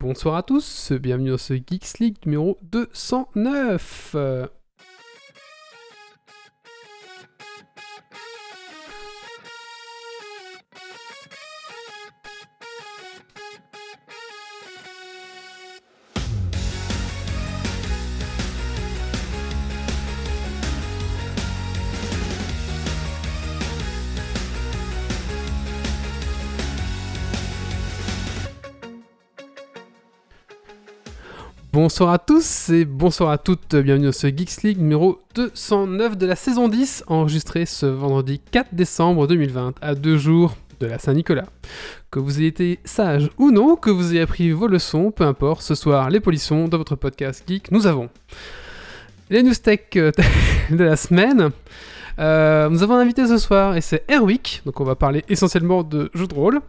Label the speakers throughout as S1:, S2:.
S1: Bonsoir à tous, bienvenue dans ce Geeks League numéro 209. Bonsoir à tous et bonsoir à toutes, bienvenue dans ce Geeks League numéro 209 de la saison 10, enregistré ce vendredi 4 décembre 2020, à deux jours de la Saint-Nicolas. Que vous ayez été sage ou non, que vous ayez appris vos leçons, peu importe, ce soir, les polissons, dans votre podcast Geek, nous avons les news tech euh, de la semaine. Euh, nous avons un invité ce soir et c'est Erwick, donc on va parler essentiellement de jeux de rôle.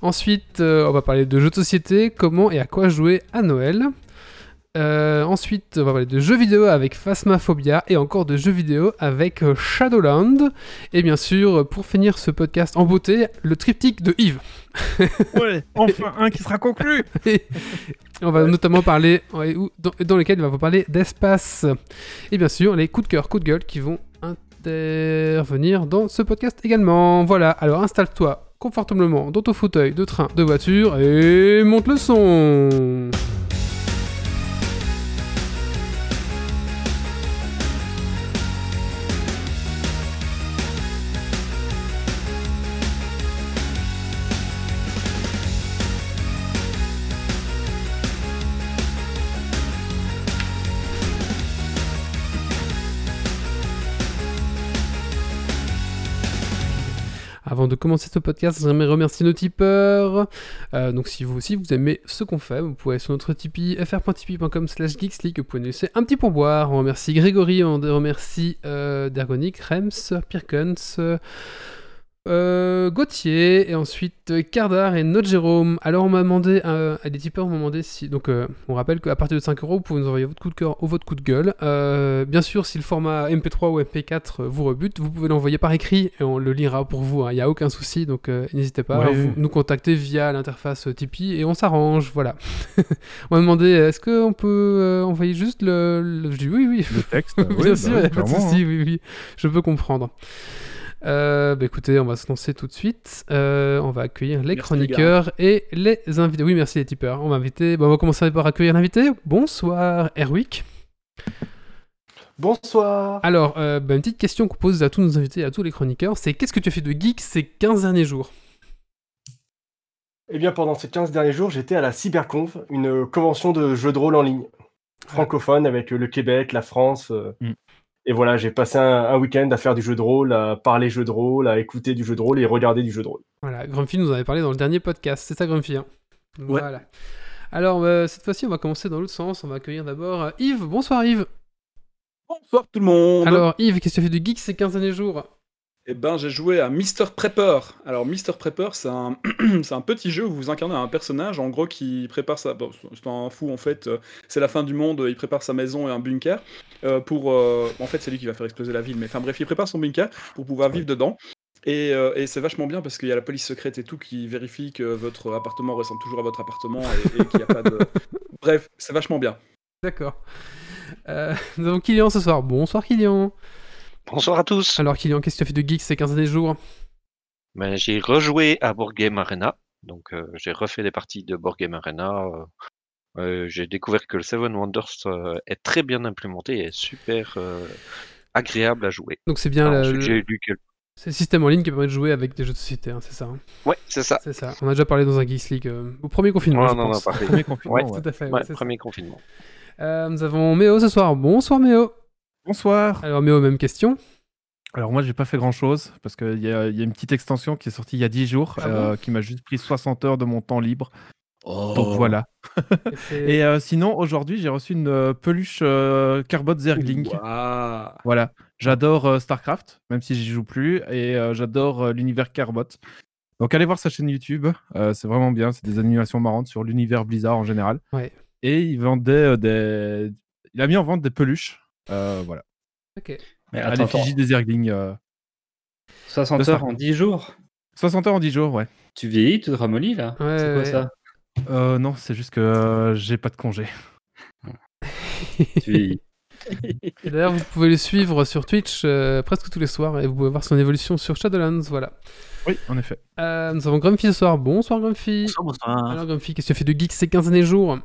S1: Ensuite, euh, on va parler de jeux de société, comment et à quoi jouer à Noël. Euh, ensuite, on va parler de jeux vidéo avec Phasmaphobia et encore de jeux vidéo avec euh, Shadowland. Et bien sûr, pour finir ce podcast en beauté, le triptyque de Yves.
S2: ouais, enfin un qui sera conclu.
S1: on va notamment parler, dans, dans lequel il va vous parler d'espace. Et bien sûr, les coups de cœur, coups de gueule qui vont intervenir dans ce podcast également. Voilà, alors installe-toi confortablement dans ton fauteuil de train, de voiture et monte le son. Avant de commencer ce podcast, j'aimerais remercier nos tipeurs. Euh, donc si vous aussi vous aimez ce qu'on fait, vous pouvez sur notre Tipeee fr.tipeee.com slash geeksleague, vous pouvez nous laisser un petit pourboire. On remercie Grégory, on remercie euh, Dergonic, Rems, Pirkens, euh, Gauthier et ensuite Cardar et Note Jérôme. Alors on m'a demandé, euh, à des tipeurs on m'a demandé si. Donc euh, on rappelle qu'à partir de 5 euros, vous pouvez nous envoyer votre coup de cœur ou votre coup de gueule. Euh, bien sûr, si le format MP3 ou MP4 vous rebute, vous pouvez l'envoyer par écrit et on le lira pour vous. hein. Il n'y a aucun souci, donc euh, n'hésitez pas à vous- nous contacter via l'interface Tipeee et on s'arrange. Voilà. on m'a demandé est-ce qu'on peut euh, envoyer juste le. le- Je dis oui, oui.
S2: Le texte,
S1: Bien
S2: oui, bah
S1: sûr, a pas de souci,
S2: hein.
S1: oui, oui, je peux comprendre. Euh, bah écoutez, on va se lancer tout de suite. Euh, on va accueillir les
S3: Merci,
S1: chroniqueurs et les invités. Oui, merci les tipeurs. On va inviter. on va commencer par accueillir l'invité. Bonsoir, Erwick.
S3: Bonsoir.
S1: Alors, euh, bah, une petite question qu'on pose à tous nos invités et à tous les chroniqueurs, c'est qu'est-ce que tu as fait de geek ces 15 derniers jours?
S3: Eh bien, pendant ces 15 derniers jours, j'étais à la Cyberconf, une convention de jeux de rôle en ligne, francophone avec le Québec, la France. euh,
S2: Mm.
S3: Et voilà, j'ai passé un, un week-end à faire du jeu de rôle, à parler jeu de rôle, à écouter du jeu de rôle et regarder du jeu de rôle.
S1: Voilà, Grumpy nous en avait parlé dans le dernier podcast. C'est ça, Grumpy. Hein
S3: Ouais.
S1: Voilà. Alors, euh, cette fois-ci, on va commencer dans l'autre sens. On va accueillir d'abord euh, Yves. Bonsoir, Yves.
S4: Bonsoir tout le monde.
S1: Alors, Yves, qu'est-ce que tu as fait de geek ces 15 derniers jours?
S4: Eh ben, j'ai joué à Mr Prepper. Alors, Mr Prepper, c'est un, c'est un petit jeu où vous incarnez un personnage, en gros, qui prépare sa. bon, c'est un fou en fait. euh, C'est la fin du monde. Il prépare sa maison et un bunker euh, pour. euh, En fait, c'est lui qui va faire exploser la ville. Mais enfin bref, il prépare son bunker pour pouvoir vivre dedans. Et, euh, et c'est vachement bien parce qu'il y a la police secrète et tout qui vérifie que votre appartement ressemble toujours à votre appartement et, et qu'il n'y a pas de. Bref, c'est vachement bien.
S1: D'accord. Euh, nous avons Kylian ce soir. Bonsoir, Kylian.
S5: Bonsoir à tous.
S1: Alors, Kylian, qu'est-ce que tu as fait de geek ces 15 derniers jours?
S5: Ben, j'ai rejoué à Board Game Arena. Donc, euh, j'ai refait des parties de Board Game Arena. euh, euh, j'ai découvert que le Seven Wonders euh, est très bien implémenté et super euh, agréable à jouer.
S1: Donc, c'est bien
S5: Alors,
S1: le,
S5: ensuite,
S1: le-
S5: j'ai lu que...
S1: c'est le système en ligne qui permet de jouer avec des jeux de société, hein, c'est ça hein?
S5: Ouais, c'est ça.
S1: C'est ça. On a déjà parlé dans un Geeks League euh, au premier confinement.
S5: Non, non,
S1: pense.
S5: parfait.
S2: Premier confinement,
S5: Ouais,
S2: ouais.
S1: Tout à fait. ouais,
S5: Ouais,
S1: c'est ça.
S5: premier confinement.
S1: Euh, nous avons Méo ce soir. Bonsoir, Méo.
S2: Bonsoir.
S1: Alors, Méo, même question.
S2: Alors moi, j'ai pas fait grand-chose parce qu'il y, a il y a une petite extension qui est sortie il y a 10 jours
S1: Ah bon
S2: euh, qui m'a juste pris 60 heures de mon temps libre.
S4: Oh.
S2: Donc voilà.
S1: Et
S2: euh, sinon, aujourd'hui, j'ai reçu une euh, peluche euh, Carbot Zergling. Voilà. J'adore euh, StarCraft, même si j'y joue plus, et euh, j'adore euh, l'univers Carbot. Donc allez voir sa chaîne YouTube, euh, c'est vraiment bien, c'est des animations marrantes sur l'univers Blizzard en général.
S1: Ouais.
S2: Et il vendait euh, des... Il a mis en vente des peluches. Euh, voilà.
S1: Ok.
S6: Mais
S2: à
S6: attends,
S2: l'effigie des Zerglings. euh.
S6: 60
S2: de
S6: heures en 10 jours
S2: 60 heures en 10 jours, ouais.
S6: Tu vieillis, tu te ramollis là?
S1: Ouais,
S6: C'est quoi
S1: ouais.
S6: ça?
S2: Euh, non, c'est juste que euh, j'ai pas de congé.
S6: Tu-
S1: Et D'ailleurs, vous pouvez le suivre sur Twitch euh, presque tous les soirs et vous pouvez voir son évolution sur Shadowlands. Voilà.
S2: Oui, en effet.
S1: Euh, nous avons Grumpy ce soir. Bonsoir Grumpy.
S6: Bonsoir, bonsoir.
S1: Alors Grumpy, qu'est-ce que tu as fait de geek ces 15 derniers jours?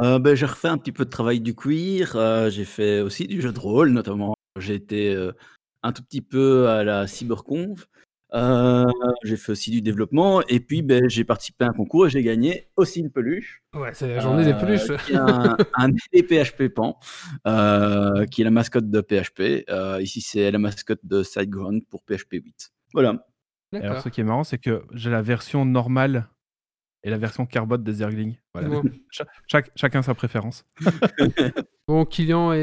S6: Euh, ben, j'ai refait un petit peu de travail du cuir. euh, j'ai fait aussi du jeu de rôle, notamment. J'ai été euh, un tout petit peu à la CyberConf. Euh, j'ai fait aussi du développement. Et puis, ben, j'ai participé à un concours et j'ai gagné aussi une peluche.
S1: Ouais, c'est la journée des peluches.
S6: qui est un, un des PHP Pan, euh, qui est la mascotte de PHP. Euh, ici, c'est la mascotte de SiteGround pour PHP 8. Voilà.
S2: Et alors,
S1: D'accord.
S2: ce qui est marrant, c'est que j'ai la version normale et la version Carbot des Zerglings. Voilà.
S1: Bon.
S2: Cha- chaque- chacun sa préférence.
S1: Bon, Kylian, et,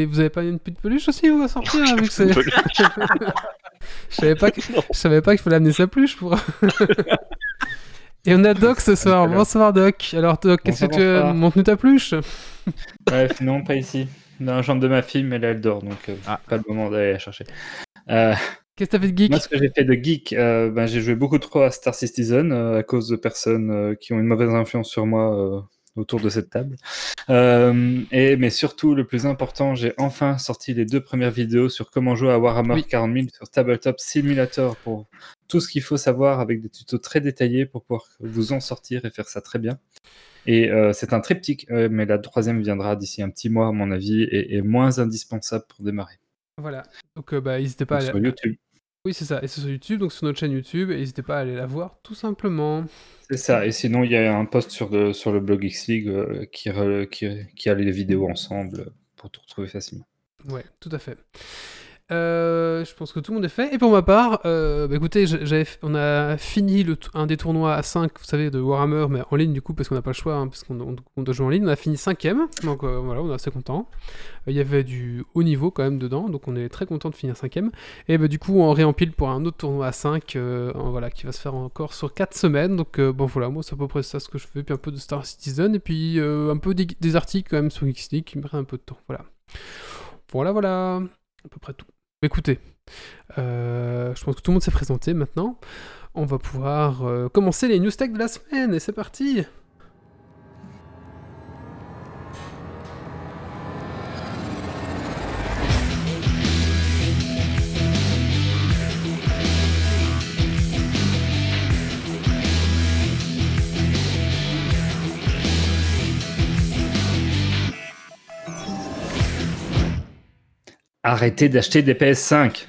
S1: et vous avez pas une petite peluche aussi vous à sortir hein, vu que c'est- Je savais pas que- je savais pas qu'il fallait amener sa peluche pour. Et on a Doc ce soir. Bonsoir Doc. Alors Doc, qu'est-ce que tu
S7: bonsoir.
S1: montres-nous ta peluche
S7: Bref, non, pas ici. Dans la chambre de ma fille, mais là, elle dort, donc euh,
S2: Ah.
S7: pas le moment d'aller la chercher. Euh,
S1: Qu'est-ce que t'as fait de geek
S7: moi, ce que j'ai fait de geek, euh, ben, j'ai joué beaucoup trop à Star Citizen euh, à cause de personnes euh, qui ont une mauvaise influence sur moi autour de cette table. Et, mais surtout, le plus important, j'ai enfin sorti les deux premières vidéos sur comment jouer à Warhammer
S1: Oui.
S7: 40 000 sur Tabletop Simulator pour tout ce qu'il faut savoir avec des tutos très détaillés pour pouvoir vous en sortir et faire ça très bien. Et euh, c'est un triptyque, euh, mais la troisième viendra d'ici un petit mois, à mon avis, et est moins indispensable pour démarrer.
S1: Voilà. Donc euh, bah n'hésitez pas à
S7: Donc,
S1: aller...
S7: sur YouTube.
S1: Oui, c'est ça. Et c'est sur YouTube, donc sur notre chaîne YouTube. N'hésitez pas à aller la voir, tout simplement.
S7: C'est ça. Et sinon, il y a un post sur le, sur le blog X-League euh, qui, re- qui, qui a les vidéos ensemble euh, pour tout retrouver facilement.
S1: Ouais, tout à fait. Euh, je pense que tout le monde est fait. Et pour ma part, euh, bah, écoutez, on a fini un des tournois à 5, vous savez, de Warhammer, mais en ligne du coup, parce qu'on n'a pas le choix, hein, parce qu'on on- on doit jouer en ligne. On a fini cinquième, donc euh, voilà, on est assez content. Il y avait du haut niveau quand même dedans, donc on est très content de finir cinquième. Et bah, du coup, on réempile pour un autre tournoi à 5, euh, en- voilà, qui va se faire encore sur 4 semaines. Donc bon, voilà, moi c'est à peu près ça ce que je fais, puis un peu de Star Citizen, et puis un peu des, articles quand même sur Geeks qui me prennent un peu de temps. Voilà. Voilà, voilà, à peu près tout. Écoutez, euh, je pense que tout le monde s'est présenté maintenant. On va pouvoir euh, commencer les news tech de la semaine et c'est parti.
S7: Arrêtez d'acheter des PS5.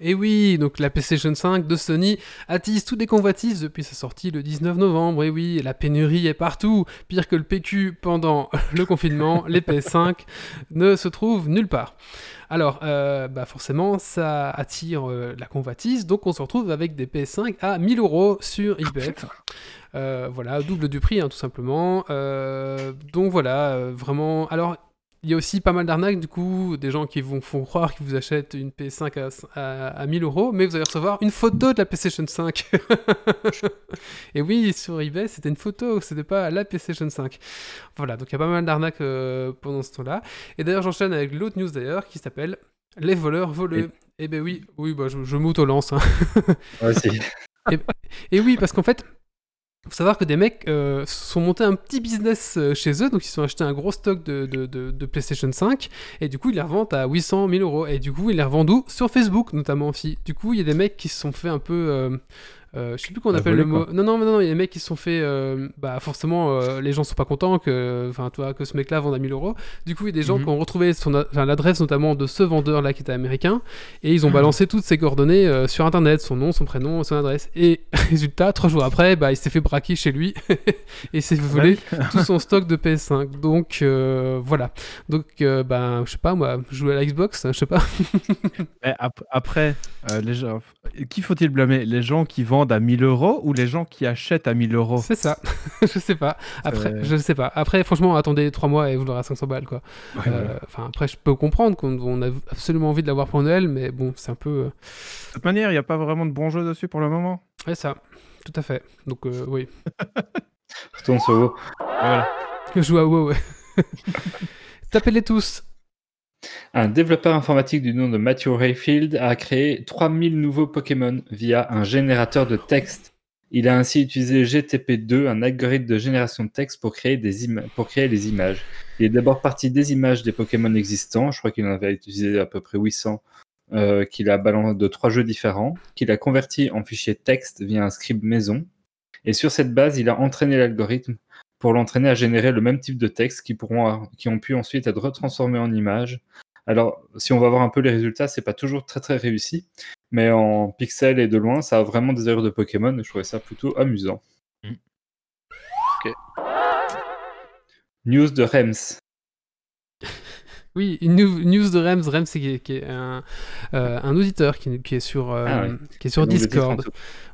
S1: Et oui, donc la PlayStation 5 de Sony attise toutes les convoitises depuis sa sortie le 19 novembre. Et oui, la pénurie est partout. Pire que le PQ pendant le confinement, les PS5 ne se trouvent nulle part. Alors, euh, bah forcément, ça attire euh, la convoitise. Donc, on se retrouve avec des PS5 à 1000 euros sur eBay. Euh, voilà, double du prix, hein, tout simplement. Donc voilà, vraiment. Alors, il y a aussi pas mal d'arnaques, du coup, des gens qui vont font croire qu'ils vous achètent une PS5 à, à, à 1000 euros, mais vous allez recevoir une photo de la PlayStation 5. Et oui, sur eBay, c'était une photo, c'était pas la PlayStation 5. Voilà, donc il y a pas mal d'arnaques euh, pendant ce temps-là. Et d'ailleurs, j'enchaîne avec l'autre news d'ailleurs qui s'appelle Les voleurs voleux. Et, ben oui, oui, bah, je, je m'auto-lance. hein.
S7: Ouais, c'est-
S1: Et oui, parce qu'en fait, faut savoir que des mecs euh, sont montés un petit business euh, chez eux, donc ils sont achetés un gros stock de, de, de- de PlayStation 5, et du coup ils les revendent à 800 000 euros, et du coup ils les revendent où? Sur Facebook notamment aussi. Du coup il y a des mecs qui se sont fait un peu... euh, euh, je sais plus comment on
S2: Bah,
S1: appelle
S2: voler,
S1: le mot.
S2: quoi.
S1: Non, non, mais non, il y a des mecs qui se sont fait. euh, bah, forcément, euh, les gens sont pas contents que, enfin, toi, que ce mec-là vende à 1000 euros. Du coup, il y a des gens
S2: Mhm.
S1: qui ont retrouvé l'adresse notamment de ce vendeur-là qui était américain, et ils ont balancé toutes ses coordonnées euh, sur internet, son nom, son prénom, son adresse. Et résultat, trois jours après, bah, il s'est fait braquer chez lui et s'est fait voler tout son stock de PS5. Donc voilà. Donc euh, bah, je sais pas moi, jouer à la Xbox, je sais pas.
S2: Ap- après, les gens... qui faut-il blâmer? Les gens qui vendent à 1000 euros ou les gens qui achètent à 1000 euros?
S1: C'est ça. je sais pas. Après,
S2: C'est-
S1: je sais pas. Après, franchement, attendez trois mois et vous l'aurez à 500 balles quoi.
S2: Ouais,
S1: Euh,
S2: voilà.
S1: Après, je peux comprendre qu'on on a absolument envie de l'avoir pour Noël, mais bon, c'est un peu. euh,
S2: De toute manière, il n'y a pas vraiment de bons jeux dessus pour le moment.
S1: Ouais, ça. Tout à fait. Donc euh, oui.
S7: Retourne sur WoW.
S2: Voilà.
S1: Je joue à WoW. ouais. Tapez-les tous.
S7: Un développeur informatique du nom de Matthew Rayfield a créé 3000 nouveaux Pokémon via un générateur de texte. Il a ainsi utilisé GTP2, un algorithme de génération de texte pour créer, les images. Il est d'abord parti des images des Pokémon existants, je crois qu'il en avait utilisé à peu près 800, euh, qu'il a balancé de trois jeux différents, qu'il a converti en fichier texte via un script maison. Et sur cette base, il a entraîné l'algorithme pour l'entraîner à générer le même type de texte qui, pourront, qui ont pu ensuite être retransformés en images. Alors, si on va voir un peu les résultats, c'est pas toujours très très réussi, mais en pixels et de loin, ça a vraiment des erreurs de Pokémon. et Je trouvais ça plutôt amusant.
S5: Mm.
S7: News de Rems.
S1: Oui, une news de Rems. Rems, c'est qui est, qui est un, euh, un auditeur qui, qui est sur, euh,
S7: Ah
S1: qui est sur Discord.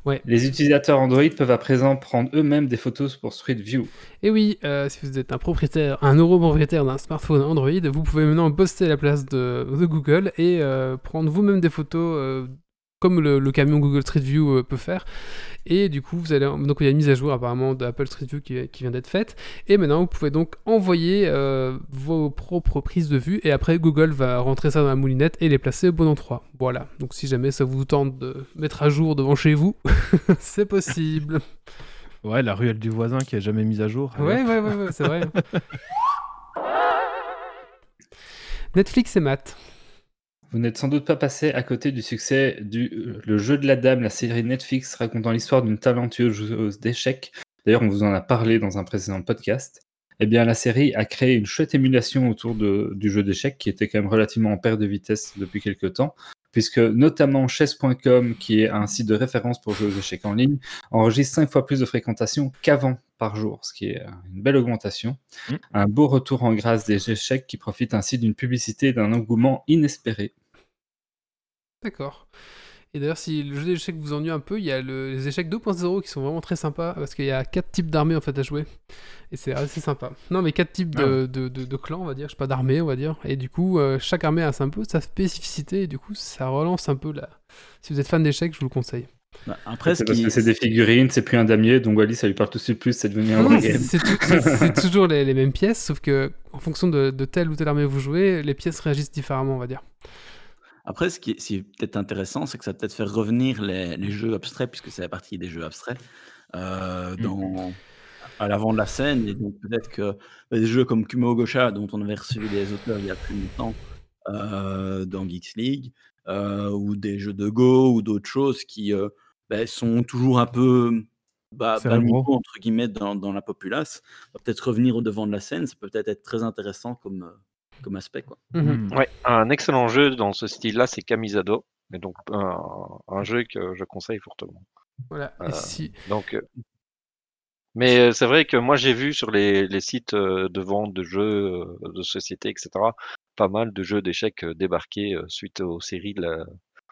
S1: Ouais.
S7: Les utilisateurs Android peuvent à présent prendre eux-mêmes des photos pour Street View.
S1: Et oui, euh, si vous êtes un propriétaire, un euro propriétaire d'un smartphone Android, vous pouvez maintenant poster à la place de, de Google et prendre vous-même des photos comme le, le camion Google Street View euh, peut faire. Et du coup, vous allez donc il y a une mise à jour apparemment d'Apple Street View qui, qui vient d'être faite. Et maintenant, vous pouvez donc envoyer euh, vos propres prises de vue et après Google va rentrer ça dans la moulinette et les placer au bon endroit. Voilà. Donc si jamais ça vous tente de mettre à jour devant chez vous, c'est possible.
S2: Ouais, la ruelle du voisin qui est jamais mise à jour.
S1: Ouais, ouais, ouais, ouais, c'est vrai. Netflix et maths.
S7: Vous n'êtes sans doute pas passé à côté du succès du euh, Le jeu de la dame, la série Netflix racontant l'histoire d'une talentueuse joueuse d'échecs. D'ailleurs, on vous en a parlé dans un précédent podcast. Eh bien, la série a créé une chouette émulation autour de- du jeu d'échecs qui était quand même relativement en perte de vitesse depuis quelques temps, puisque notamment chess.com, qui est un site de référence pour jouer aux échecs en ligne, enregistre 5 fois plus de fréquentation qu'avant par jour, ce qui est euh, une belle augmentation.
S2: Mm.
S7: Un beau retour en grâce des échecs qui profitent ainsi d'une publicité et d'un engouement inespéré.
S1: D'accord. Et d'ailleurs, si le jeu d'échecs vous ennuie un peu, il y a le- les échecs 2.0 qui sont vraiment très sympas parce qu'il y a quatre types d'armées en fait à jouer. Et c'est assez sympa. Non, mais quatre types de, de, de- de clans, on va dire, je sais pas, d'armées, on va dire. Et du coup, euh, chaque armée a un peu sa spécificité et du coup, ça relance un peu la. Si vous êtes fan d'échecs, je vous le conseille.
S6: Bah, Après, ce
S7: C'est parce
S6: qui...
S7: que c'est des figurines, c'est plus un damier, donc Wally, ça lui parle tout de suite plus, c'est devenu un
S1: Non,
S7: vrai
S1: non, c'est
S7: game.
S1: c'est tout- c'est- c'est toujours les, les mêmes pièces, sauf que en fonction de, de telle ou telle armée vous jouez, les pièces réagissent différemment, on va dire.
S6: Après, ce qui est, ce qui est peut-être intéressant, c'est que ça va peut-être faire revenir les, les jeux abstraits, puisque c'est la partie des jeux abstraits, euh, dans, à l'avant de la scène. Et donc peut-être que des jeux comme Kumo Gosha, dont on avait reçu des auteurs il y a plus longtemps euh, dans Geeks League, euh, ou des jeux de Go, ou d'autres choses qui ben, sont toujours un peu bah, niveau, entre guillemets, dans, dans la populace, peut-être revenir au devant de la scène. Ça peut peut-être être très intéressant comme, comme aspect. Quoi.
S2: Hmm.
S5: Ouais, un excellent jeu dans ce style-là, c'est Camisado. Et donc, un, un jeu que je conseille fortement.
S1: Voilà.
S5: Euh,
S1: si...
S5: Donc, euh, mais euh, c'est vrai que moi, j'ai vu sur les, les sites de vente de jeux, de sociétés, etc., pas mal de jeux d'échecs débarqués suite aux séries de la-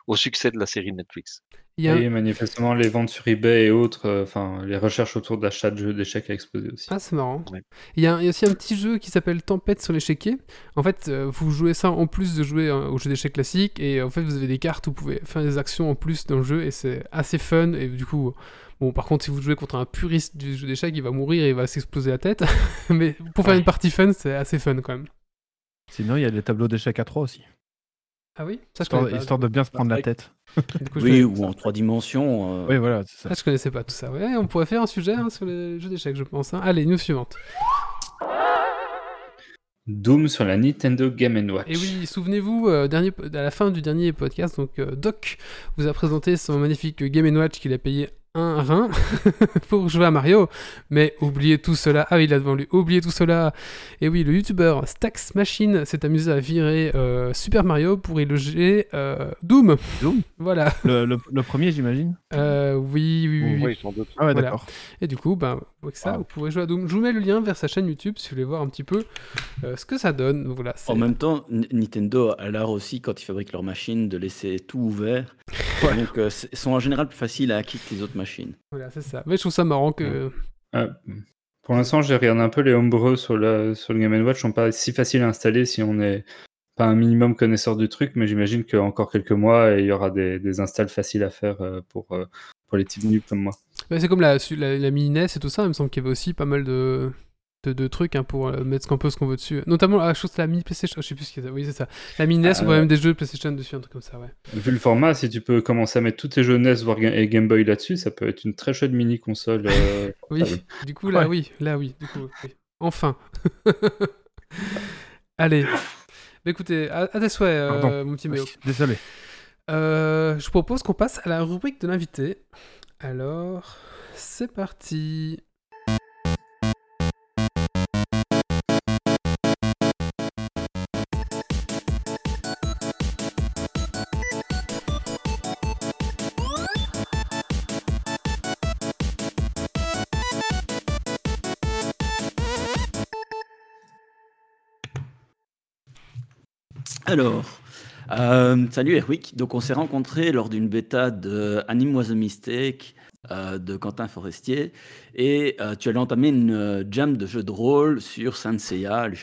S5: au succès de la série Netflix.
S1: a
S7: Et manifestement, les ventes sur eBay et autres, euh, enfin, les recherches autour d'achat de jeux d'échecs a explosé aussi.
S1: Ah, c'est marrant.
S5: Ouais.
S1: Il y, a, il y a aussi un petit jeu qui s'appelle Tempête sur l'échiquier. En fait, euh, vous jouez ça en plus de jouer euh, au jeu d'échecs classique. Et en fait, vous avez des cartes où vous pouvez faire des actions en plus dans le jeu. Et c'est assez fun. Et du coup, bon, par contre, si vous jouez contre un puriste du jeu d'échecs, il va mourir et il va s'exploser la tête. Mais pour faire
S5: Ouais.
S1: une partie fun, c'est assez fun quand même.
S2: Sinon, il y a les tableaux d'échecs à 3 aussi.
S1: Ah oui Ça, je
S2: Histoire,
S1: pas.
S2: histoire de bien se prendre la tête.
S1: Du coup, je
S6: Oui, ou en trois dimensions. euh,
S2: Oui, voilà, c'est ça.
S1: Ah, je connaissais pas tout ça. Ouais, on pourrait faire un sujet hein, sur les jeux d'échecs, je pense. hein. Allez, news suivante.
S7: Doom sur la Nintendo Game Watch.
S1: Et oui, souvenez-vous, euh, dernier, à la fin du dernier podcast, donc euh, Doc vous a présenté son magnifique Game Watch qu'il a payé un rein pour jouer à Mario. Mais oubliez tout cela. Ah oui, il a devant lui. Oubliez tout cela. Et oui, le youtubeur Stax Machine s'est amusé à virer euh, Super Mario pour y loger euh, Doom.
S2: Doom?
S1: Voilà.
S2: Le, le- le premier, j'imagine?
S1: Euh, oui, oui, oui. oui.
S5: Oui, sans doute.
S2: Ah ouais,
S1: Voilà.
S2: d'accord.
S1: Et du coup, ben, avec ça, vous pourrez jouer à Doom. Je vous mets le lien vers sa chaîne YouTube si vous voulez voir un petit peu euh, ce que ça donne. Donc Voilà,
S6: En même temps, Nintendo a l'art aussi, quand ils fabriquent leurs machines, de laisser tout ouvert. Donc, euh, c'est- sont en général plus faciles à hacker que les autres machines.
S1: voilà, c'est ça. Mais je trouve ça marrant que.
S7: Ah, pour l'instant, j'ai regardé un peu les homebrew sur, la, sur le Game Watch, sont pas si faciles à installer si on n'est pas un minimum connaisseur du truc, mais j'imagine qu'encore quelques mois, il y aura des, des installs faciles à faire euh, pour, euh, pour les types nuls comme moi.
S1: Ouais, c'est comme la, la mini NES et tout ça. Il me semble qu'il y avait aussi pas mal de. De, de trucs hein, pour euh, mettre ce qu'on peut, ce qu'on veut dessus. Notamment, la chose, c'est la mini PlayStation. Je sais plus ce qu'il y a. Oui, c'est ça. La mini NES, on voit
S7: Euh,
S1: même des jeux de PlayStation dessus, un truc comme ça, ouais.
S7: Vu le format, si tu peux commencer à mettre tous tes jeux NES voire et Game Boy là-dessus, ça peut être une très chouette mini console. euh,
S1: Oui, du coup, là,
S2: Ouais.
S1: oui, là, oui, du coup, oui. Enfin. Allez. Bah, écoutez, à, à tes souhaits, euh, mon petit Méo.
S2: Oui, Désolé.
S1: Euh, je propose qu'on passe à la rubrique de l'invité. Alors, c'est parti.
S6: Alors, euh, salut Erwick. Donc, on s'est rencontrés lors d'une bêta de Anime Was a Mistake euh, de Quentin Forestier. Et euh, tu allais entamer une jam de jeu de rôle sur Saint Seiya, le.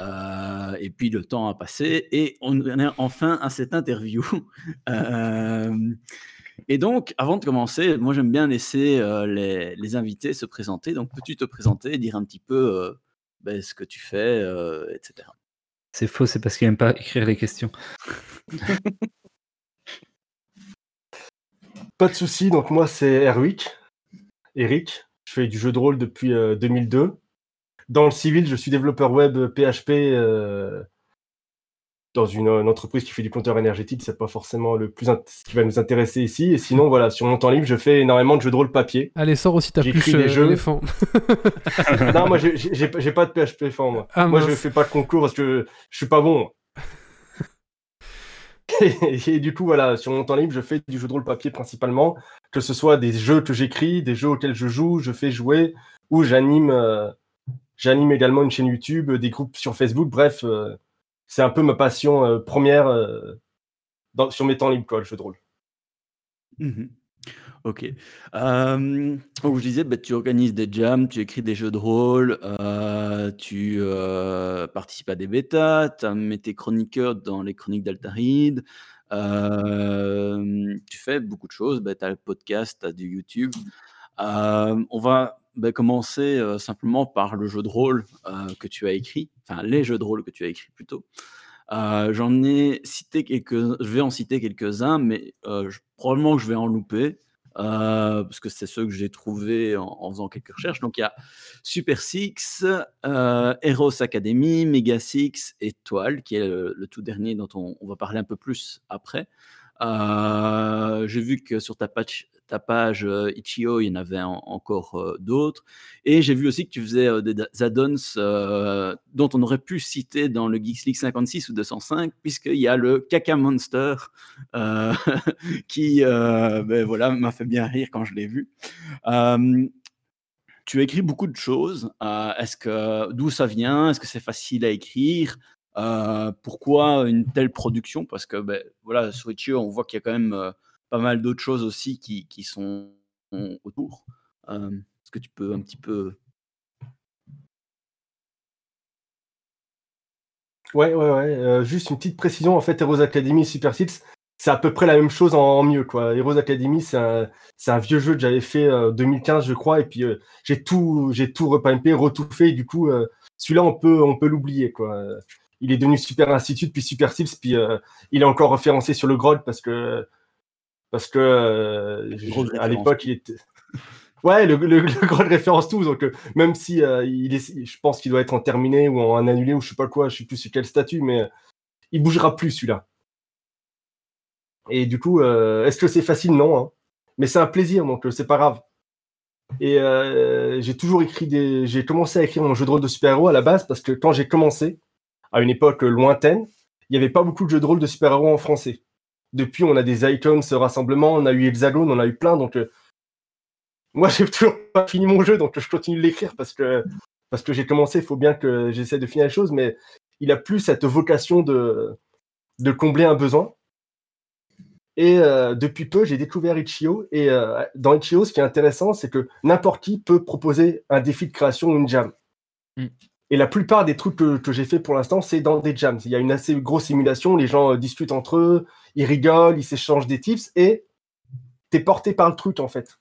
S6: Euh, et puis le temps a passé et on est enfin à cette interview. Et donc, avant de commencer, moi j'aime bien laisser les, invités se présenter. Donc, peux-tu te présenter, dire un petit peu ben, ce que tu fais, etc.
S7: C'est faux, c'est parce qu'il n'aime pas écrire les questions.
S3: Pas de souci, donc moi c'est Erwick, Eric. Je fais du jeu de rôle depuis euh, 2002. Dans le civil, je suis développeur web PHP euh, dans une, une entreprise qui fait du compteur énergétique. C'est pas forcément le plus ce qui va nous intéresser ici. Et sinon, voilà, sur mon temps libre, je fais énormément de jeux de rôle papier.
S1: Allez, sors aussi ta pluche
S3: des
S1: euh,
S3: jeux.
S1: éléphant.
S3: non, moi j'ai- pas de PHP fort, moi.
S1: Ah,
S3: moi, je fais pas de concours parce que je suis pas bon. Et, et du coup, voilà, sur mon temps libre, je fais du jeu de rôle papier principalement, que ce soit des jeux que j'écris, des jeux auxquels je joue, je fais jouer, ou j'anime, euh, j'anime également une chaîne YouTube, des groupes sur Facebook. Bref, euh, c'est un peu ma passion euh, première euh, sur mes temps libres, quoi, le jeu de rôle.
S6: Mhm. Ok. Euh, donc je disais, bah, tu organises des jams, tu écris des jeux de rôle, euh, tu participes à des bêtas, tu mis tes chroniqueurs dans les chroniques d'Altaride, tu fais beaucoup de choses, bah, tu as le podcast, tu as du YouTube. On va bah, commencer euh, simplement par le jeu de rôle euh, que tu as écrit, enfin les jeux de rôle que tu as écrits plutôt. Euh, J'en ai cité quelques, je vais en citer quelques-uns, mais probablement que je vais en louper parce que c'est ceux que j'ai trouvés en, faisant quelques recherches. Donc il y a Super Six, Heroes Academy, Mega Six et Toile, qui est le, tout dernier dont on, on va parler un peu plus après. Euh, j'ai vu que sur ta page, ta euh, Itch.io, il y en avait en- encore euh, d'autres. Et j'ai vu aussi que tu faisais des add-ons dont on aurait pu citer dans le Geeks League 56 ou 205, puisqu'il y a le Caca Monster qui ben voilà, m'a fait bien rire quand je l'ai vu. Tu as écrit beaucoup de choses. Est-ce que d'où ça vient? Est-ce que c'est facile à écrire? Euh, Pourquoi une telle production? Parce que ben, voilà, sur Itch.io, on voit qu'il y a quand même euh, pas mal d'autres choses aussi qui, sont autour. Euh, Est-ce que tu peux un petit peu
S3: Ouais, ouais, ouais. euh, juste une petite précision, en fait, Heroes Academy Super Six, c'est à peu près la même chose en, mieux, quoi. Heroes Academy, c'est un, vieux jeu que j'avais fait en 2015, je crois, et puis euh, j'ai tout, tout repimpé, retouffé, et du coup, euh, celui-là, on peut, on peut l'oublier, quoi. Il est devenu Super Institute, puis Super Six, puis euh, il est encore référencé sur le Grod parce que, parce que, euh, à l'époque, il était. Ouais, le, le, référence tout, donc euh, même si il est, je pense qu'il doit être en terminé ou en annulé ou je sais pas quoi, je sais plus sur quel statut, mais il bougera plus celui-là. Et du coup, est-ce que c'est facile? Non, hein. mais c'est un plaisir, donc c'est pas grave. Et j'ai toujours écrit des, j'ai commencé à écrire mon jeu de rôle de super-héros à la base parce que quand j'ai commencé, à une époque lointaine, il n'y avait pas beaucoup de jeux de rôle de super-héros en français. Depuis, on a des icons, ce rassemblement, on a eu Hexagone, on a eu plein, donc euh, moi, j'ai toujours pas fini mon jeu, donc je continue de l'écrire parce que, parce que j'ai commencé. Il faut bien que j'essaie de finir les choses, mais il a plus cette vocation de, de combler un besoin. Et euh, depuis peu, j'ai découvert Itch.io. Et euh, dans Itch.io, ce qui est intéressant, c'est que n'importe qui peut proposer un défi de création ou une jam.
S2: Mm.
S3: Et la plupart des trucs que, j'ai fait pour l'instant, c'est dans des jams. Il y a une assez grosse simulation, les gens euh, discutent entre eux, ils rigolent, ils s'échangent des tips, et t'es porté par le truc, en fait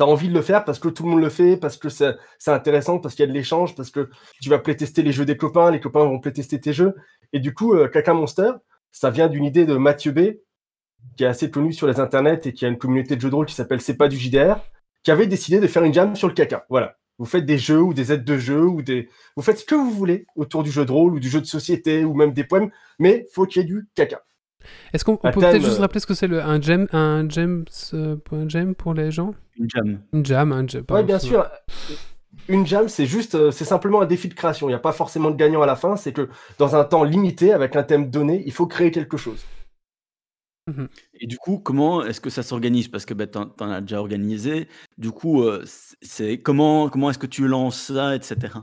S3: tu as envie de le faire parce que tout le monde le fait, parce que c'est intéressant, parce qu'il y a de l'échange, parce que tu vas playtester les jeux des copains, les copains vont playtester tes jeux. Et du coup, euh, Caca Monster, ça vient d'une idée de Mathieu B, qui est assez connu sur les internets et qui a une communauté de jeux de rôle qui s'appelle C'est pas du JDR, qui avait décidé de faire une jam sur le caca. Voilà. Vous faites des jeux ou des aides de jeu ou des. Vous faites ce que vous voulez autour du jeu de rôle ou du jeu de société ou même des poèmes, mais faut qu'il y ait du caca.
S1: Est-ce qu'on peut peut-être juste
S3: euh,
S1: rappeler ce que c'est le, un gem, un gems, euh, pour un gem pour les gens?
S6: Une jam.
S1: Une jam, un.
S3: Ouais,
S1: pardon,
S3: bien sûr. Une jam, c'est juste, euh, c'est simplement un défi de création. Il n'y a pas forcément de gagnant à la fin. C'est que dans un temps limité, avec un thème donné, il faut créer quelque chose.
S6: Et du coup, comment est-ce que ça s'organise? Parce que bah, tu en as déjà organisé. Du coup, euh, c'est- c'est comment, comment est-ce que tu lances ça, etc.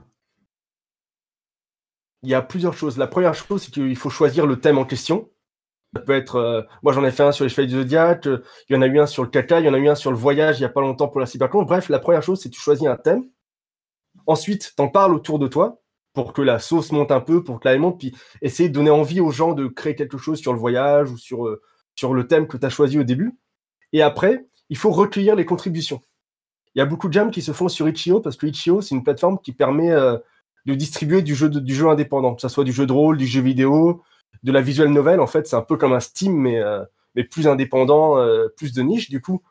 S3: Il y a plusieurs choses. La première chose, c'est qu'il faut choisir le thème en question. Ça peut être, euh, moi j'en ai fait un sur les chevaliers du zodiaque, euh, il y en a eu un sur le caca, il y en a eu un sur le voyage il n'y a pas longtemps pour la cybercon. Bref, la première chose, c'est que tu choisis un thème. Ensuite, t'en parles autour de toi pour que la sauce monte un peu, pour que la monte, puis essayer de donner envie aux gens de créer quelque chose sur le voyage ou sur, euh, sur le thème que tu as choisi au début. Et après, il faut recueillir les contributions. Il y a beaucoup de jams qui se font sur Itch.io parce que Itch.io, c'est une plateforme qui permet euh, de distribuer du jeu, indépendant, que ce soit du jeu de rôle, du jeu vidéo, de la visual novel. En fait, c'est un peu comme un Steam, mais, euh, plus indépendant, euh, plus de niche. Du coup,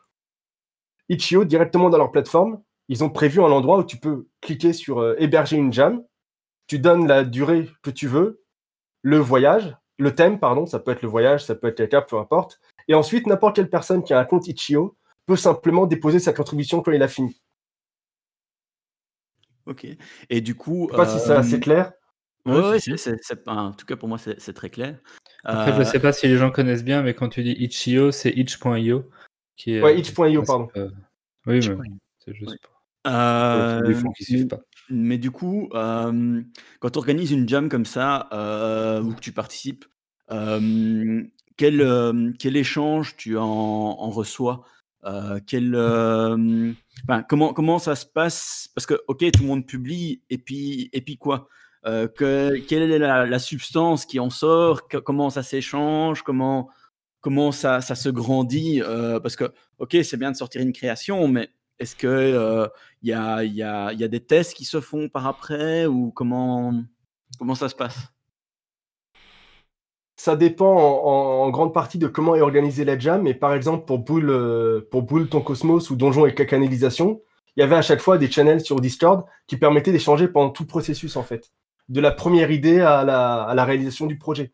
S3: Itch.io, directement dans leur plateforme, ils ont prévu un endroit où tu peux cliquer sur héberger une jam. Tu donnes la durée que tu veux, le voyage, le thème, pardon, ça peut être le voyage, ça peut être quelqu'un, peu importe. Et ensuite, n'importe quelle personne qui a un compte Itch.io peut simplement déposer sa contribution quand il a fini.
S6: Ok. Et du coup.
S3: Je sais pas si c'est
S6: euh,
S3: assez clair.
S6: Ouais,
S2: Ouais,
S6: ouais,
S2: si,
S6: c'est- c'est- c'est pas- en tout cas pour moi c'est c'est très clair.
S7: Après, je
S6: Euh,
S7: sais pas si les gens connaissent bien, mais quand tu dis itch.io, c'est itch.io. Qui est,
S3: Ouais,
S7: euh,
S3: itch.io, pardon.
S7: Oui,
S5: Itch.io.
S7: mais c'est juste
S6: Ouais.
S7: pour les fonds qui suivent pas.
S6: Mais du coup, quand tu organises une jam comme ça, euh, ou que tu participes, quel, quel échange tu en, reçois? Quel, comment, comment ça se passe? Parce que, ok, tout le monde publie, et puis, et puis quoi? Que, Quelle est la, substance qui en sort? Comment ça s'échange? Comment, comment ça, ça se grandit? Parce que, ok, c'est bien de sortir une création, mais est-ce que euh, y, a, des tests qui se font par après ou comment, ça se passe?
S3: Ça dépend en, grande partie de comment est organisée la jam. Mais par exemple, euh, pour Boule ton cosmos ou Donjon et Cacanalisation, il y avait à chaque fois des channels sur Discord qui permettaient d'échanger pendant tout le processus, en fait. De la première idée à la réalisation du projet.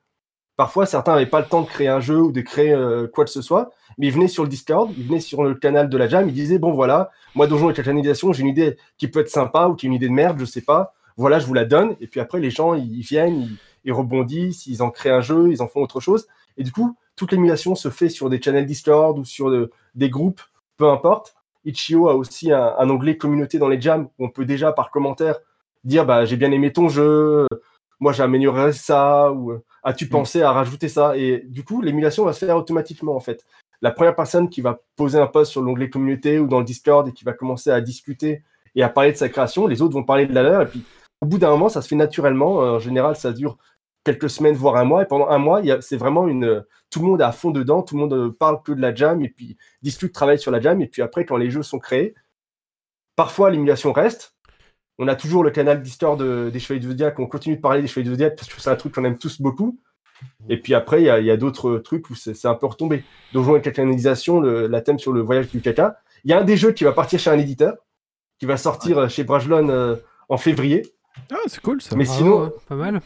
S3: Parfois, certains n'avaient pas le temps de créer un jeu ou de créer euh, quoi que ce soit, mais ils venaient sur le Discord, ils venaient sur le canal de la jam, ils disaient Bon, voilà, moi, Donjon et Cacanalisation, j'ai une idée qui peut être sympa ou qui est une idée de merde, je sais pas. Voilà, je vous la donne. Et puis après, les gens, ils viennent, ils, rebondissent, ils en créent un jeu, ils en font autre chose. Et du coup, toute l'émulation se fait sur des channels Discord ou sur de- des groupes, peu importe. Itch.io a aussi un, un onglet communauté dans les jams où on peut déjà par commentaire dire bah, j'ai bien aimé ton jeu, moi amélioré ça, ou euh, as-tu pensé à rajouter ça? Et du coup, l'émulation va se faire automatiquement en fait. La première personne qui va poser un post sur l'onglet communauté ou dans le Discord et qui va commencer à discuter et à parler de sa création, les autres vont parler de la leur. Et puis au bout d'un moment, ça se fait naturellement. Euh, En général, ça dure quelques semaines, voire un mois. Et pendant un mois, c'est vraiment une. Tout le monde est à fond dedans, tout le monde euh, parle que de la jam et puis discute, travaille sur la jam. Et puis après, quand les jeux sont créés, parfois l'émulation reste. On a toujours le canal Discord de- des Chevaliers du Zodiac. On continue de parler des Chevaliers du Zodiac parce que c'est un truc qu'on aime tous beaucoup. Et puis après, il y a, il y a d'autres trucs où c'est un peu retombé. Donjon et Cacanisation, le, la thème sur le voyage du caca. Il y a un des jeux qui va partir chez un éditeur, qui va sortir euh, chez Brajlon euh, en février.
S2: Ah, c'est cool ça.
S3: Mais
S1: Bravo,
S3: sinon,
S1: hein, pas mal.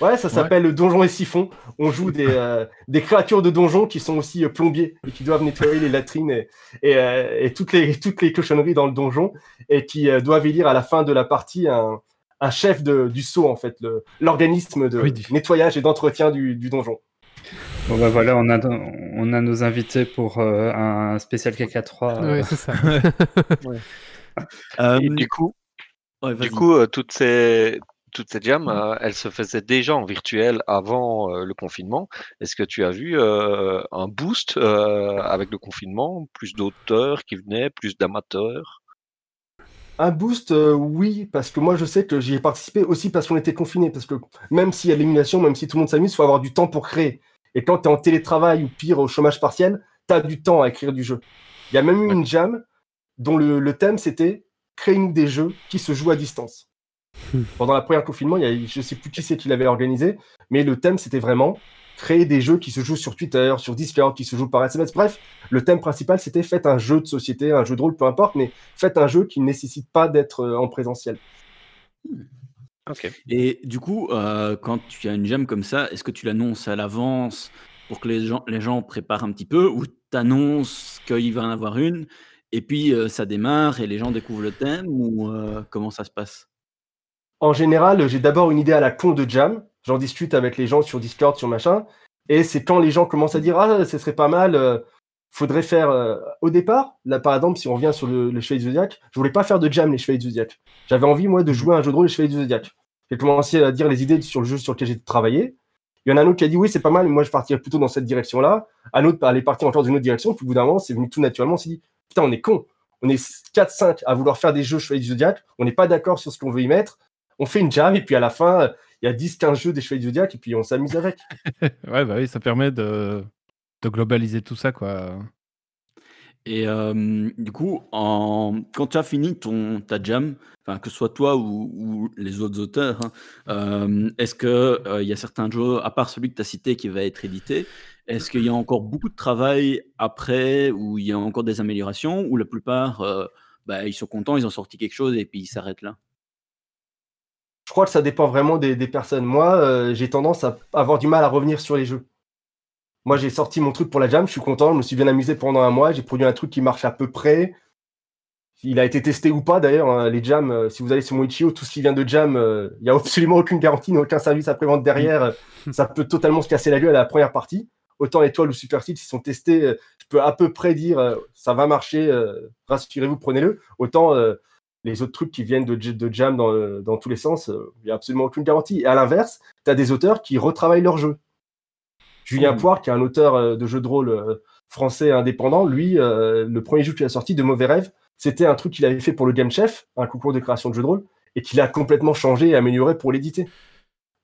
S3: Ouais, ça s'appelle le Donjon et Siphon. On joue des, euh, des créatures de donjon qui sont aussi euh, plombiers et qui doivent nettoyer les latrines et, et, euh, et toutes, les, toutes les cochonneries dans le donjon et qui euh, doivent élire à la fin de la partie un, un chef de, du sceau, en fait, le- l'organisme de
S2: Oui,
S3: nettoyage et d'entretien du, du donjon.
S7: Bon bah voilà, on a, on a nos invités pour euh, un spécial KK3. euh,
S1: Ouais, c'est ça.
S6: Euh,
S5: Et du coup,
S6: ouais,
S5: du coup euh, toutes ces toutes ces jams, euh, elles se faisaient déjà en virtuel avant euh, le confinement. Est-ce que tu as vu euh, un boost euh, avec le confinement, plus d'auteurs qui venaient, plus d'amateurs?
S3: Un boost, euh, oui, parce que moi je sais que j'y ai participé aussi parce qu'on était confinés. Parce que même s'il y a de l'émulation, même si tout le monde s'amuse, il faut avoir du temps pour créer. Et quand tu es en télétravail ou pire au chômage partiel, tu as du temps à écrire du jeu. Il y a même eu une jam dont le, le thème c'était créez-nous des jeux qui se jouent à distance.
S1: Hmm.
S3: Pendant la première confinement, il y a, je sais plus qui c'est qui l'avait organisé, mais le thème c'était vraiment créer des jeux qui se jouent sur Twitter, sur Discord, qui se jouent par SMS. Bref, le thème principal c'était faites un jeu de société, un jeu de rôle, peu importe, mais faites un jeu qui ne nécessite pas d'être euh, en présentiel.
S5: Ok.
S6: Et du coup, euh, quand tu as une jam comme ça, est-ce que tu l'annonces à l'avance pour que les gens, les gens préparent un petit peu ou tu annonces qu'il va en avoir une et puis euh, ça démarre et les gens découvrent le thème ou euh, comment ça se passe?
S3: En général, j'ai d'abord une idée à la con de jam. J'en discute avec les gens sur Discord, sur machin. Et c'est quand les gens commencent à dire Ah, ce serait pas mal, euh, faudrait faire. Au départ, là par exemple, si on revient sur le, Chevalier du Zodiac, je voulais pas faire de jam les Chevaliers du Zodiac. J'avais envie, moi, de jouer à un jeu de rôle les Chevaliers du Zodiac. J'ai commencé à dire les idées sur le jeu sur lequel j'ai travaillé. Il y en a un autre qui a dit oui, c'est pas mal, mais moi je partirais plutôt dans cette direction-là. Un autre allait partir encore dans une autre direction. Puis au bout d'un moment, c'est venu tout naturellement. On s'est dit putain, on est con. On est 4-5 à vouloir faire des jeux Chevaliers du Zodiac. On n'est pas d'accord sur ce qu'on veut y mettre. On fait une jam et puis à la fin, il y a 10-15 jeux des Chevaliers du Zodiac et puis on s'amuse avec.
S2: Ouais, bah oui, ça permet de, de globaliser tout ça, quoi.
S6: Et euh, du coup, en... quand tu as fini ton, ta jam, que ce soit toi ou, ou les autres auteurs, hein, euh, est-ce qu'il y a certains jeux, à part celui que tu as cité qui va être édité, est-ce qu'il y a encore beaucoup de travail après, où il y a encore des améliorations, ou la plupart, euh, bah, ils sont contents, ils ont sorti quelque chose et puis ils s'arrêtent là?
S3: Je crois que ça dépend vraiment des, des personnes. Moi, euh, j'ai tendance à avoir du mal à revenir sur les jeux. Moi, j'ai sorti mon truc pour la jam, je suis content, je me suis bien amusé pendant un mois, j'ai produit un truc qui marche à peu près. Il a été testé ou pas d'ailleurs, hein, les jams, euh, si vous allez sur mon Itch.io, tout ce qui vient de jam, euh, il n'y a absolument aucune garantie, aucun service après-vente derrière. ça peut totalement se casser la gueule à la première partie. Autant Étoile ou Super Seed, s'ils sont testés, euh, je peux à peu près dire euh, ça va marcher, euh, rassurez-vous, prenez-le. Autant les autres trucs qui viennent de, de jam dans, dans tous les sens, il n'y a absolument aucune garantie. Et à l'inverse, tu as des auteurs qui retravaillent leur jeu. Julien
S6: Mhm.
S3: Poire, qui est un auteur de jeux de rôle français indépendant, lui, le premier jeu qu'il a sorti, De Mauvais Rêves, c'était un truc qu'il avait fait pour le Game Chef, un concours de création de jeux de rôle, et qu'il a complètement changé et amélioré pour l'éditer.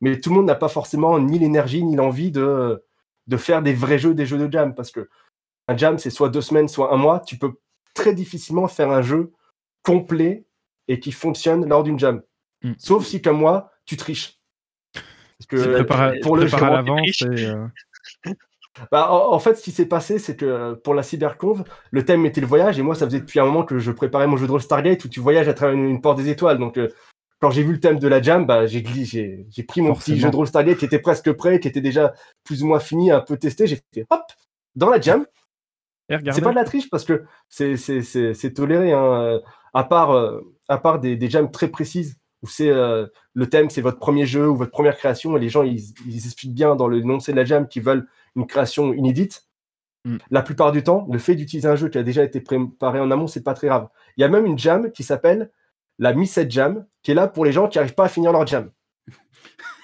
S3: Mais tout le monde n'a pas forcément ni l'énergie ni l'envie de, de faire des vrais jeux, des jeux de jam, parce que un jam, c'est soit deux semaines, soit un mois. Tu peux très difficilement faire un jeu complet et qui fonctionne lors d'une jam.
S2: Mm.
S3: Sauf si, comme moi, tu triches. Parce que
S2: Tu prépares,
S3: pour
S2: tu
S3: le
S2: prépares à
S3: jeu-
S2: l'avance et, euh,
S3: bah, en, en fait, ce qui s'est passé, c'est que euh, pour la cyberconve, le thème était le voyage, et moi, ça faisait depuis un moment que je préparais mon jeu de rôle Stargate où tu voyages à travers une, une porte des étoiles. Donc, euh, quand j'ai vu le thème de la jam, bah, j'ai gli- j'ai j'ai pris mon petit jeu de rôle Stargate qui était presque prêt, qui était déjà plus ou moins fini, un peu testé. J'ai fait hop dans la jam. C'est pas de la triche parce que c'est c'est- c'est- c'est toléré. Hein. euh, À part, euh, à part des, des jams très précises où c'est euh, le thème, c'est votre premier jeu ou votre première création, et les gens ils, ils expliquent bien dans l'énoncé de la jam qu'ils veulent une création inédite.
S2: Mm.
S3: La plupart du temps, le fait d'utiliser un jeu qui a déjà été préparé en amont, c'est pas très grave. Il y a même une jam qui s'appelle la Missed Jam, qui est là pour les gens qui n'arrivent pas à finir leur jam.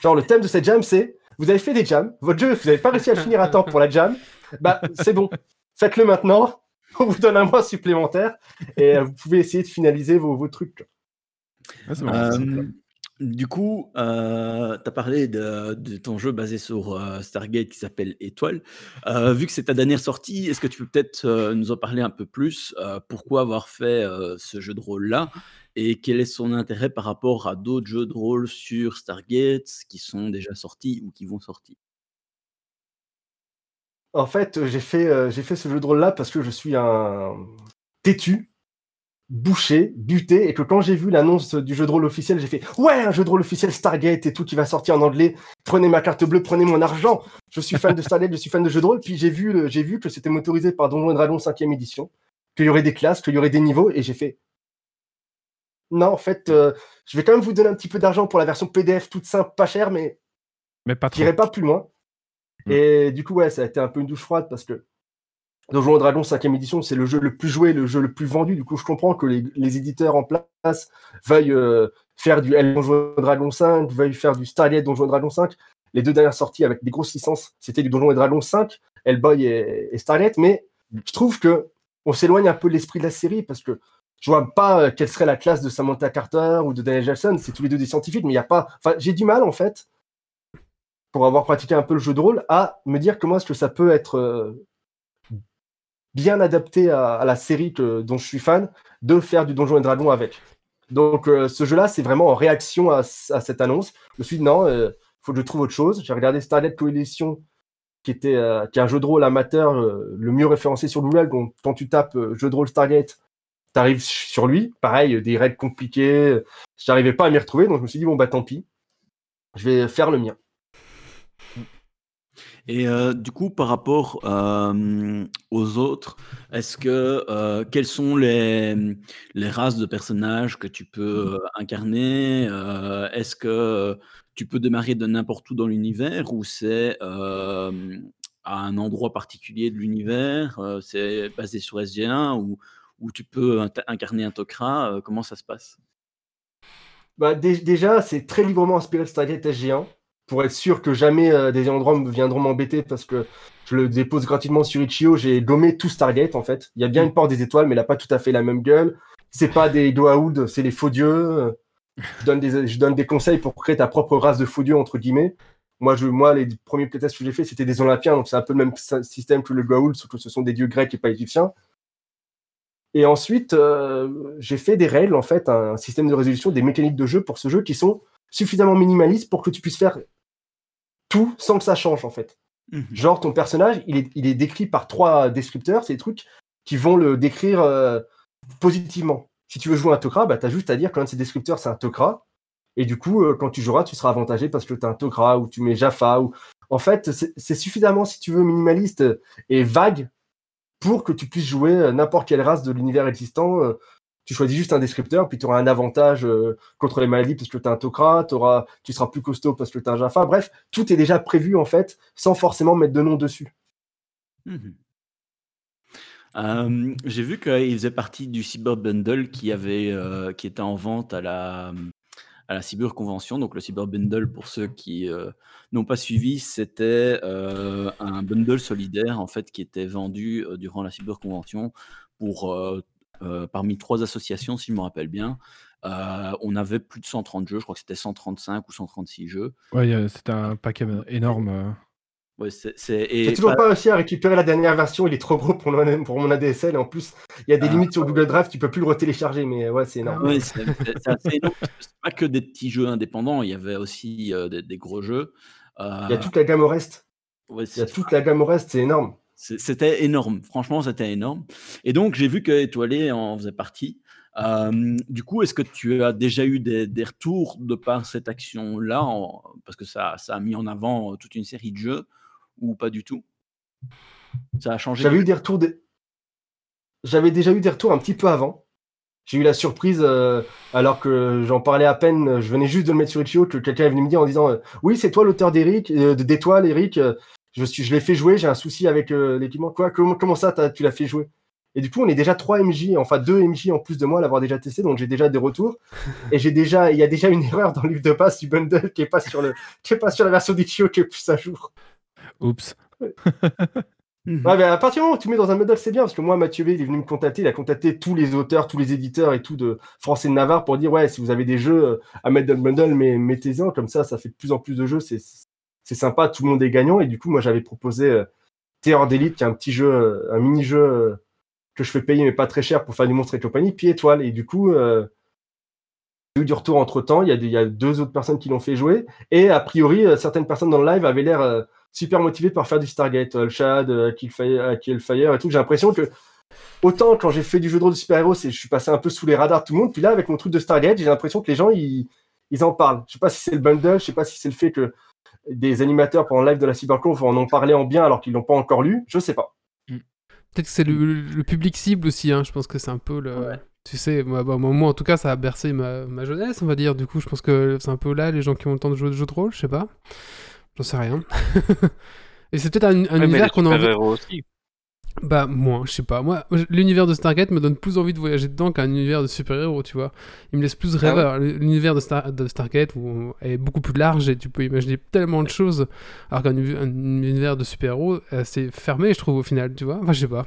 S3: Genre, le thème de cette jam, c'est vous avez fait des jams, votre jeu, vous n'avez pas réussi à le finir à temps pour la jam, bah c'est bon, faites-le maintenant, on vous donne un mois supplémentaire et euh, vous pouvez essayer de finaliser vos, vos trucs.
S2: Ah.
S6: Euh, du coup, tu as parlé de, de ton jeu basé sur euh, Stargate qui s'appelle Étoile. Euh, vu que c'est ta dernière sortie, est-ce que tu peux peut-être euh, nous en parler un peu plus euh, Pourquoi avoir fait euh, ce jeu de rôle-là? Et quel est son intérêt par rapport à d'autres jeux de rôle sur Stargate qui sont déjà sortis ou qui vont sortir?
S3: En fait, j'ai fait, euh, j'ai fait ce jeu de rôle-là parce que je suis un têtu, bouché, buté, et que quand j'ai vu l'annonce du jeu de rôle officiel, j'ai fait Ouais, un jeu de rôle officiel Stargate et tout qui va sortir en anglais. Prenez ma carte bleue, prenez mon argent. Je suis fan de Stargate, je suis fan de jeux de rôle. Puis j'ai vu, j'ai vu que c'était motorisé par Donjons et Dragons 5e édition, qu'il y aurait des classes, qu'il y aurait des niveaux, et j'ai fait Non, en fait, euh, je vais quand même vous donner un petit peu d'argent pour la version PDF toute simple, pas chère, mais
S2: Mais pas
S3: j'irai pas plus loin.
S2: Mm.
S3: Et du coup, ouais, ça a été un peu une douche froide parce que Donjons et Dragons 5 édition, c'est le jeu le plus joué, le jeu le plus vendu. Du coup, je comprends que les, les éditeurs en place veuillent euh, faire du L Donjons et Dragons 5, veuillent faire du Stargate Donjons et Dragons 5. Les deux dernières sorties avec des grosses licences, c'était du Donjons et Dragons 5, Hellboy et, et Stargate. Mais je trouve que on s'éloigne un peu de l'esprit de la série parce que je vois pas euh, quelle serait la classe de Samantha Carter ou de Daniel Jelson. C'est tous les deux des scientifiques, mais il n'y a pas. Enfin, j'ai du mal en fait pour avoir pratiqué un peu le jeu de rôle, à me dire comment est-ce que ça peut être euh, bien adapté à, la série que, dont je suis fan, de faire du Donjon et Dragon avec. Donc euh, ce jeu-là, c'est vraiment en réaction à, cette annonce. Je me suis dit non, il faut que je trouve autre chose. J'ai regardé Starlight Coalition, qui, était, qui est un jeu de rôle amateur le mieux référencé sur Google. Quand tu tapes jeu de rôle Stargate, tu arrives sur lui. Pareil, des règles compliquées. J'arrivais pas à m'y retrouver, donc je me suis dit bon bah tant pis, je vais faire le mien.
S6: Et euh, du coup, par rapport euh, aux autres, est-ce que euh, quelles sont les, les races de personnages que tu peux euh, incarner Est-ce que tu peux démarrer de n'importe où dans l'univers ou c'est à un endroit particulier de l'univers C'est basé sur SG1 ou, ou tu peux incarner un Tok'ra Euh, Comment ça se passe?
S3: Bah, dé- déjà, c'est très librement inspiré de Stargate SG1 pour être sûr que jamais euh, des endroits viendront m'embêter parce que je le dépose gratuitement sur Itch.io. J'ai gommé tout Stargate en fait. Il y a bien une porte des étoiles, mais elle n'a pas tout à fait la même gueule. C'est pas des Goa'uld, c'est les faux dieux. Je donne, des, je donne des conseils pour créer ta propre race de faux dieux, entre guillemets. Moi, je, moi les premiers playtests que j'ai fait, c'était des Olympiens, donc c'est un peu le même sy- système que le Goa'uld, sauf que ce sont des dieux grecs et pas égyptiens. Et ensuite, euh, j'ai fait des règles, en fait, un système de résolution, des mécaniques de jeu pour ce jeu qui sont suffisamment minimalistes pour que tu puisses faire tout sans que ça change, en fait. Genre, ton personnage, il est, il est décrit par trois descripteurs, c'est des trucs qui vont le décrire euh, positivement. Si tu veux jouer un Tok'ra, bah, tu as juste à dire que l'un de ces descripteurs, c'est un Tok'ra. Et du coup, euh, quand tu joueras, tu seras avantagé parce que tu as un Tok'ra ou tu mets Jaffa. Ou... En fait, c'est suffisamment, si tu veux, minimaliste et vague pour que tu puisses jouer euh, n'importe quelle race de l'univers existant. euh, tu choisis juste un descripteur, puis tu auras un avantage euh, contre les maladies parce que tu as un Tok'ra, tu seras plus costaud parce que tu as un Jaffa. Bref, tout est déjà prévu en fait, sans forcément mettre de nom dessus.
S6: Mhm. J'ai vu qu'il faisait partie du Cyber Bundle qui était en vente à la, à la Cyber Convention. Donc, le Cyber Bundle, pour ceux qui euh, n'ont pas suivi, c'était euh, un bundle solidaire en fait, qui était vendu euh, durant la Cyber Convention pour, parmi trois associations, si je me rappelle bien. On avait plus de 130 jeux, je crois que c'était 135 ou 136 jeux.
S2: Ouais, c'était un paquet énorme. Euh.
S6: Ouais, c'est-
S3: toujours
S6: pas-
S3: pas réussi à récupérer la dernière version, il est trop gros pour mon, pour mon ADSL. En plus, il y a des
S6: Ah,
S3: limites sur Google Drive, tu peux plus le retélécharger, mais ouais, c'est énorme.
S6: Ouais, c'est pas que des petits jeux indépendants, il y avait aussi euh, des, des gros jeux. Euh,
S3: Il y a toute la gamme au reste.
S6: ouais,
S3: Il y a toute la gamme au reste, c'est énorme.
S6: C'était énorme, franchement, c'était énorme. Et donc, j'ai vu que Étoilé en faisait partie. Euh, du coup, est-ce que tu as déjà eu des, des retours de par cette action-là, parce que ça, ça a mis en avant euh, toute une série de jeux, ou pas du tout Ça a changé
S3: J'avais eu des retours. de- J'avais déjà eu des retours un petit peu avant. J'ai eu la surprise, euh, alors que j'en parlais à peine, je venais juste de le mettre sur Itch.io, que quelqu'un est venu me dire en disant euh, Oui, c'est toi l'auteur d'Eric, euh, d'étoiles, Eric. euh, je, suis, je l'ai fait jouer, j'ai un souci avec l'équipement. Quoi comment, comment ça, tu l'as fait jouer? Et du coup, on est déjà 3 MJ, enfin 2 MJ en plus de moi à l'avoir déjà testé, donc j'ai déjà des retours. Et j'ai déjà, il y a déjà une erreur dans le livre de passe du bundle qui est pas sur, le, qui est pas sur la version d'Itch.io qui est plus à jour.
S2: Oups.
S3: Ouais, mais à partir du moment où tu mets dans un bundle, c'est bien, parce que moi, Mathieu B, il est venu me contacter, il a contacté tous les auteurs, tous les éditeurs et tout de France et de Navarre pour dire, ouais, si vous avez des jeux euh, à mettre dans le bundle, mais mettez-en, comme ça, ça fait de plus en plus de jeux, c'est c'est sympa, tout le monde est gagnant, et du coup, moi, j'avais proposé euh, Terror d'Elite, qui est un petit jeu, euh, un mini-jeu euh, que je fais payer, mais pas très cher pour faire du monstre et compagnie, puis étoile, et du coup, euh, du retour entre temps, il y, a des- il y a deux autres personnes qui l'ont fait jouer, et a priori, certaines personnes dans le live avaient l'air super motivées par faire du Stargate, euh, le Shad, euh, Killfire, euh, Killfire et tout. J'ai l'impression que autant quand j'ai fait du jeu de rôle de super-héros, c'est- je suis passé un peu sous les radars de tout le monde, puis là, avec mon truc de Stargate, j'ai l'impression que les gens, ils, ils en parlent. Je sais pas si c'est le bundle, je sais pas si c'est le fait que des animateurs pendant le live de la CyberConf en ont parlé en bien alors qu'ils l'ont pas encore lu, je sais pas.
S1: Peut-être que c'est le, le public cible aussi, hein. je pense que c'est un peu le... Tu sais, moi, bah, moi, en tout cas, ça a bercé ma, ma jeunesse, on va dire. Du coup, je pense que c'est un peu là les gens qui ont le temps de jouer de jeux de rôle, je sais pas. J'en sais rien. Et c'est peut-être un, un
S5: Ouais, mais
S1: univers qu'on a envie...
S5: aussi.
S1: Bah, moi, je sais pas. Moi, l'univers de Stargate me donne plus envie de voyager dedans qu'un univers de super-héros, tu vois. Il me laisse plus
S5: Ah ouais
S1: rêveur. L'univers de, Star- de Stargate où est beaucoup plus large et tu peux imaginer tellement de choses. Alors qu'un uni- un univers de super-héros, euh, c'est fermé, je trouve, au final, tu vois. Enfin, je sais pas.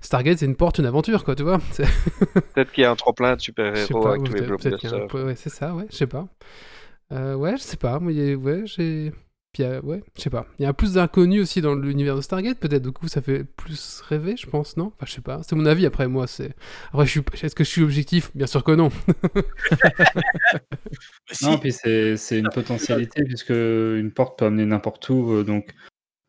S1: Stargate, c'est une porte, une aventure, quoi, tu vois.
S5: Peut-être qu'il y a un trop-plein de super-héros avec tous les
S1: un ouais, c'est ça, ouais, je sais pas. Euh, ouais, je sais pas. Moi, a- ouais, j'ai. Puis, euh, ouais, je sais pas. Il y a plus d'inconnus aussi dans l'univers de Stargate, peut-être. Du coup, ça fait plus rêver, je pense, non? Enfin, je sais pas. C'est mon avis. Après, moi, c'est. Après, je suis... est-ce que je suis objectif? Bien sûr que non.
S7: Non, puis c'est c'est une potentialité puisque une porte peut amener n'importe où. euh, Donc,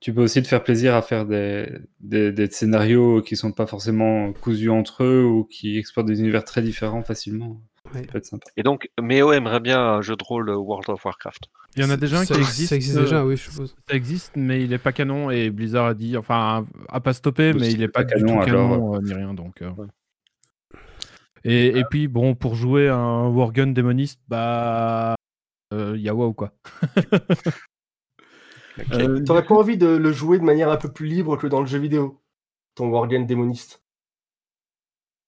S7: tu peux aussi te faire plaisir à faire des, des, des scénarios qui sont pas forcément cousus entre eux ou qui explorent des univers très différents facilement.
S1: Ouais.
S7: Ça peut être sympa.
S5: Et donc, Méo aimerait bien un jeu de rôle World of Warcraft.
S2: Il y en a déjà un qui existe.
S1: Ça existe
S2: euh,
S1: déjà, oui, je suppose.
S2: Ça existe, mais il est pas canon et Blizzard a dit, enfin, a pas stoppé, mais
S7: Si
S2: il est pas,
S7: pas
S2: du
S7: canon,
S2: tout
S7: alors,
S2: canon euh, ni rien. Donc, euh. et, et puis, bon, pour jouer un Wargun démoniste, bah. euh, Il y a WoW quoi.
S6: Euh,
S3: T'aurais pas envie de le jouer de manière un peu plus libre que dans le jeu vidéo Ton Wargame démoniste?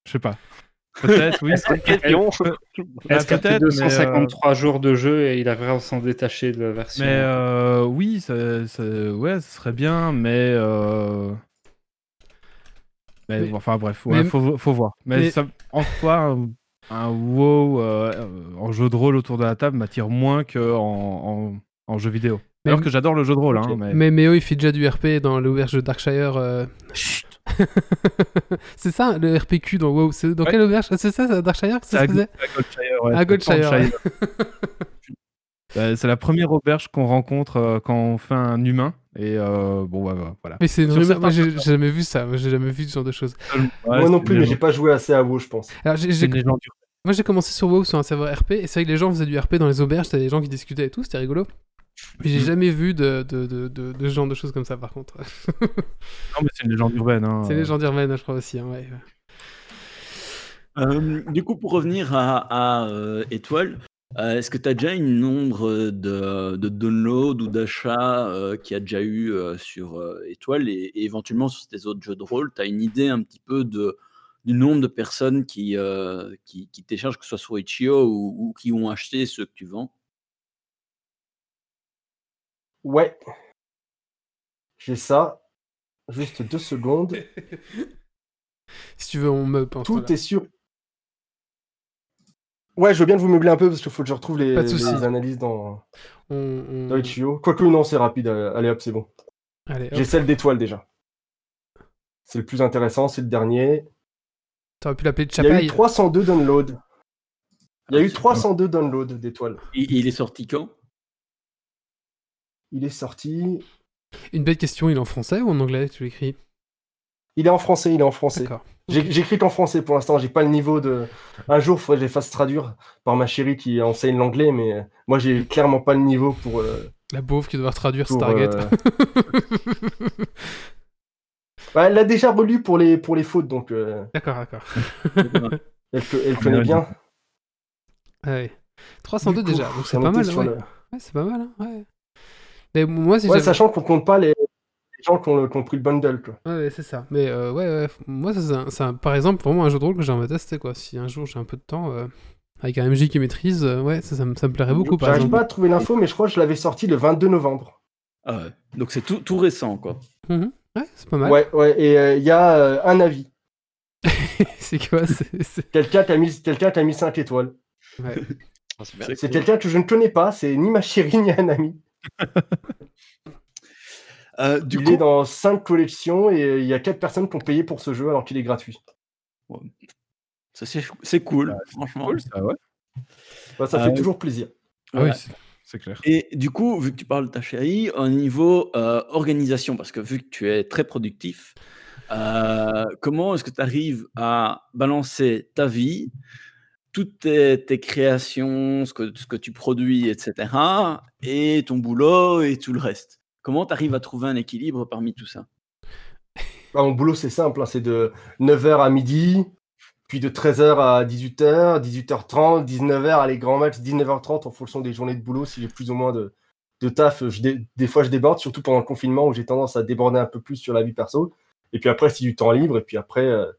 S2: Je sais pas. Peut-être, oui.
S5: Question.
S2: Bah,
S7: Est-ce qu'après
S2: peut-être, mais, euh,
S7: 253 jours de jeu et il arrivera à s'en détacher de la version
S2: Mais euh, oui, ça, ça- ouais, ce serait bien, mais. euh, mais
S1: Mais-
S2: bon, enfin bref, ouais,
S1: mais-
S2: faut, faut voir. Mais,
S1: mais-
S2: ça- en soi, un, un WoW euh, en jeu de rôle autour de la table m'attire moins qu'en en, en jeu vidéo.
S1: Mais-
S2: Alors que j'adore le jeu de rôle, hein, mais.
S1: Mais Méo, il fait déjà du RP dans l'auberge de Darkshire. c'est ça, le RPQ dans WoW. C'est dans
S2: Ouais.
S1: quelle auberge? Ah, C'est ça, c'est Darkshire que
S2: C'est?
S1: Ça
S2: à
S1: se faisait
S2: à Goldshire, ouais,
S1: À
S2: c'est
S1: Goldshire,
S2: Goldshire. C'est la première auberge qu'on rencontre euh, quand on fait un humain. Et euh, bon, ouais, ouais, voilà.
S1: Mais c'est une
S2: Sur
S1: rumeur. Moi,
S2: certains
S1: j'ai jamais vu ça. Moi, j'ai jamais vu ce genre de choses.
S2: Ouais,
S3: Moi non plus, mais j'ai pas joué assez à WoW, je pense.
S1: Alors, j'ai- moi, j'ai commencé sur WoW sur un serveur RP. Et c'est vrai que les gens faisaient du RP dans les auberges. T'avais des gens qui discutaient et tout. C'était rigolo. Mais j'ai
S2: Mhm.
S1: jamais vu de, de, de, de, de ce genre de choses comme ça, par contre.
S2: Non, mais c'est une légende urbaine. Hein.
S1: c'est les gens d'Irvine, je crois aussi. hein, ouais.
S6: Euh, du coup, pour revenir à, à, euh, Étoile, euh, est-ce que tu as déjà une nombre de, de downloads ou d'achats euh, qu'il y a déjà eu euh, sur euh, Étoile et, et éventuellement sur tes autres jeux de rôle Tu as une idée un petit peu de, du nombre de personnes qui, euh, qui, qui téléchargent, que ce soit sur Itch.io ou, ou qui ont acheté ceux que tu vends?
S3: Ouais. J'ai ça. Juste deux secondes.
S1: Si tu veux, on me pense.
S3: Tout est sur. Ouais, je veux bien vous meubler un peu parce qu'il faut que je retrouve les,
S1: Pas de souci.
S3: les analyses dans,
S1: On, on-
S3: dans. Quoique, non, c'est rapide. euh, Allez, hop, c'est bon. J'ai celle d'étoile déjà. C'est le plus intéressant, c'est le dernier.
S1: T'aurais pu l'appeler
S3: Il y a eu
S1: Chapaille.
S3: 302 downloads. Il y a
S6: Ah,
S3: eu
S6: c'est
S3: 302 downloads d'étoiles.
S6: Et, et il est sorti quand?
S3: Il est sorti.
S1: Une belle question, il est en français ou en anglais Tu l'écris?
S3: Il est en français, il est en français. J'écris qu'en français pour l'instant, j'ai pas le niveau de. Un jour, il faudrait que je les fasse traduire par ma chérie qui enseigne l'anglais, mais euh, moi, j'ai clairement pas le niveau pour. euh,
S1: La beauve qui doit traduire
S3: pour,
S1: Stargate.
S3: euh, bah, elle l'a déjà relu pour les, pour les fautes, donc euh,
S1: D'accord, d'accord.
S3: elle, co- elle connaît
S2: bien.
S1: Ouais. 302
S3: Du coup,
S1: déjà, donc c'est pas mal.
S3: sur
S1: Ouais,
S3: le-
S1: Ouais, c'est pas mal. Ouais. Mais moi, si
S3: Ouais, sachant qu'on compte pas les, les gens qui ont, qui ont pris le bundle. Quoi.
S1: Ouais, ouais, c'est ça. Mais euh, ouais, ouais, moi, ça, c'est un- c'est un- par exemple vraiment un jeu de rôle que j'aimerais tester. Quoi. Si un jour j'ai un peu de temps, euh, avec un MJ qui maîtrise, euh, ouais, ça, ça, me, ça me plairait beaucoup. Par
S3: J'arrive pas à trouver l'info, mais je crois que je l'avais sorti le 22 novembre.
S6: Ah ouais. Donc c'est tout, tout récent, quoi.
S1: Mhm. Ouais, c'est pas mal.
S3: Ouais, ouais, et euh, il y a euh, un avis.
S1: c'est quoi
S3: Quelqu'un qui a mis, quelqu'un mis 5 étoiles.
S1: ouais.
S5: Ah, c'est
S3: quelqu'un que je ne connais pas, c'est ni ma chérie ni un ami.
S6: Euh, du
S3: il
S6: coup,
S3: est dans 5 collections et euh, il y a 4 personnes qui ont payé pour ce jeu alors qu'il est gratuit.
S6: ça, c'est cool, franchement.
S2: Cool, ça, ouais.
S3: Bah, ça fait
S6: oui.
S3: toujours plaisir.
S2: Ah oui,
S6: Ouais.
S2: c'est- c'est clair.
S6: Et du coup, vu que tu parles de ta chérie, au niveau euh, organisation, parce que vu que tu es très productif, euh, comment est-ce que tu arrives à balancer ta vie, toutes tes, créations, ce que, tu produis, etc., et ton boulot et tout le reste Comment tu arrives à trouver un équilibre parmi tout ça?
S3: Bah, mon boulot, c'est simple, hein, c'est de 9h à midi, puis de 13h à 18h, 18h30, 19h, allez, grand max 19h30 en fonction des journées de boulot. Si j'ai plus ou moins de, taf, des fois je déborde, surtout pendant le confinement où j'ai tendance à déborder un peu plus sur la vie perso. Et puis après, c'est du temps libre, et puis après, euh,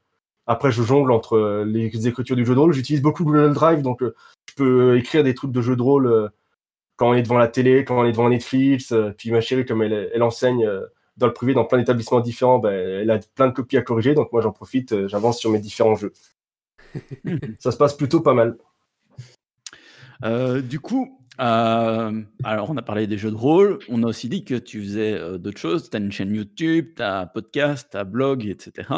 S3: après je jongle entre euh, les écritures du jeu de rôle. J'utilise beaucoup Google Drive, donc euh, je peux écrire des trucs de jeu de rôle euh, quand on est devant la télé, quand on est devant Netflix. euh, puis ma chérie, comme elle, elle enseigne. euh, dans le privé, dans plein d'établissements différents, ben, elle a plein de copies à corriger, donc moi j'en profite, euh, j'avance sur mes différents jeux. ça se passe plutôt pas mal.
S6: Euh, du coup, Euh, alors, on a parlé des jeux de rôle. On a aussi dit que tu faisais euh, d'autres choses. Tu as une chaîne YouTube, tu as un podcast, tu as un blog, etc.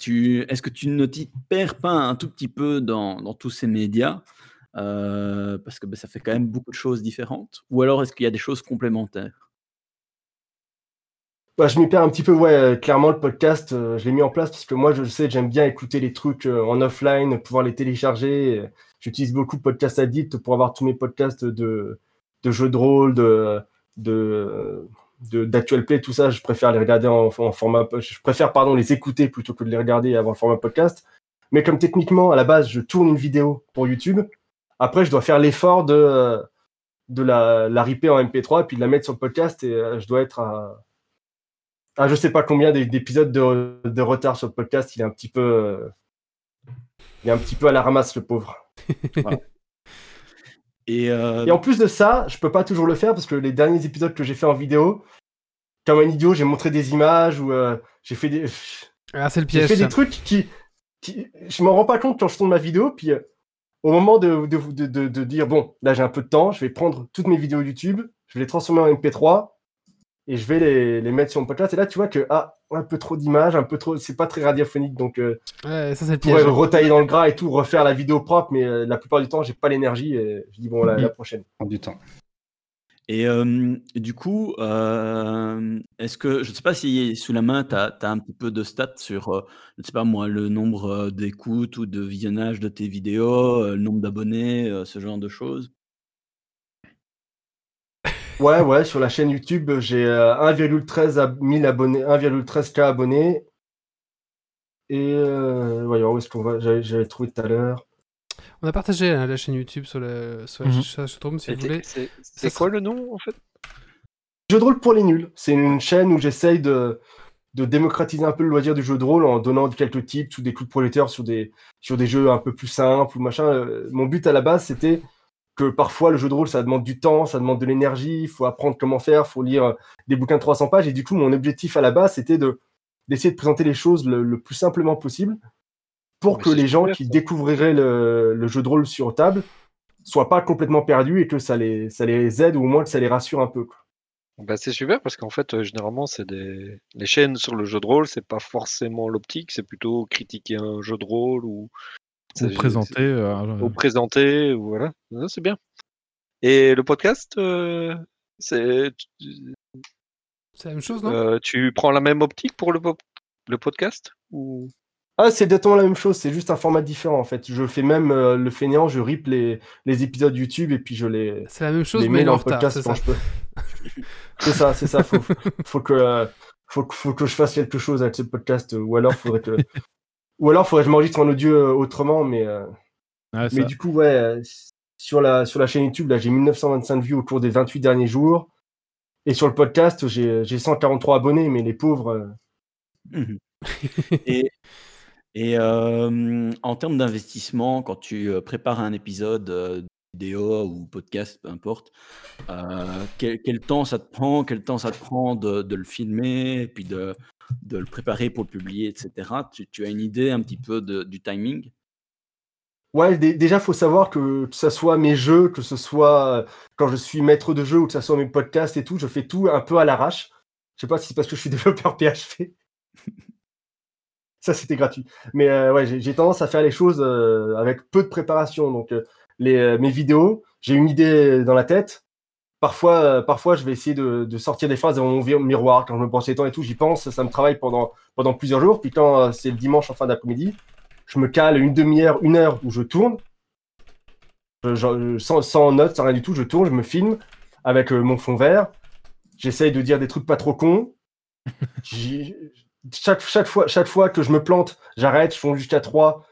S6: Est-ce que tu ne t'y perds pas un tout petit peu dans, tous ces médias euh, Parce que ben, ça fait quand même beaucoup de choses différentes. Ou alors, est-ce qu'il y a des choses complémentaires?
S3: Bah, je m'y perds un petit peu, ouais. euh, Clairement, le podcast, euh, je l'ai mis en place parce que moi, je le sais, j'aime bien écouter les trucs en offline, pouvoir les télécharger. J'utilise beaucoup Podcast Addict pour avoir tous mes podcasts de, jeux de rôle, de- d'actual play, tout ça. Je préfère les regarder en, en format, je préfère, pardon, les écouter plutôt que de les regarder et avoir le format podcast. Mais comme techniquement, à la base, je tourne une vidéo pour YouTube. Après, je dois faire l'effort de, de la, la ripper en MP3 et puis de la mettre sur le podcast et euh, je dois être à, à je sais pas combien d'é- d'épisodes de, de retard sur le podcast. Il est un petit peu, euh, il est un petit peu à la ramasse, le pauvre.
S6: Et, euh,
S3: Et en plus de ça, je peux pas toujours le faire parce que les derniers épisodes que j'ai fait en vidéo, comme un idiot, j'ai montré des images ou euh, j'ai fait des,
S1: Ah, c'est le
S3: j'ai
S1: piège.
S3: fait des
S1: ça.
S3: trucs qui, qui je m'en rends pas compte quand je tourne ma vidéo. Puis euh, au moment de, de, de, de- de dire bon, là j'ai un peu de temps, je vais prendre toutes mes vidéos YouTube, je vais les transformer en MP3 et je vais les, les mettre sur mon podcast. Et là, tu vois que ah, un peu trop d'images, un peu trop, c'est pas très radiophonique, donc euh,
S1: Ouais, ça c'est le
S3: je pourrais
S1: piège.
S3: retailler dans le gras et tout, refaire la vidéo propre, mais euh, la plupart du temps, j'ai pas l'énergie. Et je dis bon, la, la prochaine.
S7: Prend du temps.
S6: Et euh, du coup, euh, est-ce que, je ne sais pas si sous la main, tu as, un petit peu de stats sur, euh, je ne sais pas moi, le nombre euh, d'écoutes ou de visionnages de tes vidéos, euh, le nombre d'abonnés, euh, ce genre de choses?
S3: Ouais, ouais, sur la chaîne YouTube, j'ai euh, 1,13 ab- 1000 abonnés, 1,13K abonnés. Et euh, voyons, où est-ce qu'on va? J'avais trouvé tout à l'heure.
S1: On a partagé hein, la chaîne YouTube sur, le, sur la
S2: Mhm.
S1: chatroom si vous voulez.
S5: C'est quoi le nom en fait?
S3: Jeu de rôle pour les nuls. C'est une chaîne où j'essaye de, de démocratiser un peu le loisir du jeu de rôle en donnant quelques tips ou des coups de projecteur sur des, sur des jeux un peu plus simples ou machin. Euh, Mon but à la base, c'était que parfois le jeu de rôle, ça demande du temps, ça demande de l'énergie, il faut apprendre comment faire, il faut lire euh, des bouquins de 300 pages. Et du coup, mon objectif à la base, c'était de d'essayer de présenter les choses le, le plus simplement possible pour
S5: Mais
S3: que les gens qui
S5: ça.
S3: découvriraient le, le jeu de rôle sur table soient pas complètement perdus et que ça les, ça les aide ou au moins que ça les rassure un peu. quoi.
S5: Bah, c'est super parce qu'en fait, euh, généralement, c'est des les chaînes sur le jeu de rôle, c'est pas forcément l'optique, c'est plutôt critiquer un jeu de rôle ou
S2: Ou présenter. euh, un-
S5: ou présenter, ou voilà. C'est bien. Et le podcast, euh, c'est
S1: C'est la même chose, non?
S5: euh, tu prends la même optique pour le, le podcast ou?
S3: Ah, c'est exactement la même chose, c'est juste un format différent en fait. Je fais même euh, le fainéant, je rip les, les épisodes YouTube et puis je les,
S1: C'est la même chose,
S3: les
S1: mais
S3: mets
S1: en
S3: dans le
S1: retard,
S3: podcast
S1: c'est
S3: quand
S1: ça.
S3: je peux. c'est ça, c'est ça. Faut, faut, que, euh, faut, que- faut que je fasse quelque chose avec ce podcast euh, ou alors faudrait que. Ou alors faudrait que je m'enregistre en audio euh, autrement, mais, euh,
S2: Ouais, ça-
S3: mais du coup, ouais, euh, sur la, sur la chaîne YouTube, là j'ai 1925 vues au cours des 28 derniers jours. Et sur le podcast, j'ai j'ai 143 abonnés, mais les pauvres. euh,
S6: Mhm. Et, et euh, en termes d'investissement, quand tu prépares un épisode euh, vidéo ou podcast, peu importe, euh, quel, quel temps ça te prend Quel temps ça te prend de, de le filmer et puis de, de le préparer pour le publier, etc. Tu, as une idée un petit peu du timing?
S3: Ouais, dé- déjà, faut savoir que que ce soit mes jeux, que ce soit euh, quand je suis maître de jeu ou que ce soit mes podcasts et tout, je fais tout un peu à l'arrache. Je sais pas si c'est parce que je suis développeur PHP. Ça, c'était gratuit. Mais euh, ouais, j'ai tendance à faire les choses euh, avec peu de préparation. Donc, mes vidéos, j'ai une idée dans la tête. Parfois, euh, parfois je vais essayer de, de sortir des phrases dans mon miroir. Quand je me brosse les dents et tout, j'y pense. Ça me travaille pendant, pendant plusieurs jours. Puis quand euh, c'est le dimanche en fin d'après-midi, je me cale une demi-heure, une heure où je tourne. Je- je- sans, sans notes, sans rien du tout, je tourne, je me filme avec euh, mon fond vert. J'essaye de dire des trucs pas trop cons. Chaque, chaque, fois, chaque fois que je me plante, j'arrête, je fonce jusqu'à 3,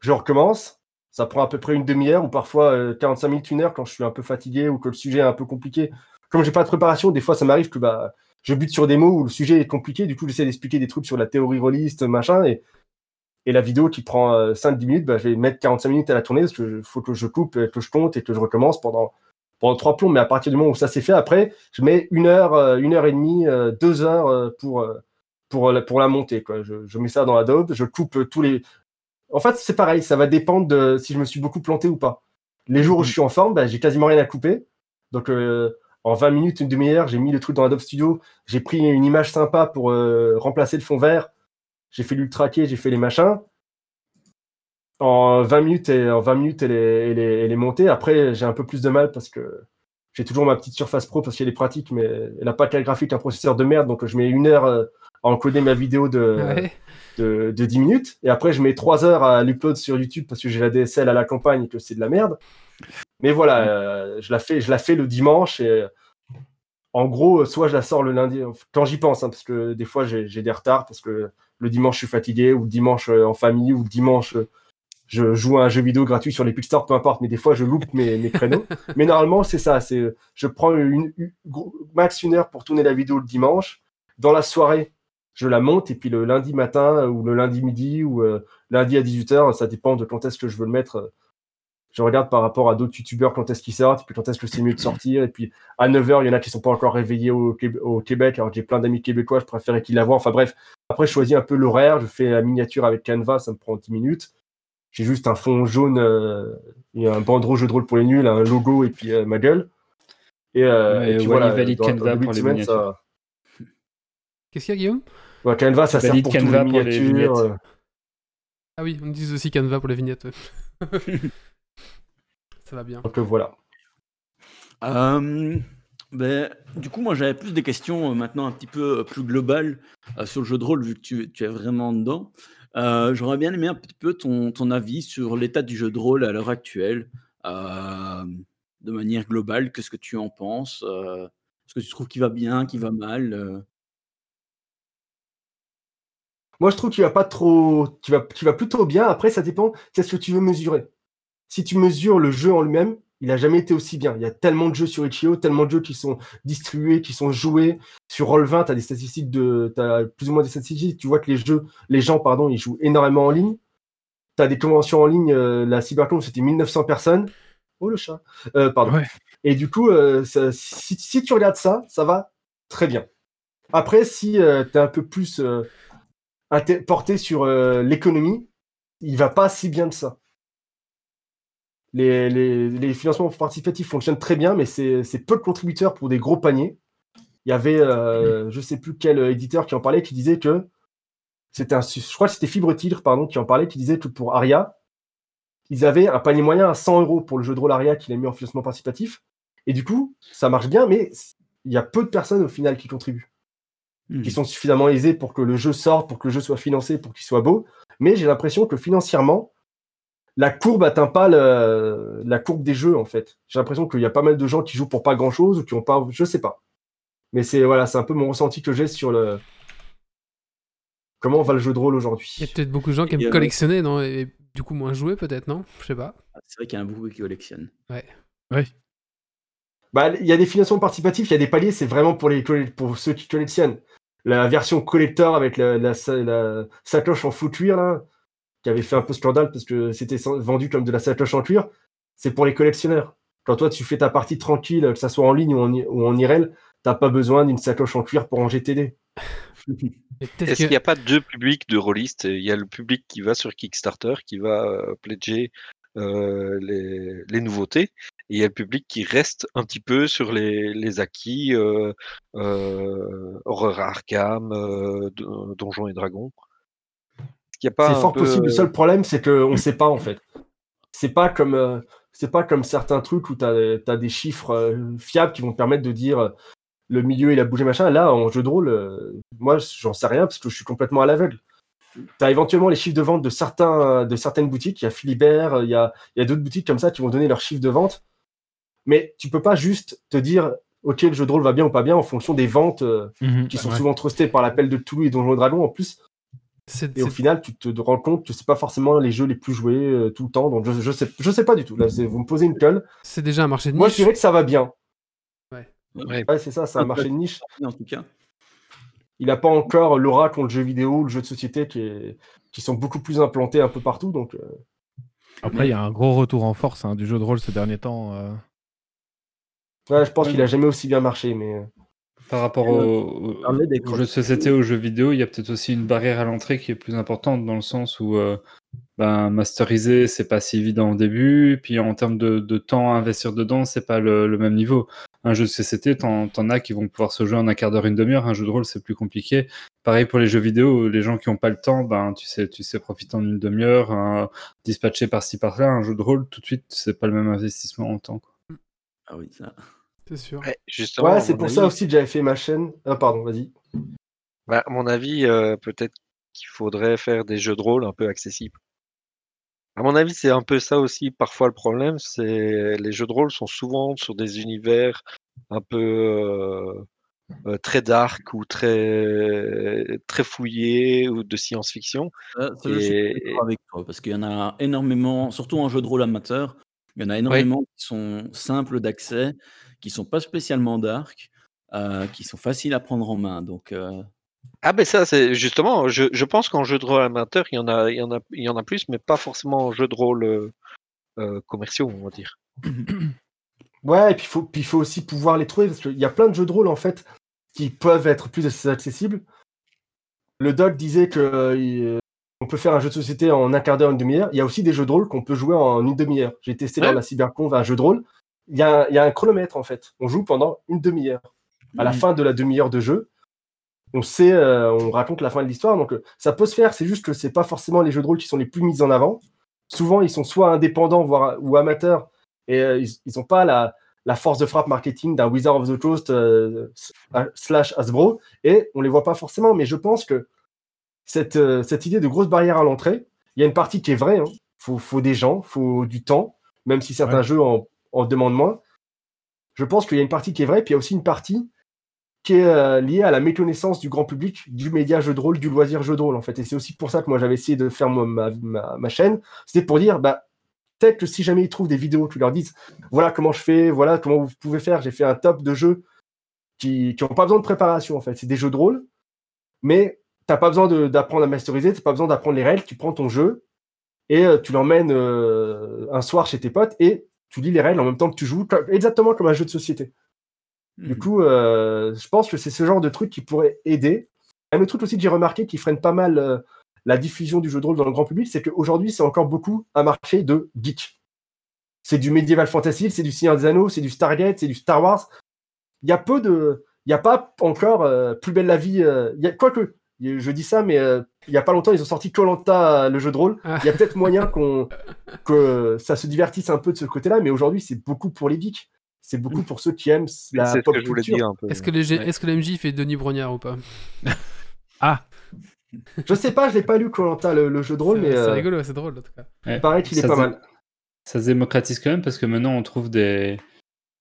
S3: je recommence. Ça prend à peu près une demi-heure ou parfois euh, 45 minutes, une heure quand je suis un peu fatigué ou que le sujet est un peu compliqué. Comme j'ai pas de préparation, des fois ça m'arrive que bah, je bute sur des mots où le sujet est compliqué, du coup j'essaie d'expliquer des trucs sur la théorie rôliste, machin, et, et la vidéo qui prend euh, 5-10 minutes, bah, je vais mettre 45 minutes à la tourner parce qu'il faut que je coupe, et que je compte et que je recommence pendant, pendant trois plombs. Mais à partir du moment où ça s'est fait, après, je mets une heure, euh, une heure et demie, euh, deux heures euh, pour, euh, pour, la- pour la monter. Quoi. Je, je mets ça dans Adobe, je coupe euh, tous les. En fait, c'est pareil, ça va dépendre de si je me suis beaucoup planté ou pas. Les jours où je suis en forme, bah, j'ai quasiment rien à couper. Donc euh, en 20 minutes, une demi-heure, j'ai mis le truc dans Adobe Studio, j'ai pris une image sympa pour euh, remplacer le fond vert, j'ai fait l'ultra j'ai fait les machins. En 20 minutes, et, en 20 minutes elle, est, elle, est, elle est montée. Après, j'ai un peu plus de mal parce que j'ai toujours ma petite Surface Pro parce qu'elle est pratique, mais elle n'a pas qu'un graphique, un processeur de merde. Donc je mets une heure euh, à encoder ma vidéo de,
S1: Ouais.
S3: De, de 10 minutes. Et après, je mets 3 heures à l'upload sur YouTube parce que j'ai la DSL à la campagne et que c'est de la merde. Mais voilà, euh, je, la fais, je la fais le dimanche. Et euh, en gros, soit je la sors le lundi, quand j'y pense, hein, parce que des fois j'ai des retards, parce que le dimanche je suis fatigué, ou le dimanche euh, en famille, ou le dimanche euh, je joue à un jeu vidéo gratuit sur l'Epic Store, peu importe, mais des fois je loupe mes, mes créneaux. mais normalement, c'est ça, c'est je prends une, max une heure pour tourner la vidéo le dimanche. Dans la soirée, je la monte, et puis le lundi matin, ou le lundi midi, ou euh, lundi à 18h, ça dépend de quand est-ce que je veux le mettre. euh, Je regarde par rapport à d'autres youtubeurs quand est-ce qu'ils sortent, et puis quand est-ce que c'est mieux de sortir. Et puis à 9h, il y en a qui sont pas encore réveillés au, Québec- au Québec, alors que j'ai plein d'amis québécois, je préférais qu'ils la voient. Enfin bref, après je choisis un peu l'horaire, je fais la miniature avec Canva, ça me prend 10 minutes. J'ai juste un fond jaune euh, et un bandeau jeu de rôle pour les nuls, un logo et puis euh, ma gueule. Et, euh,
S7: Ouais,
S3: et puis
S7: Wally
S3: voilà,
S7: valide
S3: dans- dans
S7: Canva pour les
S3: ça-
S1: Qu'est-ce qu'il y a, Guillaume?
S3: Ouais, Canva, ça sert
S7: valide
S3: pour
S7: Canva
S3: les
S7: pour les
S3: miniatures.
S7: vignettes.
S1: Ah oui, on dit aussi Canva pour les vignettes. ouais. Ça va bien.
S3: donc voilà.
S6: Euh, ben, du coup, moi, j'avais plus des questions euh, maintenant un petit peu euh, plus globales euh, sur le jeu de rôle, vu que tu, tu es vraiment dedans. Euh, J'aurais bien aimé un petit peu ton, ton avis sur l'état du jeu de rôle à l'heure actuelle, euh, de manière globale. Qu'est-ce que tu en penses euh, Est-ce que tu trouves qu'il va bien, qu'il va mal euh?
S3: Moi, je trouve qu'il va pas trop, qu'il va, qu'il va plutôt bien. Après, ça dépend. Qu'est-ce que tu veux mesurer Si tu mesures le jeu en lui-même, il n'a jamais été aussi bien. Il y a tellement de jeux sur Itch.io, tellement de jeux qui sont distribués, qui sont joués. Sur Roll20, tu as des statistiques de, t'as plus ou moins des statistiques. Tu vois que les jeux, les gens, pardon, ils jouent énormément en ligne. Tu as des conventions en ligne. euh, la CyberCon, c'était 1900 personnes. Oh le chat. Euh, pardon.
S2: Ouais.
S3: Et du coup, euh, ça- si, si tu regardes ça, ça va très bien. Après, si tu es un peu plus porté sur euh, l'économie, il va pas si bien que ça. Les, financements participatifs fonctionnent très bien, mais c'est c'est peu de contributeurs pour des gros paniers. Il y avait, euh, je sais plus quel éditeur qui en parlait, qui disait que c'était un, je crois que c'était Fibre Tigre, pardon, qui en parlait, qui disait que pour Aria, ils avaient un panier moyen à 100 euros pour le jeu de rôle Aria qu'il a mis en financement participatif. Et du coup, ça marche bien, mais il y a peu de personnes au final qui contribuent
S6: Hmm.
S3: qui sont suffisamment aisés pour que le jeu sorte, pour que le jeu soit financé, pour qu'il soit beau. Mais j'ai l'impression que financièrement, la courbe atteint pas le- la courbe des jeux en fait. J'ai l'impression qu'il y a pas mal de gens qui jouent pour pas grand chose ou qui ont pas, je sais pas. Mais c'est voilà, c'est un peu mon ressenti que j'ai sur le comment va le jeu de rôle aujourd'hui.
S1: Il y a peut-être beaucoup de gens qui aiment collectionner, non Et du coup, moins jouer, peut-être, non? Je sais pas.
S6: C'est vrai qu'il y a un beaucoup qui collectionne.
S3: Bah, il y a des financements participatifs, il y a des paliers, c'est vraiment pour les pour ceux qui collectionnent. La version collector avec la, la, sa- la sacoche en faux cuir là, qui avait fait un peu scandale parce que c'était vendu comme de la sacoche en cuir, c'est pour les collectionneurs. Quand toi tu fais ta partie tranquille, que ça soit en ligne ou en, ou en IRL, t'as pas besoin d'une sacoche en cuir pour ranger tes dés.
S1: Et peut-être
S5: Est-ce qu'il n'y a pas deux publics de rôlistes? Il y a le public qui va sur Kickstarter, qui va euh, pledger les, les nouveautés, et il y a le public qui reste un petit peu sur les, les acquis euh, euh, Horror Arkham, euh, Don- Donjons et Dragons.
S3: C'est fort
S5: peu-
S3: possible. Le seul problème, c'est qu'on ne sait pas en fait. C'est pas comme euh, c'est pas comme certains trucs où tu as, des chiffres euh, fiables qui vont te permettre de dire euh, le milieu il a bougé machin. Là, en jeu de rôle, euh, moi j'en sais rien parce que je suis complètement à l'aveugle. Tu as éventuellement les chiffres de vente de, certains, de certaines boutiques. Il y a Philibert, il y a, il y a d'autres boutiques comme ça qui vont donner leurs chiffres de vente. Mais tu peux pas juste te dire ok le jeu de rôle va bien ou pas bien en fonction des ventes euh, qui sont
S2: Ouais.
S3: souvent trustées par l'appel de Toulouse et Donjons et Dragons en plus. Et au final, tu te rends compte que c'est pas forcément les jeux les plus joués euh, tout le temps. Donc je, je sais, je sais pas du tout. Là, c'est- vous me posez une colle.
S1: c'est déjà un marché de
S3: Moi, je
S1: niche.
S3: dirais que ça va bien.
S5: Ouais.
S3: Ouais, c'est ça, c'est un marché de niche.
S6: En tout cas.
S3: Il n'a pas encore l'aura qu'ont le jeu vidéo, le jeu de société qui, est, qui sont beaucoup plus implantés un peu partout. Donc, euh,
S2: Après, il y a un gros retour en force hein, du jeu de rôle ces derniers temps. euh.
S3: ouais, je pense qu'il a jamais aussi bien marché. Mais euh,
S7: Par rapport au- jeux de société, aux jeux vidéo, il y a peut-être aussi une barrière à l'entrée qui est plus importante dans le sens où euh, ben, masteriser, c'est pas si évident au début. Puis en termes de, de temps à investir dedans, c'est pas le, le même niveau. Un jeu de société, t'en, t'en as qui vont pouvoir se jouer en un quart d'heure, une demi-heure. Un jeu de rôle, c'est plus compliqué. Pareil pour les jeux vidéo, les gens qui n'ont pas le temps, ben, tu sais, tu sais profiter en une demi-heure, un- dispatcher par-ci par-là. Un jeu de rôle, tout de suite, c'est pas le même investissement en temps. quoi.
S6: Ah oui, ça.
S1: C'est sûr.
S5: Ouais, justement,
S3: Ouais, c'est pour
S5: avis-
S3: ça aussi que j'avais fait ma chaîne. Ah, pardon, vas-y.
S5: Bah, à mon avis, euh, peut-être qu'il faudrait faire des jeux de rôle un peu accessibles. À mon avis, c'est un peu ça aussi parfois le problème, c'est les jeux de rôle sont souvent sur des univers un peu euh, euh, très dark ou très très fouillés ou de science-fiction.
S6: Je suis avec toi, parce qu'il y en a énormément, surtout en jeu de rôle amateur, il y en a énormément qui sont simples d'accès, qui sont pas spécialement dark, euh, qui sont faciles à prendre en main. Donc,
S5: Ah ben ça, c'est justement, je, je pense qu'en jeu de rôle amateur, il y en a, il y en a, il y en a plus, mais pas forcément en jeu de rôle euh, euh, commerciaux, on va dire.
S3: Ouais, et puis il faut, puis il faut aussi pouvoir les trouver, parce qu'il y a plein de jeux de rôle, en fait, qui peuvent être plus accessibles. Le doc disait que euh, il- on peut faire un jeu de société en un quart d'heure, une demi-heure. Il y a aussi des jeux de rôle qu'on peut jouer en une demi-heure. J'ai testé de la cyberconf un jeu de rôle. Il y, a, un- il y a un chronomètre, en fait. On joue pendant une demi-heure. À la
S6: Mhm.
S3: fin de la demi-heure de jeu, on sait, euh, on raconte la fin de l'histoire. Donc euh, ça peut se faire, c'est juste que c'est pas forcément les jeux de rôle qui sont les plus mis en avant. Souvent, ils sont soit indépendants, voire ou amateurs, et euh, ils n'ont pas la, la force de frappe marketing d'un Wizard of the Coast slash Hasbro, et on les voit pas forcément. Mais je pense que cette, cette idée de grosse barrière à l'entrée, il y a une partie qui est vraie. Il faut, faut des gens, faut du temps, même si certains
S2: Ouais.
S3: jeux en, en demandent moins. Je pense qu'il y a une partie qui est vraie, puis il y a aussi une partie qui est euh, liée à la méconnaissance du grand public du média jeu de rôle, du loisir jeu de rôle en fait. Et c'est aussi pour ça que moi j'avais essayé de faire ma, chaîne. C'était pour dire, bah, peut-être que si jamais ils trouvent des vidéos, tu leur dises, voilà comment je fais, voilà comment vous pouvez faire. J'ai fait un top de jeux qui n'ont pas besoin de préparation en fait. C'est des jeux de rôle, mais t'as pas besoin d'apprendre à masteriser, t'as pas besoin d'apprendre les règles. Tu prends ton jeu et euh, tu l'emmènes euh, un soir chez tes potes et tu lis les règles en même temps que tu joues, exactement comme un jeu de société. Du
S6: Mhm.
S3: coup, euh, je pense que c'est ce genre de truc qui pourrait aider. Un autre truc aussi que j'ai remarqué qui freine pas mal euh, la diffusion du jeu de rôle dans le grand public, c'est qu'aujourd'hui, c'est encore beaucoup un marché de geeks. C'est du Medieval Fantasy, c'est du Seigneur des Anneaux, c'est du Stargate, c'est du Star Wars. Il y a peu de. Il n'y a pas encore euh, Plus belle la vie. il y a... Quoique, je dis ça, mais il n'y a pas longtemps, ils ont sorti Colanta, le jeu de rôle.
S1: Ah.
S3: Il y a peut-être moyen qu'on que ça se divertisse un peu de ce côté-là, mais aujourd'hui, c'est beaucoup pour les geeks. C'est beaucoup pour ceux qui aiment la
S5: C'est ce
S3: pop
S5: que
S3: culture.
S1: Est-ce que, les
S5: Ouais.
S1: est-ce que le MJ fait Denis Brognard ou pas?
S2: Ah,
S3: Je sais pas, je l'ai pas lu Colanta le, le jeu de rôle, mais
S1: c'est
S3: euh,
S1: rigolo, c'est drôle en tout cas.
S7: Ouais.
S3: il paraît qu'il est pas mal.
S7: Ça se démocratise quand même parce que maintenant on trouve des,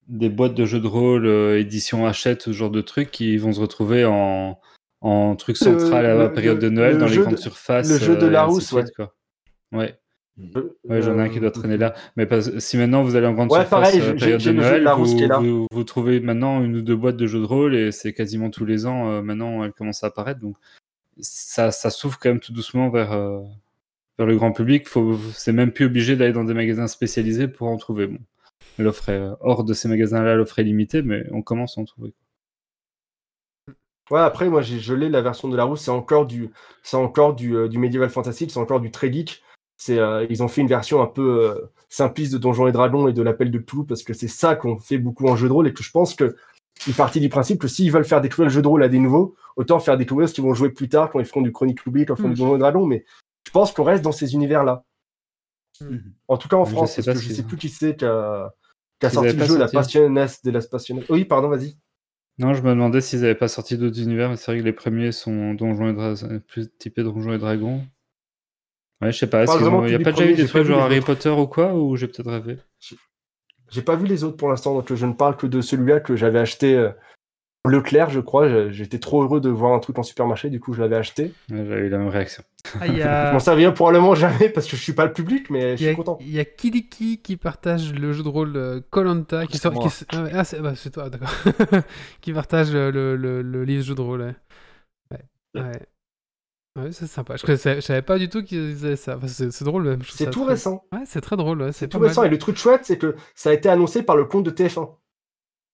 S7: des boîtes de jeux de rôle, euh, édition Hachette, ce genre de trucs qui vont se retrouver en, en truc
S3: Le-
S7: central à la période
S3: le-
S7: de Noël
S3: le
S7: dans les grandes
S3: de-
S7: surfaces.
S3: le jeu de
S7: euh,
S3: Larousse,
S7: suite, quoi. Ouais, ouais j'en ai un qui doit
S3: Euh,
S7: traîner là. Mais parce- si maintenant vous allez en grande
S3: Ouais,
S7: surface
S3: pareil,
S7: euh, période de
S3: de
S7: vous, trouvez maintenant une ou deux boîtes de jeux de rôle et c'est quasiment tous les ans. euh, maintenant, elles commencent à apparaître. Donc ça, ça s'ouvre quand même tout doucement vers, euh, vers le grand public. Faut, c'est même plus obligé d'aller dans des magasins spécialisés pour en trouver. Bon, l'offre est, hors de ces magasins-là, l'offre est limitée, mais on commence à en trouver.
S3: Ouais, après, moi, j'ai gelé la version de la rousse, c'est encore du, c'est encore du, euh, du Medieval Fantasy, c'est encore du très geek. C'est, euh, ils ont fait une version un peu euh, simpliste de Donjons et Dragons et de l'Appel de Cthulhu parce que c'est ça qu'on fait beaucoup en jeu de rôle et que je pense que ils partent du principe que s'ils veulent faire découvrir le jeu de rôle à des nouveaux, autant faire découvrir ce qu'ils vont jouer plus tard quand ils feront du Chronique Oubli, quand ils feront
S1: Mm.
S3: du Donjons et Dragons. Mais je pense qu'on reste dans ces univers-là.
S6: Mhm.
S3: En tout cas en
S7: Je
S3: France,
S7: sais
S3: parce que je sais plus qui c'est qui a, sorti le jeu, la
S7: sorti.
S3: Passionesse de la Passionesse. Oui, pardon, vas-y.
S7: Non, je me demandais s'ils n'avaient pas sorti d'autres univers, mais c'est vrai que les premiers sont Donjons et plus typés Donjons et Dragons. Ouais, je sais pas. Il n'y a pas déjà eu des trucs genre Harry. Potter ou quoi Ou j'ai peut-être rêvé?
S3: J'ai pas vu les autres pour l'instant, donc je ne parle que de celui-là que j'avais acheté euh, Leclerc, je crois. J'étais trop heureux de voir un truc en supermarché, du coup je l'avais acheté.
S7: Ouais, J'avais eu la même réaction.
S1: Ah, il y
S3: Je
S1: a,
S3: m'en servirai probablement jamais parce que je suis pas le public, mais je suis
S1: a,
S3: content.
S1: il y a Kiliki qui partage le jeu de rôle Colanta qui sort. qui ah, ah, c'est bah, c'est toi, d'accord. qui partage le, le, le, le livre jeu de rôle. Ouais. Ouais. ouais. Ouais, c'est sympa. Je, connaissais- je savais pas du tout qu'ils faisaient ça. Enfin, c'est drôle même.
S3: C'est tout
S1: très-
S3: récent.
S1: Ouais, c'est très drôle. ouais,
S3: C'est tout récent. Et le truc chouette, c'est que ça a été annoncé par le compte de TF1.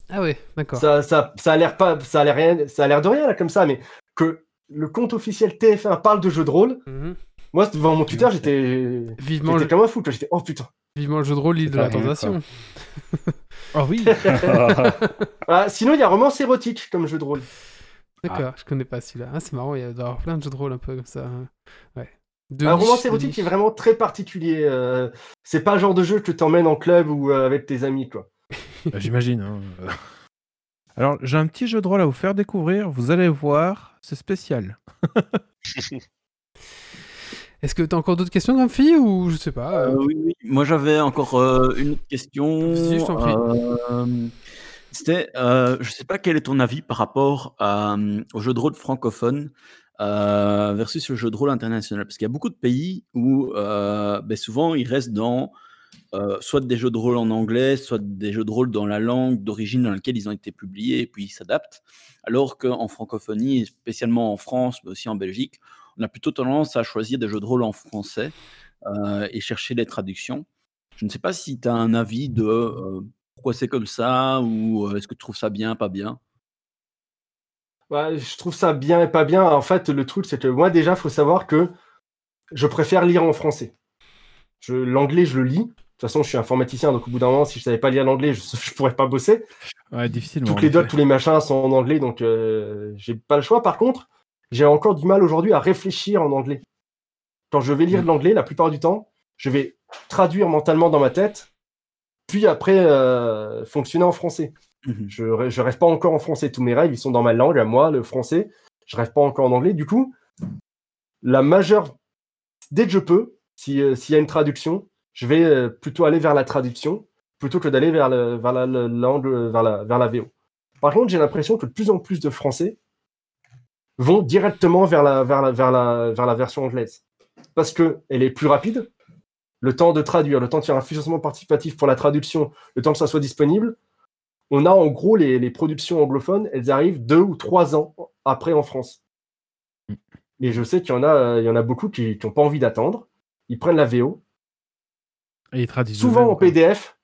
S1: Ah ouais, d'accord.
S3: Ça, ça, ça a l'air pas, ça a l'air rien, ça a l'air de rien là comme ça, mais que le compte officiel TF1 parle de jeux de rôle.
S1: Mhm.
S3: Moi, devant mon Twitter, j'étais,
S1: Vivement, le...
S3: comme un fou. J'étais, oh putain.
S1: Vivement le jeu de rôle, l'île de la tentation.
S2: Oh oui
S3: Ah, sinon, il y a romance érotique comme jeu de rôle.
S1: D'accord, je connais pas celui-là. Ah, c'est marrant, il y a doit y avoir plein de jeux de rôle un peu comme ça. hein. Ouais. De
S3: Un
S1: de
S3: érotique qui est vraiment très particulier. euh, c'est pas le genre de jeu que t'emmènes en club ou euh, avec tes amis, quoi.
S2: Bah, J'imagine. hein. Alors, j'ai un petit jeu de rôle à vous faire découvrir. Vous allez voir, c'est spécial.
S1: Est-ce que t'as encore d'autres questions, Grumpy, ou je sais pas euh,
S6: Euh, oui, oui. Moi, j'avais encore euh, une autre question.
S1: Vas-y, je t'en prie.
S6: C'était, euh, je sais pas quel est ton avis par rapport euh, au jeu de rôle francophone euh, versus le jeu de rôle international. Parce qu'il y a beaucoup de pays où euh, ben, souvent ils restent dans euh, soit des jeux de rôle en anglais, soit des jeux de rôle dans la langue d'origine dans laquelle ils ont été publiés et puis ils s'adaptent. Alors qu'en francophonie, spécialement en France, mais aussi en Belgique, on a plutôt tendance à choisir des jeux de rôle en français et chercher les traductions. Je ne sais pas si tu as un avis de pourquoi c'est comme ça ou euh, est-ce que tu trouves ça bien, pas bien?
S3: Ouais, je trouve ça bien et pas bien. En fait, le truc, c'est que moi, déjà, faut savoir que je préfère lire en français. Je, l'anglais, je le lis. De toute façon, je suis informaticien, donc au bout d'un moment, si je savais pas lire l'anglais, je, je pourrais pas bosser.
S2: Ouais, difficilement.
S3: Toutes les docs,
S2: effet.
S3: tous les machins sont en anglais, donc euh, j'ai pas le choix. Par contre, j'ai encore du mal aujourd'hui à réfléchir en anglais. Quand je vais lire de l'anglais, la plupart du temps, je vais traduire mentalement dans ma tête, puis après euh, fonctionner en français.
S6: Mhm.
S3: Je, je rêve pas encore en français. Tous mes rêves, ils sont dans ma langue, à moi, le français. Je rêve pas encore en anglais. Du coup, la majeure, dès que je peux, si, euh, s'il y a une traduction, je vais euh, plutôt aller vers la traduction plutôt que d'aller vers, le, vers la, la langue, vers la, vers la VO. Par contre, j'ai l'impression que de plus en plus de Français vont directement vers la, vers la, vers la, vers la version anglaise. Parce qu'elle est plus rapide, le temps de traduire, le temps de faire un financement participatif pour la traduction, le temps que ça soit disponible. On a en gros les, les productions anglophones, elles arrivent deux ou trois ans après en France. Et je sais qu'il y en a, euh, il y en a beaucoup qui n'ont pas envie d'attendre. Ils prennent la VO,
S2: Et ils traduisent
S3: souvent en. PDF.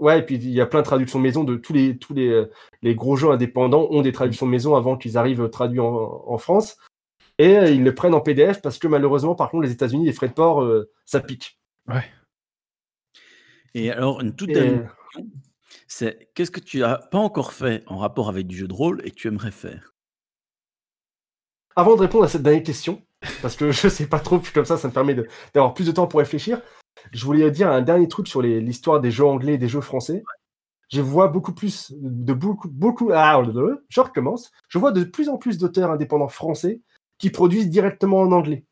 S3: Ouais, et puis il y a plein de traductions maison de tous les tous les, euh, les gros jeux indépendants ont des traductions maison avant qu'ils arrivent traduits en, en France. Et euh, ils le prennent en PDF parce que malheureusement, par contre, les États-Unis, les frais de port, euh, ça pique.
S6: Et alors, une toute
S3: Et-
S6: dernière question, c'est qu'est-ce que tu as pas encore fait en rapport avec du jeu de rôle et que tu aimerais faire?
S3: Avant de répondre à cette dernière question, parce que je sais pas trop, puis comme ça, ça me permet de- d'avoir plus de temps pour réfléchir, je voulais dire un dernier truc sur les- l'histoire des jeux anglais et des jeux français. Je vois beaucoup plus de beaucoup, beaucoup. Ah, je recommence. Je vois de plus en plus d'auteurs indépendants français qui produisent directement en anglais.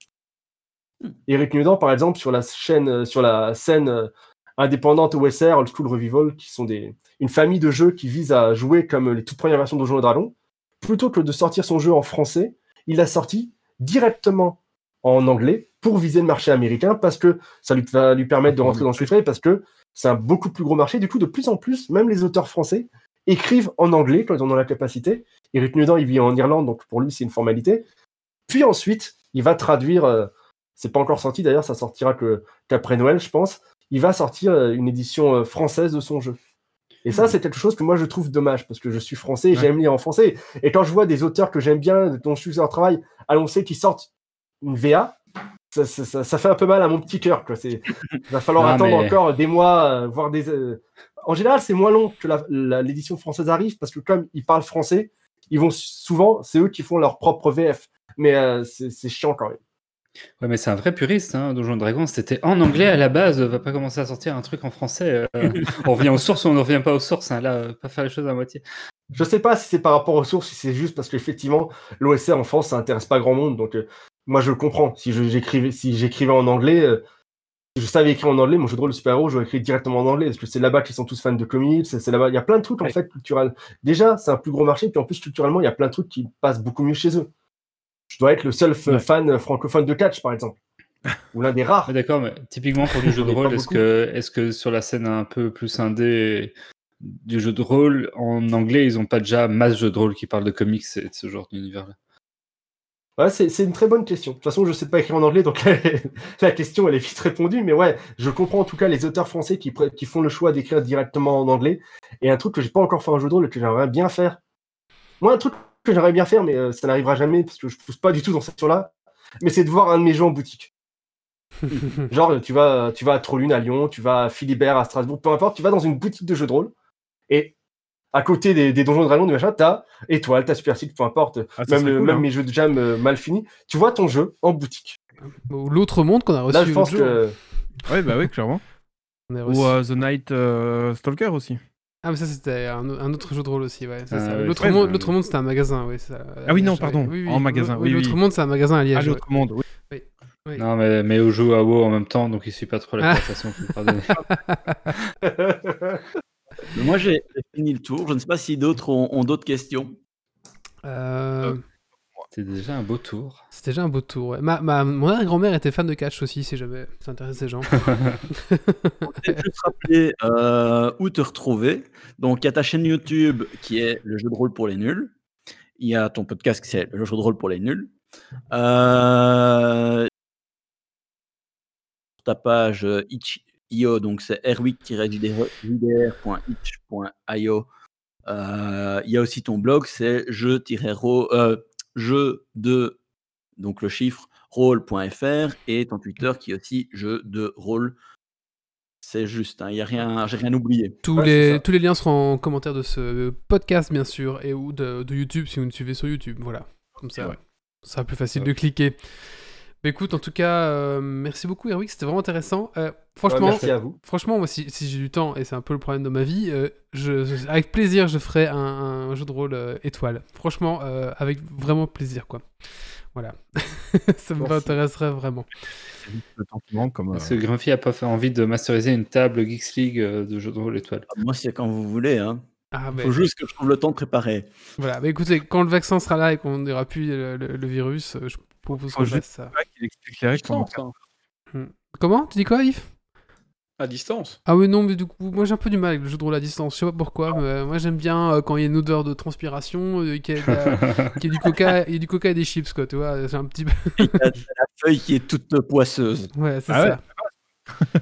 S3: Eric Nudan, par exemple, sur la chaîne, euh, sur la scène euh, indépendante OSR, Old School Revival, qui sont des, une famille de jeux qui visent à jouer comme les toutes premières versions de Donjons et Dragons, plutôt que de sortir son jeu en français, il l'a sorti directement en anglais pour viser le marché américain parce que ça lui, va lui permettre de rentrer dans ses frais parce que c'est un beaucoup plus gros marché. Du coup, de plus en plus, même les auteurs français écrivent en anglais quand ils en ont la capacité. Eric Nudan, il vit en Irlande, donc pour lui, c'est une formalité. Puis ensuite, il va traduire, euh, c'est pas encore sorti d'ailleurs, ça sortira que qu'après Noël, je pense. Il va sortir euh, une édition euh, française de son jeu. Et ça, c'est quelque chose que moi je trouve dommage parce que je suis français
S2: Ouais.
S3: j'aime lire en français. Et quand je vois des auteurs que j'aime bien, dont je suis leur travail, annoncer qu'ils sortent une VA, ça, ça- ça- ça fait un peu mal à mon petit cœur. quoi. Il va falloir
S7: Non,
S3: attendre
S7: mais-
S3: encore des mois, euh, voire des. euh, En général, c'est moins long que l'édition française arrive parce que comme ils parlent français, ils vont souvent, c'est eux qui font leur propre VF. Mais euh, c'est chiant quand même.
S7: Ouais, mais c'est un vrai puriste, hein, Donjon Dragon. C'était en anglais à la base. Va pas commencer à sortir un truc en français. euh, on revient aux sources ou on ne revient pas aux sources. hein, là, euh, pas faire les choses à moitié.
S3: Je sais pas si c'est par rapport aux sources, si c'est juste parce qu'effectivement, l'OSR en France, ça intéresse pas grand monde. Donc, euh, moi, je le comprends. Si j'écrivais si j'écrivais en anglais, si je savais écrire en anglais, mon jeu de rôle de super-héros, j'aurais écrit directement en anglais. Parce que c'est là-bas qu'ils sont tous fans de comics. C'est c'est là-bas. Il y a plein de trucs, en
S7: Ouais.
S3: fait, culturels. Déjà, c'est un plus gros marché. Puis en plus, culturellement, il y a plein de trucs qui passent beaucoup mieux chez eux. Je dois être le seul
S7: Ouais.
S3: fan francophone de catch, par exemple. Ou l'un des rares.
S7: D'accord, mais typiquement pour du jeu de rôle, est-ce que, est que sur la scène un peu plus indé du jeu de rôle, en anglais, ils ont pas déjà masse jeu de rôle qui parle de comics et de ce genre d'univers-là?
S3: Ouais, c'est une très bonne question. De toute façon, je sais pas écrire en anglais, donc la question, elle est vite répondue. Mais ouais, je comprends en tout cas les auteurs français qui, qui font le choix d'écrire directement en anglais. Et un truc que j'ai pas encore fait un jeu de rôle et que j'aimerais bien faire. Moi, un truc que j'aimerais bien faire, mais euh, ça n'arrivera jamais parce que je pousse pas du tout dans cette là mais c'est de voir un de mes jeux en boutique. Genre, tu vas, tu vas à Trollune à Lyon, tu vas à Philibert à Strasbourg, peu importe, tu vas dans une boutique de jeux de rôle et à côté des, des donjons de dragons, du machin, t'as Étoile, t'as Super Six, peu importe,
S2: Ah,
S3: même,
S2: serait
S3: le-
S2: cool,
S3: même
S2: hein.
S3: mes jeux de jam euh, mal finis, tu vois ton jeu en boutique.
S1: Ou L'autre monde qu'on a reçu.
S3: Là, je pense que.
S2: Ouais, bah oui, clairement.
S1: On a reçu-
S2: Ou euh, The Night euh, Stalker aussi.
S1: Ah, mais ça, c'était un, un autre jeu de rôle aussi, ouais.
S7: Ah, ouais,
S1: L'autre
S2: ouais,
S1: monde,
S7: ouais.
S1: l'autre monde, c'était un magasin, oui. ça-
S2: Ah oui, non, pardon, en magasin, oui,
S1: L'autre
S2: oui.
S1: monde, c'est un magasin à Liège.
S2: Ah,
S1: ouais.
S2: l'autre monde, oui.
S1: Oui.
S7: Non, mais, mais on joue à WoW en même temps, donc il suit pas trop la
S1: Ah.
S7: conversation.
S6: Moi, j'ai j'ai fini le tour. Je ne sais pas si d'autres ont, ont d'autres questions.
S1: Euh,
S7: C'était déjà un beau tour.
S1: C'était déjà un beau tour. ouais. Ma, ma, mon arrière-grand-mère était fan de catch aussi, si jamais ça intéresse les gens.
S6: peut-être juste rappeler euh, où te retrouver. Donc, il y a ta chaîne YouTube qui est le jeu de rôle pour les nuls. Il y a ton podcast qui est le jeu de rôle pour les nuls. Euh, ta page euh, itch.io, donc c'est rwick-jdr.itch.io. Euh, il y a aussi ton blog, c'est jeu-ro, euh, jeu de, donc le chiffre, rôle.fr et ton Twitter qui est aussi jeu de rôle. C'est juste, hein, il y a rien, j'ai rien oublié.
S1: Tous,
S3: Ouais,
S1: les,
S3: ça.
S1: tous les liens seront en commentaire de ce podcast, bien sûr, et ou de, de YouTube si vous nous suivez sur YouTube. Voilà. Comme ça,
S2: Ouais.
S1: ce sera plus facile
S7: Ouais.
S1: de cliquer. Mais écoute, en tout cas, euh, merci beaucoup, Erwick. C'était vraiment intéressant. Euh,
S3: Ouais,
S1: franchement,
S3: merci à vous.
S1: franchement, moi, si, si j'ai du temps, et c'est un peu le problème de ma vie, euh, je, je- avec plaisir, je ferai un, un jeu de rôle euh, étoile. Franchement, euh, avec vraiment plaisir, quoi. Voilà. Ça me
S3: Merci.
S1: intéresserait vraiment.
S2: C'est juste le temps qui manque. Comme,
S7: Parce que Grumpy a pas fait envie de masteriser une table Geeks League de jeux de rôle étoile.
S6: Moi, c'est quand vous voulez. Hein.
S1: Ah,
S6: Il
S1: mais,
S6: faut juste que je trouve le temps de préparer.
S1: voilà. Mais écoutez, quand le vaccin sera là et qu'on n'aura plus le, le- le virus, euh, je propose qu'on fasse ça.
S2: ouais, qu'il explique les règles. comment
S4: Distance, hein.
S1: Comment? Tu dis quoi, Yves?
S4: À distance.
S1: Ah oui, non, mais du coup, moi j'ai un peu du mal avec le jeu de rôle à distance. Je sais pas pourquoi, mais euh, moi j'aime bien euh, quand il y a une odeur de transpiration, euh, qu'il y, y ait du coca, il y ait du coca et des chips, quoi, tu vois. J'ai un petit peu.
S6: Il y a la feuille qui est toute poisseuse.
S1: Ouais, c'est
S2: Ah ouais.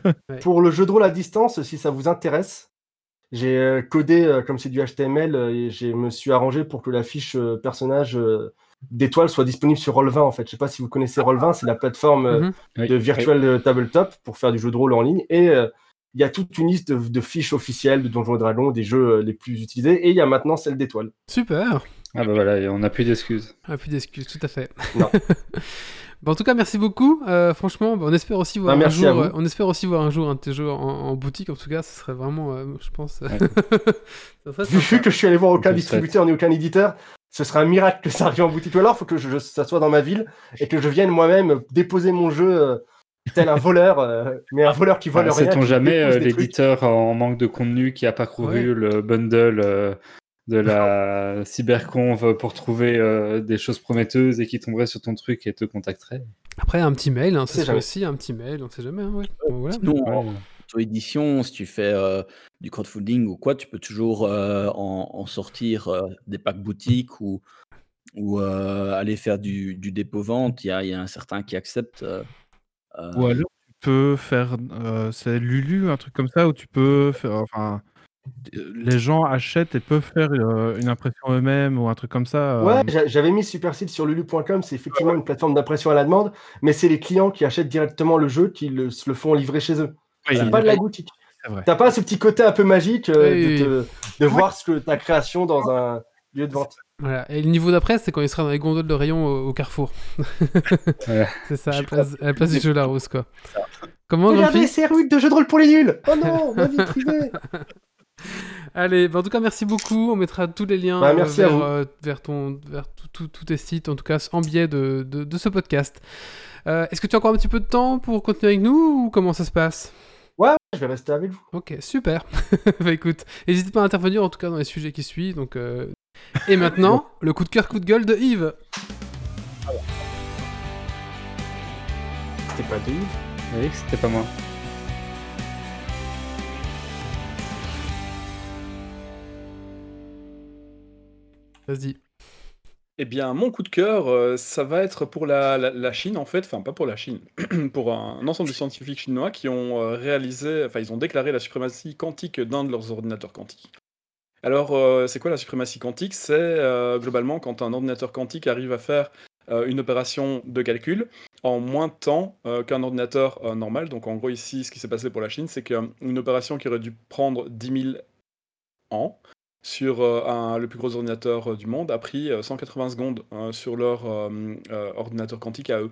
S1: ça.
S3: Pour le jeu de rôle à distance, si ça vous intéresse, j'ai codé, comme c'est du HTML, et je me suis arrangé pour que la fiche personnage euh, d'étoile soit disponible sur Roll20 en fait. Je sais pas si vous connaissez Roll20, c'est la plateforme euh,
S1: Mhm.
S7: Oui.
S3: de virtual euh, tabletop pour faire du jeu de rôle en ligne. Et euh, il y a toute une liste de, de fiches officielles de Donjons et Dragons, des jeux les plus utilisés. Et il y a maintenant celle d'étoile.
S1: Super.
S7: Ah bah voilà, et on n'a plus d'excuses.
S1: Ah, plus d'excuses, tout à fait.
S3: Non.
S1: Bon, en tout cas, merci beaucoup. Euh, franchement, bah, on espère aussi voir
S3: Bah,
S1: un
S3: merci à
S1: jour.
S3: vous.
S1: euh, on espère aussi voir un jour un de tes jeux en, en boutique. En tout cas, ce serait vraiment, euh, je pense. ça serait
S3: Vu que je suis allé voir aucun
S7: On
S3: distributeur ni aucun éditeur, ce serait un miracle que ça arrive en boutique. Ou alors, il faut que je, je- ça soit dans ma ville et que je vienne moi-même déposer mon jeu euh, tel un voleur, euh, mais un voleur qui vole
S7: Ah,
S3: rien.
S7: Sait-on jamais euh, l'éditeur en manque de contenu qui a parcouru
S1: Ouais.
S7: le bundle euh, de la cyberconv pour trouver euh, des choses prometteuses et qui tomberait sur ton truc et te contacterait
S1: Après, un petit mail, hein, ça
S3: sait
S1: serait
S3: jamais.
S1: aussi un petit mail, on sait jamais. hein, ouais. Bon, voilà.
S6: Sinon, en
S7: Ouais.
S6: Auto-édition, si tu fais euh, du crowdfunding ou quoi, tu peux toujours euh, en, en sortir euh, des packs boutiques ou, ou euh, aller faire du, du dépôt-vente. Il y a, il y a un certain qui accepte.
S2: Ou alors tu peux faire, euh, c'est Lulu, un truc comme ça, où tu peux faire, enfin, les gens achètent et peuvent faire euh, une impression eux-mêmes ou un truc comme ça. euh,
S3: Ouais, j'a- j'avais mis Supercell sur lulu.com, c'est effectivement une plateforme d'impression à la demande, mais c'est les clients qui achètent directement le jeu qui le, se le font livrer chez eux. C'est pas de la boutique. T'as pas ce petit côté un peu magique euh,
S1: Oui,
S3: de, te- de voir ce que ta création dans un lieu de vente.
S1: Voilà. Et le niveau d'après, c'est quand il sera dans les gondoles de rayon au, au carrefour.
S7: Ouais.
S1: c'est ça, à la place, à la place du jeu Larousse, quoi. Comment,
S3: Regardez, c'est Rude de jeu de rôle pour les nuls Oh non, ma vie privée
S1: Allez, bah, en tout cas, merci beaucoup. On mettra tous les liens
S3: Bah,
S1: euh,
S3: merci
S1: vers, euh, vers, ton, vers tout- tout- tous tes sites, en tout cas en biais de, de, de ce podcast. Euh, Est-ce que tu as encore un petit peu de temps pour continuer avec nous ou comment ça se passe?
S3: Je vais rester avec vous.
S1: Ok, super. bah écoute, n'hésite pas à intervenir en tout cas dans les sujets qui suivent. Donc, euh, Et maintenant, le coup de cœur, coup de gueule de Yves.
S3: C'était pas de Yves.
S7: Oui, c'était pas moi.
S1: Vas-y.
S4: Eh bien, mon coup de cœur, euh, ça va être pour la, la- la Chine, en fait, enfin pas pour la Chine, pour un, ensemble de scientifiques chinois qui ont euh, réalisé, enfin ils ont déclaré la suprématie quantique d'un de leurs ordinateurs quantiques. Alors, euh, c'est quoi la suprématie quantique? C'est globalement quand un ordinateur quantique arrive à faire une opération de calcul en moins de temps qu'un ordinateur normal. Donc en gros ici, ce qui s'est passé pour la Chine, c'est qu'une opération qui aurait dû prendre 10 000 ans sur euh, le plus gros ordinateur euh, du monde a pris euh, 180 secondes euh, sur leur euh, euh, ordinateur quantique à eux.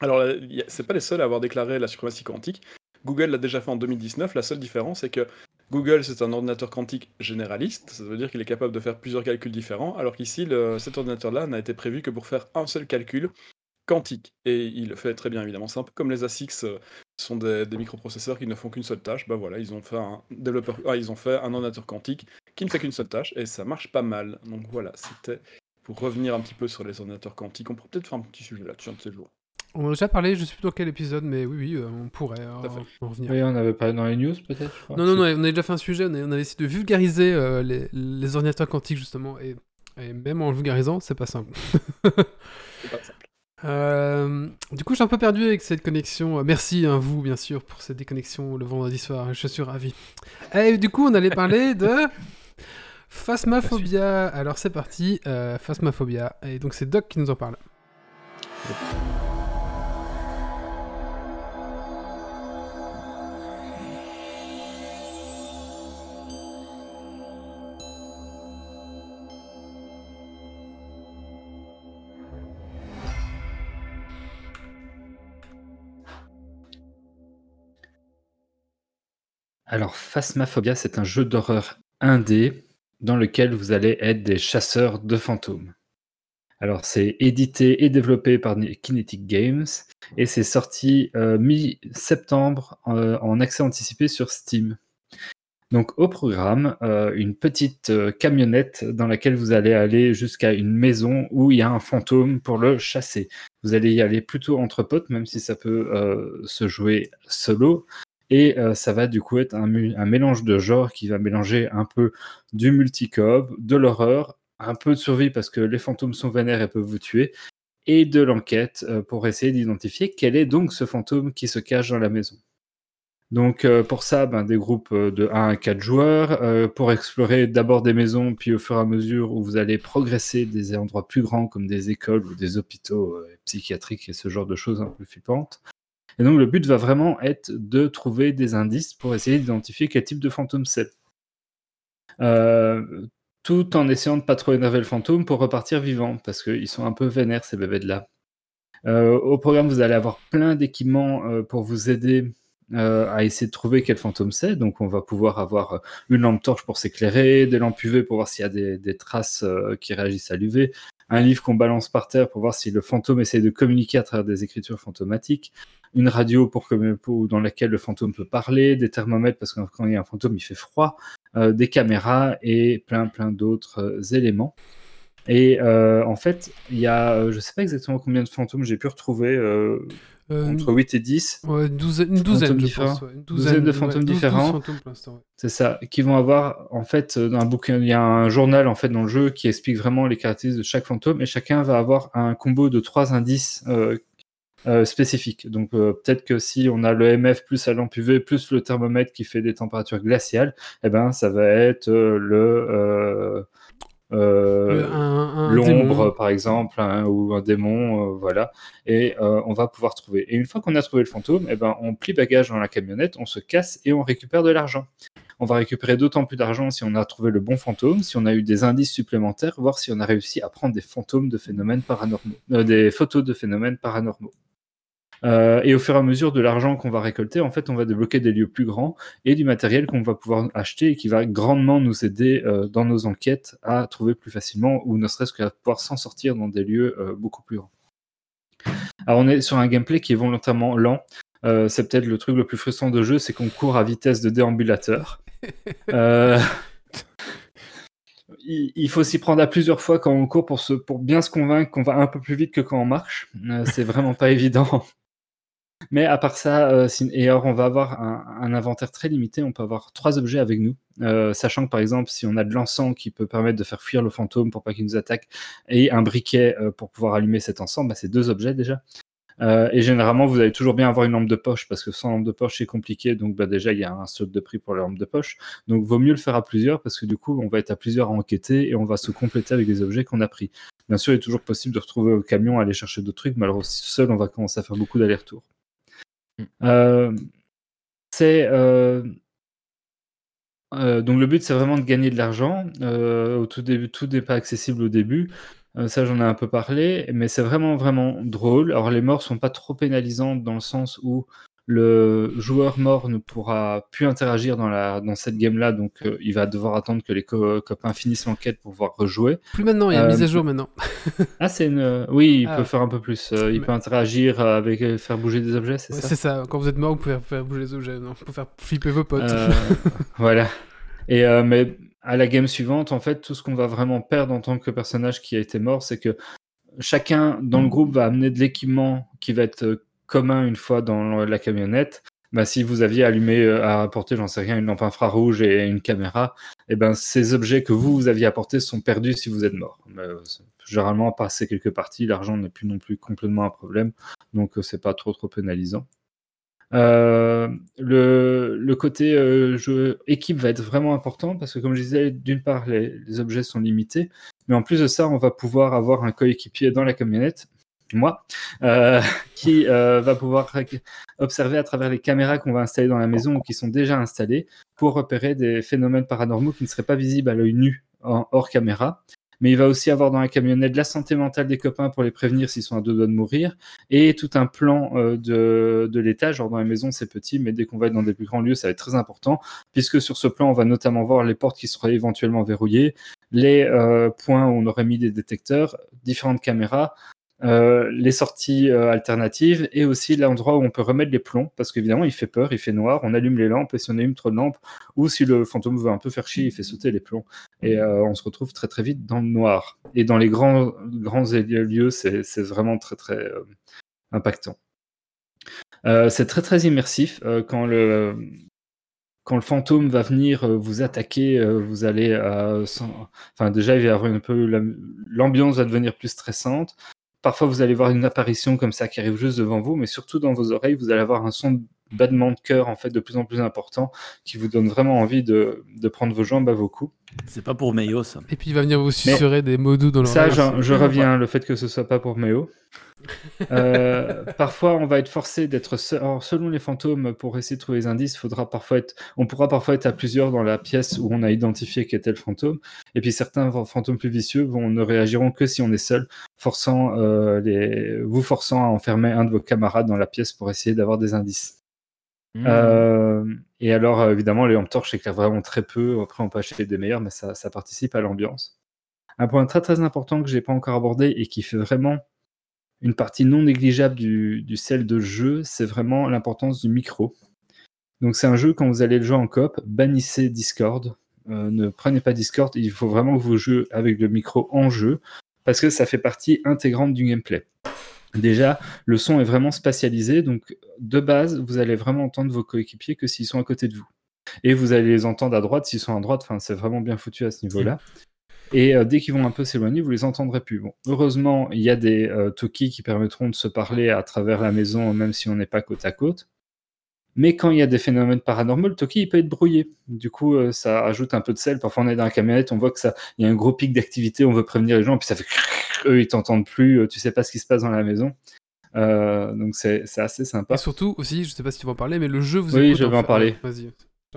S4: Alors, c'est pas les seuls à avoir déclaré la suprématie quantique. Google l'a déjà fait en 2019. La seule différence, c'est que Google, c'est un ordinateur quantique généraliste. Ça veut dire qu'il est capable de faire plusieurs calculs différents, alors qu'ici, cet ordinateur-là n'a été prévu que pour faire un seul calcul quantique. Et il le fait très bien, évidemment. C'est un peu comme les ASICs, euh, sont des, des microprocesseurs qui ne font qu'une seule tâche. Bah voilà, ils ont fait un développeur, ah, ils ont fait un ordinateur quantique qui ne fait qu'une seule tâche et ça marche pas mal. Donc voilà, c'était pour revenir un petit peu sur les ordinateurs quantiques. On pourrait peut-être faire un petit sujet là-dessus un de ces jours.
S1: On en a déjà parlé, je sais plus dans quel épisode, mais oui, oui, euh, on pourrait euh, en revenir.
S7: Oui, on avait parlé dans les news, peut-être.
S1: Non, non, non, on avait déjà fait un sujet, on avait, on avait essayé de vulgariser euh, les, les ordinateurs quantiques, justement, et, et même en le vulgarisant, c'est pas simple.
S4: C'est pas simple.
S1: Euh, du coup, je suis un peu perdu avec cette connexion. Merci à vous, bien sûr, pour cette déconnexion le vendredi soir. Je suis ravi. Et du coup, on allait parler de Phasmaphobia. Alors, c'est parti. Euh, Phasmaphobia. Et donc, c'est Doc qui nous en parle.
S7: Alors, Phasmaphobia, c'est un jeu d'horreur indé dans lequel vous allez être des chasseurs de fantômes. Alors, c'est édité et développé par Kinetic Games et c'est sorti euh, mi-septembre euh, en accès anticipé sur Steam. Donc, au programme, euh, une petite camionnette dans laquelle vous allez aller jusqu'à une maison où il y a un fantôme pour le chasser. Vous allez y aller plutôt entre potes, même si ça peut se jouer solo. Et euh, ça va du coup être un, mélange de genres qui va mélanger un peu du multicoop, de l'horreur, un peu de survie parce que les fantômes sont vénères et peuvent vous tuer, et de l'enquête euh, pour essayer d'identifier quel est donc ce fantôme qui se cache dans la maison. Donc euh, pour ça, ben, des groupes de 1 à 4 joueurs pour explorer d'abord des maisons, puis au fur et à mesure où vous allez progresser des endroits plus grands comme des écoles ou des hôpitaux psychiatriques et ce genre de choses un peu flippantes. Et donc le but va vraiment être de trouver des indices pour essayer d'identifier quel type de fantôme c'est. Euh, tout en essayant de pas trop énerver le fantôme pour repartir vivant, parce qu'ils sont un peu vénères ces bébés de là. Euh, au programme, vous allez avoir plein d'équipements euh, pour vous aider à essayer de trouver quel fantôme c'est. Donc, on va pouvoir avoir une lampe torche pour s'éclairer, des lampes UV pour voir s'il y a des, traces qui réagissent à l'UV, un livre qu'on balance par terre pour voir si le fantôme essaie de communiquer à travers des écritures fantomatiques, une radio pour, dans laquelle le fantôme peut parler, des thermomètres parce que quand il y a un fantôme, il fait froid, euh, des caméras et plein plein d'autres euh, éléments. Et euh, en fait, il y a, je sais pas exactement combien de fantômes j'ai pu retrouver, entre 8 et 10,
S1: ouais, une douzaine, une douzaine,
S7: Fantômes
S1: je
S7: différents.
S1: pense. ouais, Une
S7: Douzaine de fantômes
S1: 12 12
S7: différents.
S1: fantômes
S7: c'est ça, qui vont avoir, en fait, euh, dans un bouquin, il y a un journal, en fait, dans le jeu qui explique vraiment les caractéristiques de chaque fantôme, et chacun va avoir un combo de trois indices euh, euh, spécifiques. Donc, euh, peut-être que si on a le MF plus la lampe UV plus le thermomètre qui fait des températures glaciales, eh ben, ça va être euh, le... euh, l'ombre par exemple hein, ou un démon euh, voilà. Et euh, on va pouvoir trouver. Et une fois qu'on a trouvé le fantôme eh ben on plie bagage dans la camionnette on se casse et on récupère de l'argent. On va récupérer d'autant plus d'argent si on a trouvé le bon fantôme si on a eu des indices supplémentaires voir si on a réussi à prendre des fantômes de phénomènes paranormaux des photos de phénomènes paranormaux Euh, et au fur et à mesure de l'argent qu'on va récolter, en fait, on va débloquer des lieux plus grands et du matériel qu'on va pouvoir acheter et qui va grandement nous aider euh, dans nos enquêtes à trouver plus facilement ou ne serait-ce qu'à pouvoir s'en sortir dans des lieux euh, beaucoup plus grands. Alors, on est sur un gameplay qui est volontairement lent. C'est peut-être le truc le plus frustrant de jeu, c'est qu'on court à vitesse de déambulateur. Il, il faut s'y prendre à plusieurs fois quand on court pour, se, pour bien se convaincre qu'on va un peu plus vite que quand on marche. Euh, c'est vraiment pas évident. Mais à part ça, euh, et alors on va avoir un, inventaire très limité. On peut avoir trois objets avec nous, Euh, sachant que par exemple, si on a de l'encens qui peut permettre de faire fuir le fantôme pour pas qu'il nous attaque, et un briquet euh, pour pouvoir allumer cet encens, bah, c'est deux objets déjà. Et généralement, vous allez toujours bien avoir une lampe de poche parce que sans lampe de poche, c'est compliqué. Donc, bah, déjà, il y a un saut de prix pour la lampe de poche. Donc, vaut mieux le faire à plusieurs parce que du coup, on va être à plusieurs à enquêter et on va se compléter avec des objets qu'on a pris. Bien sûr, il est toujours possible de retrouver au camion, aller chercher d'autres trucs, mais alors seul, on va commencer à faire beaucoup d'allers-retours. Euh, c'est euh, euh, donc le but, c'est vraiment de gagner de l'argent. Euh, au tout début, tout n'est pas accessible au début. Euh, ça, j'en ai un peu parlé, mais c'est vraiment vraiment drôle. Alors les morts sont pas trop pénalisantes dans le sens où le joueur mort ne pourra plus interagir dans, la, dans cette game-là, donc euh, il va devoir attendre que les co- copains finissent l'enquête pour pouvoir rejouer.
S1: Plus maintenant, il y a
S7: Euh,
S1: une mise à jour maintenant.
S7: Ah, c'est une. Oui, il
S1: Ah.
S7: peut faire un peu plus. Euh, il
S1: Mais-
S7: peut interagir avec, euh, faire bouger des objets, c'est
S1: Ouais,
S7: ça
S1: C'est ça, quand vous êtes mort, vous pouvez faire bouger les objets, non Pour faire flipper vos potes.
S7: Euh, voilà. Et euh, mais à la game suivante, en fait, tout ce qu'on va vraiment perdre en tant que personnage qui a été mort, c'est que chacun dans le groupe va amener de l'équipement qui va être euh, commun une fois dans la camionnette. Bah, si vous aviez allumé euh, à apporter, j'en sais rien, une lampe infrarouge et une caméra, et ben ces objets que vous, vous aviez apportés sont perdus si vous êtes mort. Mais, euh, généralement, passer quelques parties, l'argent n'est plus non plus complètement un problème, donc euh, c'est pas trop trop pénalisant. Euh, le, le côté euh, jeu équipe va être vraiment important parce que comme je disais, d'une part les objets sont limités, mais en plus de ça, on va pouvoir avoir un coéquipier dans la camionnette, moi, euh, qui euh, va pouvoir observer à travers les caméras qu'on va installer dans la maison ou qui sont déjà installées pour repérer des phénomènes paranormaux qui ne seraient pas visibles à l'œil nu hors caméra. Mais il va aussi avoir dans la camionnette la santé mentale des copains pour les prévenir s'ils sont à deux doigts de mourir et tout un plan euh, de, de l'étage. Genre dans la maison, c'est petit, mais dès qu'on va être dans des plus grands lieux, ça va être très important, puisque sur ce plan, on va notamment voir les portes qui seraient éventuellement verrouillées, les points où on aurait mis des détecteurs, différentes caméras, euh, les sorties euh, alternatives et aussi l'endroit où on peut remettre les plombs, parce qu'évidemment, il fait peur, il fait noir, on allume les lampes et si on allume trop de lampes, ou si le fantôme veut un peu faire chier, il fait sauter les plombs. Et euh, on se retrouve très très vite dans le noir. Et dans les grands, grands lieux, c'est vraiment très très impactant. C'est très très immersif quand le quand le fantôme va venir vous attaquer, vous allez euh, sans- enfin déjà il va y avoir un peu la- l'ambiance va devenir plus stressante. Parfois vous allez voir une apparition comme ça qui arrive juste devant vous, mais surtout dans vos oreilles vous allez avoir un son de battement de cœur en fait de plus en plus important qui vous donne vraiment envie de, de prendre vos jambes à vos coups.
S6: C'est pas pour Meio, ça.
S1: Et puis il va venir vous susurrer des mots doux dans
S7: Ça,
S1: l'oreille.
S7: j'en- je reviens, le fait que ce soit pas pour Méo. Euh, parfois, on va être forcé d'être seul. Alors, selon les fantômes, pour essayer de trouver les indices, faudra parfois être, on pourra parfois être à plusieurs dans la pièce où on a identifié qu'était le fantôme. Et puis certains fa- fantômes plus vicieux vont ne réagiront que si on est seul, forçant euh, les, vous forçant à enfermer un de vos camarades dans la pièce pour essayer d'avoir des indices.
S2: Mmh.
S7: Euh, et alors, évidemment, les lampes torches éclairent vraiment très peu. Après, on peut acheter des meilleurs, mais ça, ça participe à l'ambiance. Un point très très important que j'ai pas encore abordé et qui fait vraiment une partie non négligeable du, du sel de jeu, c'est vraiment l'importance du micro. Donc, c'est un jeu, quand vous allez le jouer en coop, bannissez Discord. Euh, ne prenez pas Discord. Il faut vraiment que vous jouez avec le micro en jeu parce que ça fait partie intégrante du gameplay. Déjà, le son est vraiment spatialisé, donc de base, vous allez vraiment entendre vos coéquipiers que s'ils sont à côté de vous. Et vous allez les entendre à droite s'ils sont à droite, enfin, c'est vraiment bien foutu à ce niveau-là. Et euh, dès qu'ils vont un peu s'éloigner, vous les entendrez plus. Bon, heureusement, il y a des euh, talkies qui permettront de se parler à travers la maison, même si on n'est pas côte à côte. Mais quand il y a des phénomènes paranormaux, le talkie il peut être brouillé. Du coup, euh, ça ajoute un peu de sel. Parfois, on est dans la camionnette, on voit que ça, il y a un gros pic d'activité, on veut prévenir les gens, puis ça fait eux ils t'entendent plus, euh, tu sais pas ce qui se passe dans la maison. Donc c'est assez sympa.
S1: Et surtout aussi, je sais pas si tu vas en parler, mais le jeu vous
S7: Oui, je vais en
S1: fait.
S7: parler.
S1: Vas-y.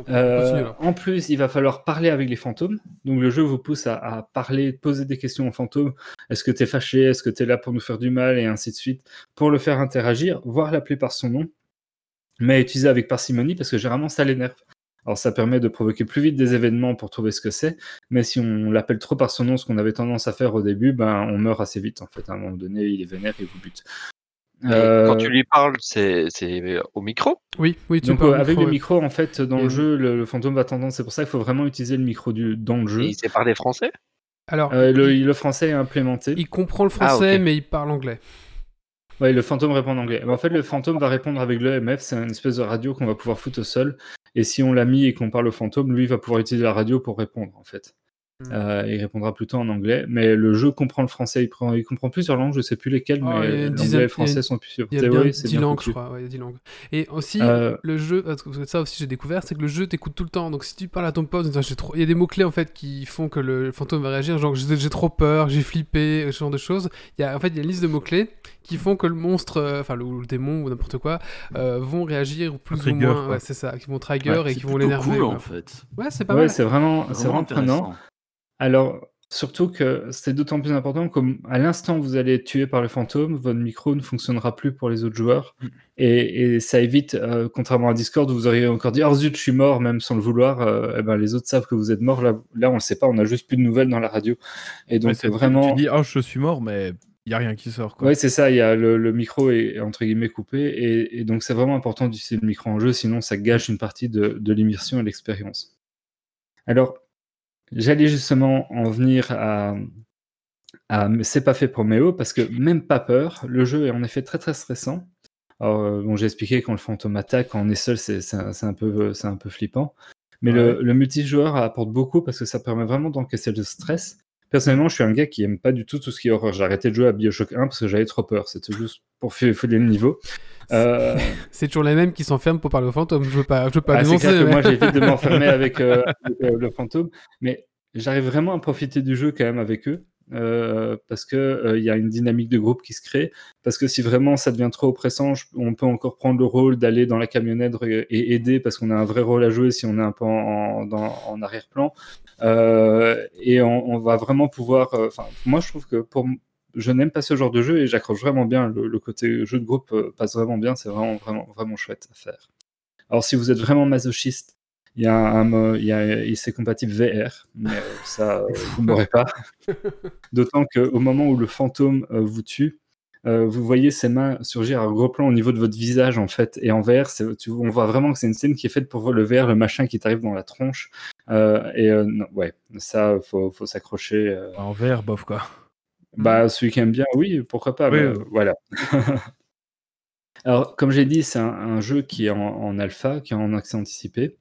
S7: Euh, en plus, il va falloir parler avec les fantômes. Donc le jeu vous pousse à, parler, poser des questions aux fantômes. Est-ce que tu es fâché? Est-ce que tu es là pour nous faire du mal? Et ainsi de suite. Pour le faire interagir, voire l'appeler par son nom. Mais utiliser avec parcimonie parce que généralement ça l'énerve. Alors ça permet de provoquer plus vite des événements pour trouver ce que c'est. Mais si on l'appelle trop par son nom, ce qu'on avait tendance à faire au début, ben on meurt assez vite en fait. À un moment donné, il est vénère et vous bute. Euh,
S5: Quand tu lui parles, c'est au micro?
S1: Oui, oui, tu
S7: donc
S1: parles
S7: euh, avec
S1: micro,
S7: le
S1: ouais.
S7: micro, en fait, dans
S1: Et-
S7: le jeu, le, le fantôme va tendance. C'est pour ça qu'il faut vraiment utiliser le micro du, dans le jeu.
S5: Et il sait parler français?
S1: Alors,
S7: Euh, le,
S1: il,
S7: le français est implémenté.
S1: il comprend le
S5: Ah,
S1: français,
S5: ok.
S1: mais il parle anglais.
S7: Ouais, le fantôme répond en anglais. Mais en fait, le fantôme va répondre avec l'EMF, c'est une espèce de radio qu'on va pouvoir foutre au sol. Et si on l'a mis et qu'on parle au fantôme, lui va pouvoir utiliser la radio pour répondre, en fait.
S1: Hmm.
S7: Euh, il répondra plutôt en anglais. Mais le jeu comprend le français, il, prend- il comprend plusieurs langues, je sais plus lesquelles,
S1: Oh, il y a
S7: mais l'anglais et le
S1: a-
S7: français sont plus
S1: Il y a bien
S7: Oui, c'est
S1: 10
S7: bien
S1: langues, je crois. ouais, il y a 10 langues. Et aussi,
S7: Euh,
S1: le jeu, parce que ça aussi j'ai découvert, c'est que le jeu t'écoute tout le temps. Donc si tu parles à ton pote, trop- il y a des mots-clés en fait qui font que le fantôme va réagir, genre j'ai trop peur, j'ai flippé, ce genre de choses. Il y a, en fait, il y a une liste de mots-clés qui font que le monstre, euh, enfin le, ou le démon ou n'importe quoi, euh, vont réagir plus ou
S2: trigger,
S1: moins.
S2: quoi.
S1: Ouais, c'est ça, qui vont trigger
S6: Ouais,
S1: et
S6: c'est
S1: qui vont l'énerver.
S6: cool,
S1: quoi.
S6: en fait.
S1: Ouais, c'est pas
S7: ouais,
S1: mal.
S7: c'est vraiment, c'est
S6: Vraiment
S7: vraiment prenant. Alors, surtout que c'est d'autant plus important comme à l'instant où vous allez être tué par le fantôme, votre micro ne fonctionnera plus pour les autres joueurs.
S2: Mm.
S7: Et, et ça évite, euh, contrairement à Discord, où vous auriez encore dit Oh zut, je suis mort, même sans le vouloir. euh, eh ben, les autres savent que vous êtes mort. Là, là, on ne le sait pas, on a juste plus de nouvelles dans la radio. Et donc,
S2: Ouais, c'est-
S7: vraiment.
S2: Tu dis, oh, je suis mort, mais il n'y a rien qui sort.
S7: Ouais, c'est ça, y a le, le micro est entre guillemets coupé, et, et donc c'est vraiment important d'utiliser le micro en jeu, sinon ça gâche une partie de, de l'immersion et de l'expérience. Alors, j'allais justement en venir à, C'est pas fait pour Méo, parce que même pas peur, le jeu est en effet très très stressant. Alors, euh, bon, j'ai expliqué quand le fantôme attaque, quand on est seul, c'est un, un, peu- un peu flippant. Mais le, le multijoueur apporte beaucoup parce que ça permet vraiment d'encaisser le stress. Personnellement, je suis un gars qui aime pas du tout tout ce qui est horreur. J'ai arrêté de jouer à Bioshock 1 parce que j'avais trop peur. C'était juste pour filer le niveau. Euh,
S1: C'est toujours les mêmes qui s'enferment pour parler au fantôme. Je veux pas, je veux pas
S7: ah, c'est clair que
S1: mais-
S7: moi j'évite de m'enfermer avec, euh, avec, euh, le fantôme, mais j'arrive vraiment à profiter du jeu quand même avec eux. parce que il y a une dynamique de groupe qui se crée. Parce que si vraiment ça devient trop oppressant, je- on peut encore prendre le rôle d'aller dans la camionnette et, aider parce qu'on a un vrai rôle à jouer si on est un peu en, arrière-plan. Et on, on va vraiment pouvoir. Enfin, moi je trouve que pour je n'aime pas ce genre de jeu et j'accroche vraiment bien. Le, le côté jeu de groupe euh, passe vraiment bien. C'est vraiment vraiment vraiment chouette à faire. Alors si vous êtes vraiment masochiste, il y a un, il et c'est compatible VR, mais euh, ça euh, vous m'aurez pas. D'autant qu'au moment où le fantôme vous tue, euh, vous voyez ses mains surgir à gros plan au niveau de votre visage en fait. Et en VR, tu- on voit vraiment que c'est une scène qui est faite pour le VR, le machin qui t'arrive dans la tronche. Euh, et euh, non, ouais, ça faut, faut s'accrocher.
S2: En vert, bof, quoi.
S7: Bah, celui qui aime bien, oui, pourquoi pas.
S2: Oui,
S7: euh, voilà. Alors, comme j'ai dit, c'est un, un jeu qui est en, en alpha, qui est en accès anticipé.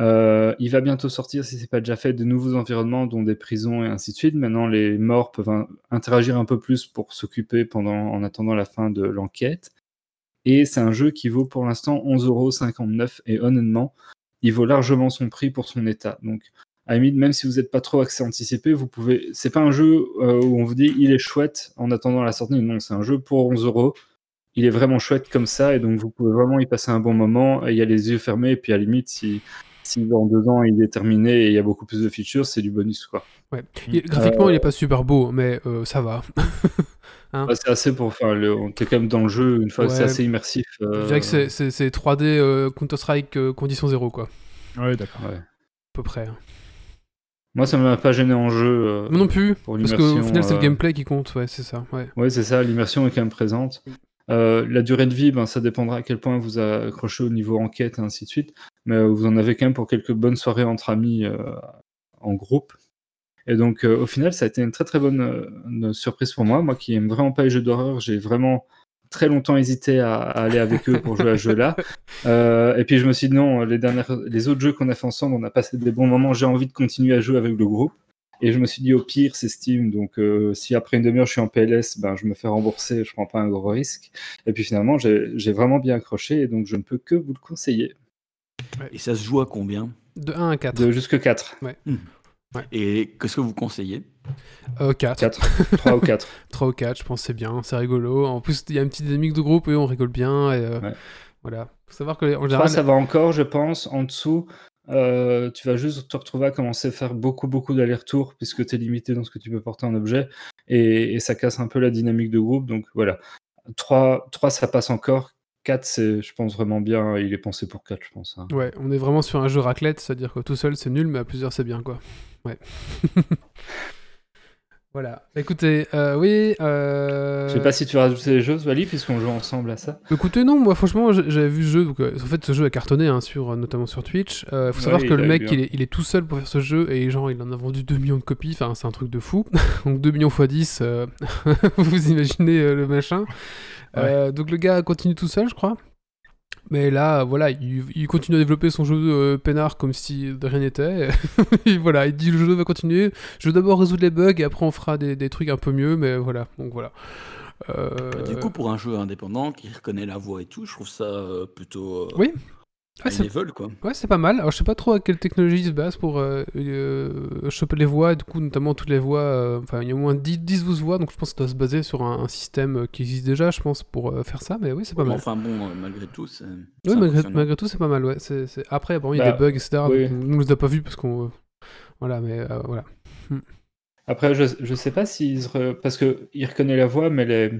S7: Euh, il va bientôt sortir, si c'est pas déjà fait, de nouveaux environnements, dont des prisons et ainsi de suite. Maintenant, les morts peuvent in- interagir un peu plus pour s'occuper pendant, en attendant la fin de l'enquête. Et c'est un jeu qui vaut pour l'instant 11,59€ et honnêtement, il vaut largement son prix pour son état. Donc, à la limite, même si vous n'êtes pas trop accès anticipé, vous pouvez. C'est pas un jeu euh, où on vous dit il est chouette en attendant la sortie. Non, c'est un jeu pour 11 euros. Il est vraiment chouette comme ça et donc vous pouvez vraiment y passer un bon moment. Il y a les yeux fermés et puis à la limite, si, si dans deux ans il est terminé et il y a beaucoup plus de features, c'est du bonus quoi.
S1: Ouais. Il- graphiquement, il est pas super beau, mais euh, ça va. Hein?
S7: C'est assez pour. Enfin, le- on était quand même dans le jeu une fois.
S1: Ouais.
S7: C'est assez immersif. euh,
S1: Je dirais que c'est- c'est c'est 3D euh, Counter-Strike euh, condition zéro, quoi.
S2: Ouais, d'accord.
S7: ouais.
S1: À peu près. hein.
S7: Moi, ça m'a pas gêné en jeu. euh,
S1: non plus,
S7: pour
S1: parce qu'au final, c'est le
S7: euh,
S1: gameplay qui compte, ouais, c'est ça. Ouais.
S7: Ouais, c'est ça, l'immersion est quand même présente. Euh, la durée de vie, ben, ça dépendra à quel point vous accrochez au niveau enquête et ainsi de suite. Mais euh, vous en avez quand même pour quelques bonnes soirées entre amis euh, en groupe. Et donc, au final, ça a été une très très bonne une surprise pour moi. Moi qui aime vraiment pas les jeux d'horreur, j'ai vraiment très longtemps hésité à, à aller avec eux pour jouer à ce jeu-là. Euh, et puis je me suis dit non, les, dernières, les autres jeux qu'on a fait ensemble, on a passé des bons moments, j'ai envie de continuer à jouer avec le groupe. Et je me suis dit au pire, c'est Steam, donc euh, si après une demi-heure je suis en PLS, ben, je me fais rembourser, je prends pas un gros risque. Et puis finalement, j'ai j'ai vraiment bien accroché, et donc je ne peux que vous le conseiller.
S6: Et ça se joue à combien?
S1: De 1 à 4.
S7: De jusque 4.
S6: Et qu'est-ce que vous conseillez?
S1: Euh, 4.
S7: 4. 3 ou 4.
S1: 3 ou 4, je pense c'est bien, c'est rigolo. En plus, il y a une petite dynamique de groupe et on rigole bien. Et, euh,
S7: Ouais.
S1: Voilà. Faut savoir que en
S7: 3,
S1: général,
S7: ça va encore, je pense. En dessous, euh, tu vas juste te retrouver à commencer à faire beaucoup, beaucoup d'allers-retours, puisque tu es limité dans ce que tu peux porter en objet, et, et ça casse un peu la dynamique de groupe. Donc voilà. 3, 3 ça passe encore. 4, c'est, je pense, vraiment bien. Il est pensé pour 4, je pense. hein.
S1: ouais, on est vraiment sur un jeu raclette, c'est-à-dire que tout seul c'est nul, mais à plusieurs c'est bien, quoi. Ouais. Voilà. Écoutez, euh, oui. Euh...
S7: Je sais pas si tu veux rajouter des choses, Wally, puisqu'on joue ensemble à ça.
S1: Écoutez, non, moi franchement, j'avais vu ce jeu. Donc, euh, en fait, ce jeu a cartonné, hein, sur, notamment sur Twitch. Il faut savoir
S7: oui,
S1: que le mec,
S7: bien.
S1: il est, il est tout seul pour faire ce jeu et genre, il en a vendu 2 millions de copies. Enfin, c'est un truc de fou. donc 2 millions x 10, euh, vous imaginez le machin. Donc le gars continue tout seul, je crois. Mais là, voilà, il, il continue à développer son jeu euh, peinard comme si de rien n'était. Et voilà, il dit le jeu va continuer. Je vais d'abord résoudre les bugs et après on fera des, des trucs un peu mieux, mais voilà. Donc voilà. Euh,
S6: Bah, Du coup, pour un jeu indépendant qui reconnaît la voix et tout, je trouve ça euh, plutôt euh,
S1: Oui. Ouais, c'est-
S6: level, quoi.
S1: Ouais, c'est pas mal. Alors, je sais pas trop à quelle technologie il se base pour euh, euh, choper les voix, et du coup, notamment toutes les voix. euh, Enfin, il y a au moins 10, 10 12 voix, donc je pense que ça doit se baser sur un, un système qui existe déjà, je pense, pour euh, faire ça. Mais oui, c'est pas mal.
S6: Enfin bon, malgré tout, c'est.
S1: Oui, malgré, tout, c'est pas mal, ouais. C'est, c'est- Après, bon, il y a
S7: Bah,
S1: des bugs, etc.
S7: oui.
S1: on ne les a pas vus parce qu'on. Voilà, mais euh, voilà.
S7: Après, je, je sais pas s'il se re- parce que il reconnaît la voix, mais les-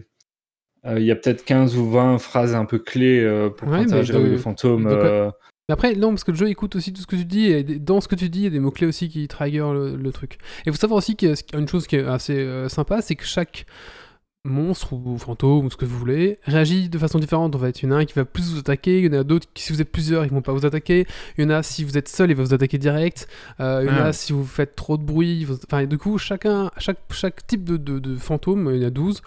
S7: il y a peut-être 15 ou 20 phrases un peu clés euh, pour
S1: Ouais,
S7: interagir avec le fantôme.
S1: de quoi-
S7: euh,
S1: Après, non, parce que le jeu écoute aussi tout ce que tu dis, et dans ce que tu dis, il y a des mots-clés aussi qui trigger le, le truc. Et il faut savoir aussi qu'il y a une chose qui est assez euh, sympa, c'est que chaque monstre ou fantôme ou ce que vous voulez réagit de façon différente. En fait, il y en a un qui va plus vous attaquer, il y en a d'autres qui, si vous êtes plusieurs, ils vont pas vous attaquer. Il y en a, si vous êtes seul, il va vous attaquer direct. Euh, il y en
S2: Ah.
S1: a, si vous faites trop de bruit. va- Enfin, et du coup, chacun, chaque, chaque type de, de, de fantôme, il y en a 12,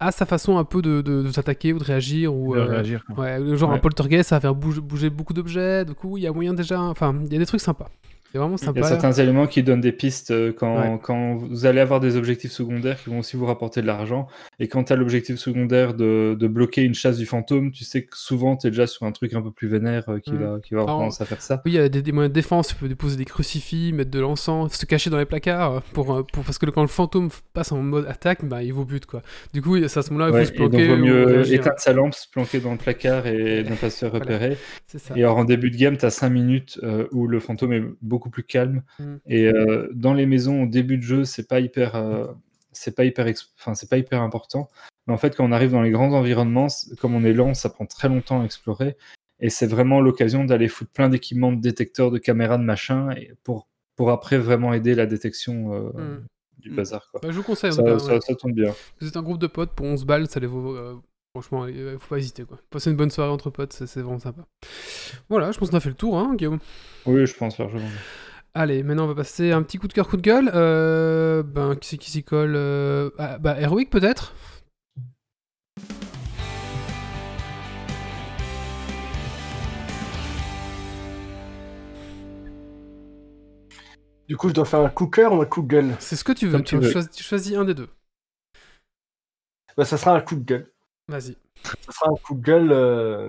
S1: a sa façon un peu de, de, s'attaquer ou de réagir. Ou, euh,
S2: réagir.
S1: Ouais, genre un poltergeist, ça va faire bouger, bouger beaucoup d'objets. Du coup, il y a moyen déjà. Enfin, il y a des trucs sympas. C'est vraiment
S7: Il y
S1: sympa.
S7: a certains éléments qui donnent des pistes euh, quand,
S1: Ouais.
S7: quand vous allez avoir des objectifs secondaires qui vont aussi vous rapporter de l'argent. Et quand tu as l'objectif secondaire de, de bloquer une chasse du fantôme, tu sais que souvent tu es déjà sur un truc un peu plus vénère euh, qui,
S1: Mm.
S7: va, qui va avoir tendance à faire ça.
S1: Oui, il y a des, des moyens de défense. Tu peux déposer des crucifix, mettre de l'encens, se cacher dans les placards. euh, Pour, pour, parce que quand le fantôme passe en mode attaque, bah, il vous bute. Quoi. Du coup, à ce moment-là, il
S7: Ouais,
S1: faut se
S7: et donc,
S1: planquer.
S7: vaut mieux éteindre sa lampe, se planquer dans le placard et ne pas se faire
S1: Voilà.
S7: repérer.
S1: C'est ça.
S7: Et alors, en début de game, tu as 5 minutes euh, où le fantôme est beaucoup plus calme.
S1: Mm.
S7: Et euh, dans les maisons, au début de jeu, c'est pas hyper, euh, c'est pas hyper, enfin, c'est pas hyper important. Mais en fait, quand on arrive dans les grands environnements, comme on est lent, ça prend très longtemps à explorer. Et c'est vraiment l'occasion d'aller foutre plein d'équipements de détecteurs, de caméras, de machin, et pour, pour après vraiment aider la détection euh,
S1: Mm.
S7: du bazar. Quoi.
S1: Bah, je vous conseille.
S7: Ça,
S1: tout cas,
S7: ça-
S1: ouais.
S7: ça tombe bien.
S1: Vous êtes un groupe de potes pour 11 balles, ça les vaut. Franchement, il faut pas hésiter. Quoi. Passer une bonne soirée entre potes, c'est vraiment sympa. Voilà, je pense qu'on a fait le tour, hein, Guillaume.
S7: Oui, je pense largement.
S1: Allez, maintenant on va passer à un petit coup de cœur, coup de gueule. Euh, ben, qui c'est qui s'y colle euh, ah, Bah, Heroic peut-être?
S3: Du coup, je dois faire un coup de cœur ou un coup de gueule?
S1: C'est ce que tu veux. Tu,
S7: tu veux.
S1: choisis, tu choisis un des deux.
S3: bah, Ça sera un coup de gueule.
S1: Vas-y.
S3: Ça sera un coup de gueule euh,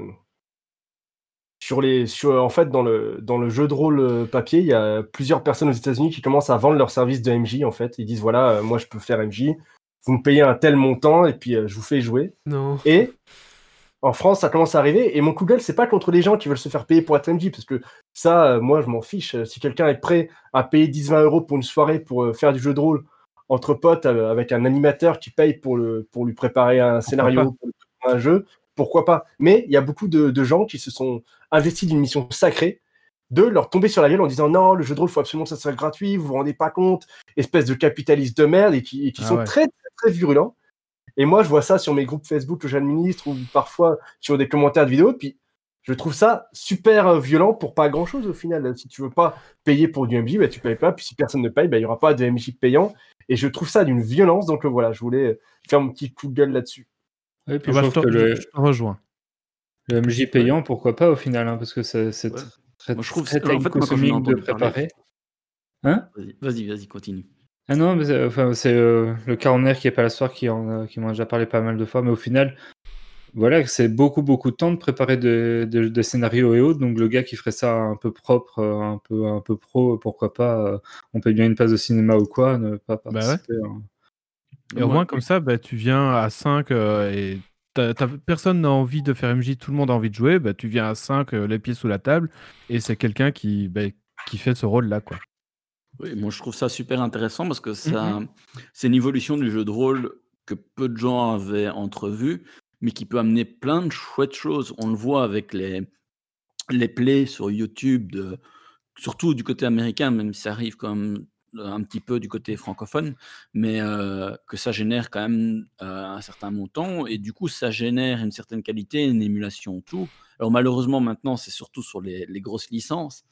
S3: sur les. Sur, en fait, dans le, dans le jeu de rôle euh, papier, il y a plusieurs personnes aux États-Unis qui commencent à vendre leur service de MJ. En fait, ils disent voilà, euh, moi je peux faire MJ. Vous me payez un tel montant et puis euh, je vous fais jouer.
S1: Non.
S3: Et en France, ça commence à arriver. Et mon coup de gueule, c'est pas contre les gens qui veulent se faire payer pour être MJ, parce que ça, moi, je m'en fiche. Si quelqu'un est prêt à payer 10-20 euros pour une soirée pour faire du jeu de rôle entre potes euh, avec un animateur qui paye pour, le, pour lui préparer un scénario, pour lui préparer un jeu, pourquoi pas? Mais il y a beaucoup de, de gens qui se sont investis d'une mission sacrée de leur tomber sur la gueule en disant non, le jeu de rôle, il faut absolument que ça soit gratuit, vous vous rendez pas compte, espèce de capitaliste de merde, et qui, et qui
S2: Ah
S3: sont
S2: ouais.
S3: très, très, très virulents. Et moi, je vois ça sur mes groupes Facebook que j'administre ou parfois sur des commentaires de vidéos. Puis je trouve ça super euh, violent pour pas grand chose au final. Si tu veux pas payer pour du MJ, bah, tu payes pas. Puis si personne ne paye, bah, il y aura pas de MJ payant. Et je trouve ça d'une violence. Donc euh, voilà, je voulais faire mon petit coup de gueule là-dessus.
S7: Et puis
S2: Ah bah,
S7: je
S2: te,
S7: que le,
S2: je te rejoins.
S7: le MJ payant, pourquoi pas au final, hein, parce que c'est
S6: Ouais.
S7: très,
S6: Moi, je trouve
S7: très
S6: que- en fait, moi,
S7: de préparer. Hein?
S6: Vas-y, Vas-y, continue.
S7: Ah non, mais c'est enfin, c'est, euh, le coroner qui est pas la soir qui en a- qui m'en a déjà parlé pas mal de fois, mais au final, voilà, c'est beaucoup beaucoup de temps de préparer des, scénarios et autres. Donc le gars qui ferait ça un peu propre, euh, un peu un peu pro, pourquoi pas euh, On paye bien une place de cinéma ou quoi, ne pas
S2: Bah ouais.
S7: participer. hein.
S2: Et au
S6: Moi,
S2: moins, comme ça, bah, tu viens à 5 et t'as- t'as- personne n'a envie de faire MJ, tout le monde a envie de jouer. Bah, tu viens à 5, les pieds sous la table, et c'est quelqu'un qui, bah, qui fait ce rôle-là. quoi.
S6: Oui, moi je trouve ça super intéressant parce que ça, c'est une évolution du jeu de rôle que peu de gens avaient entrevu, mais qui peut amener plein de chouettes choses. On le voit avec les, les plays sur YouTube, surtout du côté américain, même si ça arrive quand même un petit peu du côté francophone, mais euh, que ça génère quand même euh, un certain montant et du coup ça génère une certaine qualité, une émulation, tout. Alors malheureusement maintenant c'est surtout sur les, grosses licences,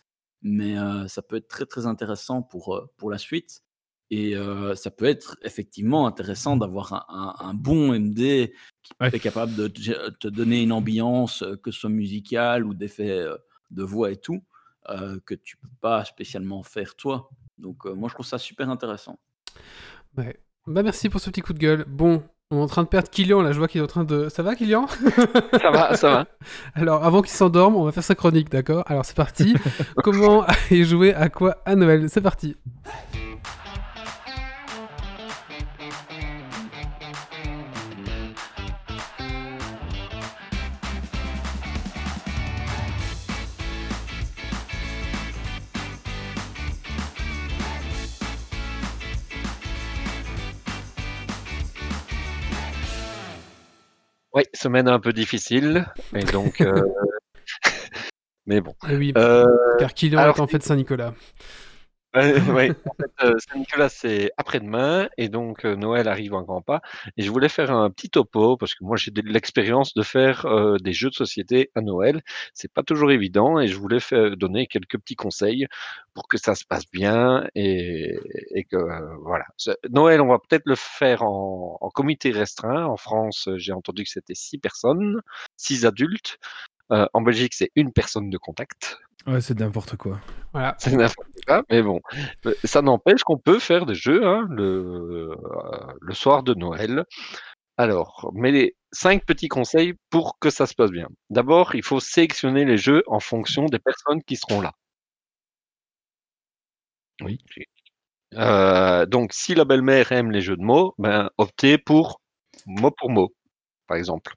S6: mais euh, ça peut être très très intéressant pour, euh, pour la suite. Et euh, ça peut être effectivement intéressant d'avoir un, un- un bon MD qui
S2: Ouais.
S6: est capable de te, te donner une ambiance, euh, que ce soit musicale ou d'effets euh, de voix et tout, euh, que tu peux pas spécialement faire toi. Donc euh, moi je trouve ça super intéressant.
S1: Ouais. Bah merci pour ce petit coup de gueule. Bon, on est en train de perdre Kylian là, je vois qu'il est en train de... Ça va Kylian?
S5: Ça va, ça va.
S1: Alors avant qu'il s'endorme, on va faire sa chronique, d'accord? Alors c'est parti. Comment aller jouer à quoi à Noël? C'est parti.
S5: Oui, semaine un peu difficile, et donc. euh, Mais bon.
S1: Oui,
S5: Euh,
S1: car Kylian
S5: alors,
S1: est en fait Saint-Nicolas.
S5: Ouais, en fait, euh, Saint-Nicolas, c'est après-demain, et donc euh, Noël arrive en grand pas. Et je voulais faire un petit topo, parce que moi j'ai de l'expérience de faire euh, des jeux de société à Noël. C'est pas toujours évident, et je voulais faire, donner quelques petits conseils pour que ça se passe bien, et, et que euh, voilà. Noël, on va peut-être le faire en, en comité restreint. En France, euh, j'ai entendu que c'était six personnes, six adultes. Euh, en Belgique, c'est une personne de contact.
S2: Ouais, c'est n'importe quoi.
S1: Voilà.
S5: C'est n'importe quoi, mais bon. Ça n'empêche qu'on peut faire des jeux hein, le, euh, le soir de Noël. Alors, mais les cinq petits conseils pour que ça se passe bien. D'abord, il faut sélectionner les jeux en fonction des personnes qui seront là.
S2: Oui.
S5: Euh, donc, si la belle-mère aime les jeux de mots, ben, optez pour mot pour mot, par exemple.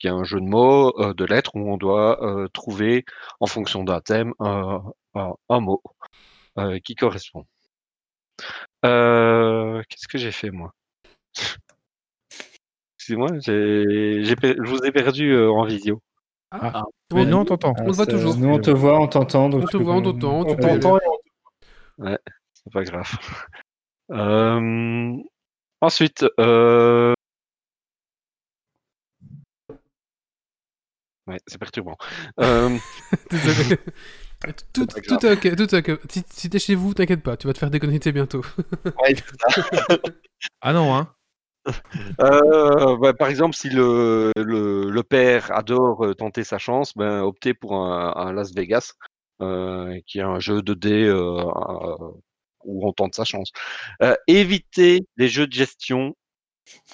S5: Qui est un jeu de mots, euh, de lettres, où on doit euh, trouver, en fonction d'un thème, un, un- un mot euh, qui correspond. Euh, Qu'est-ce que j'ai fait, moi? Excusez-moi, je vous ai perdu euh, en visio.
S2: Ah.
S1: On-
S2: Mais non, on t'entend.
S1: On te voit toujours.
S7: Nous, on te voit, on t'entend.
S1: On te voit, on t'entend, tu
S7: Ouais,
S1: peux y aller.
S3: T'entends et on-
S5: C'est pas grave. Euh, Ensuite, ouais, c'est perturbant. Euh,
S1: Désolé. Tout,
S5: pas
S1: tout est ok, tout est ok. Si, si t'es chez vous, t'inquiète pas, tu vas te faire déconnecter bientôt.
S5: ouais, c'est ça.
S2: Ah non, hein
S5: Euh, bah, par exemple, si le, le, le père adore euh, tenter sa chance, ben, optez pour un, un Las Vegas, euh, qui est un jeu de dés euh, euh, où on tente sa chance. Euh, évitez les jeux de gestion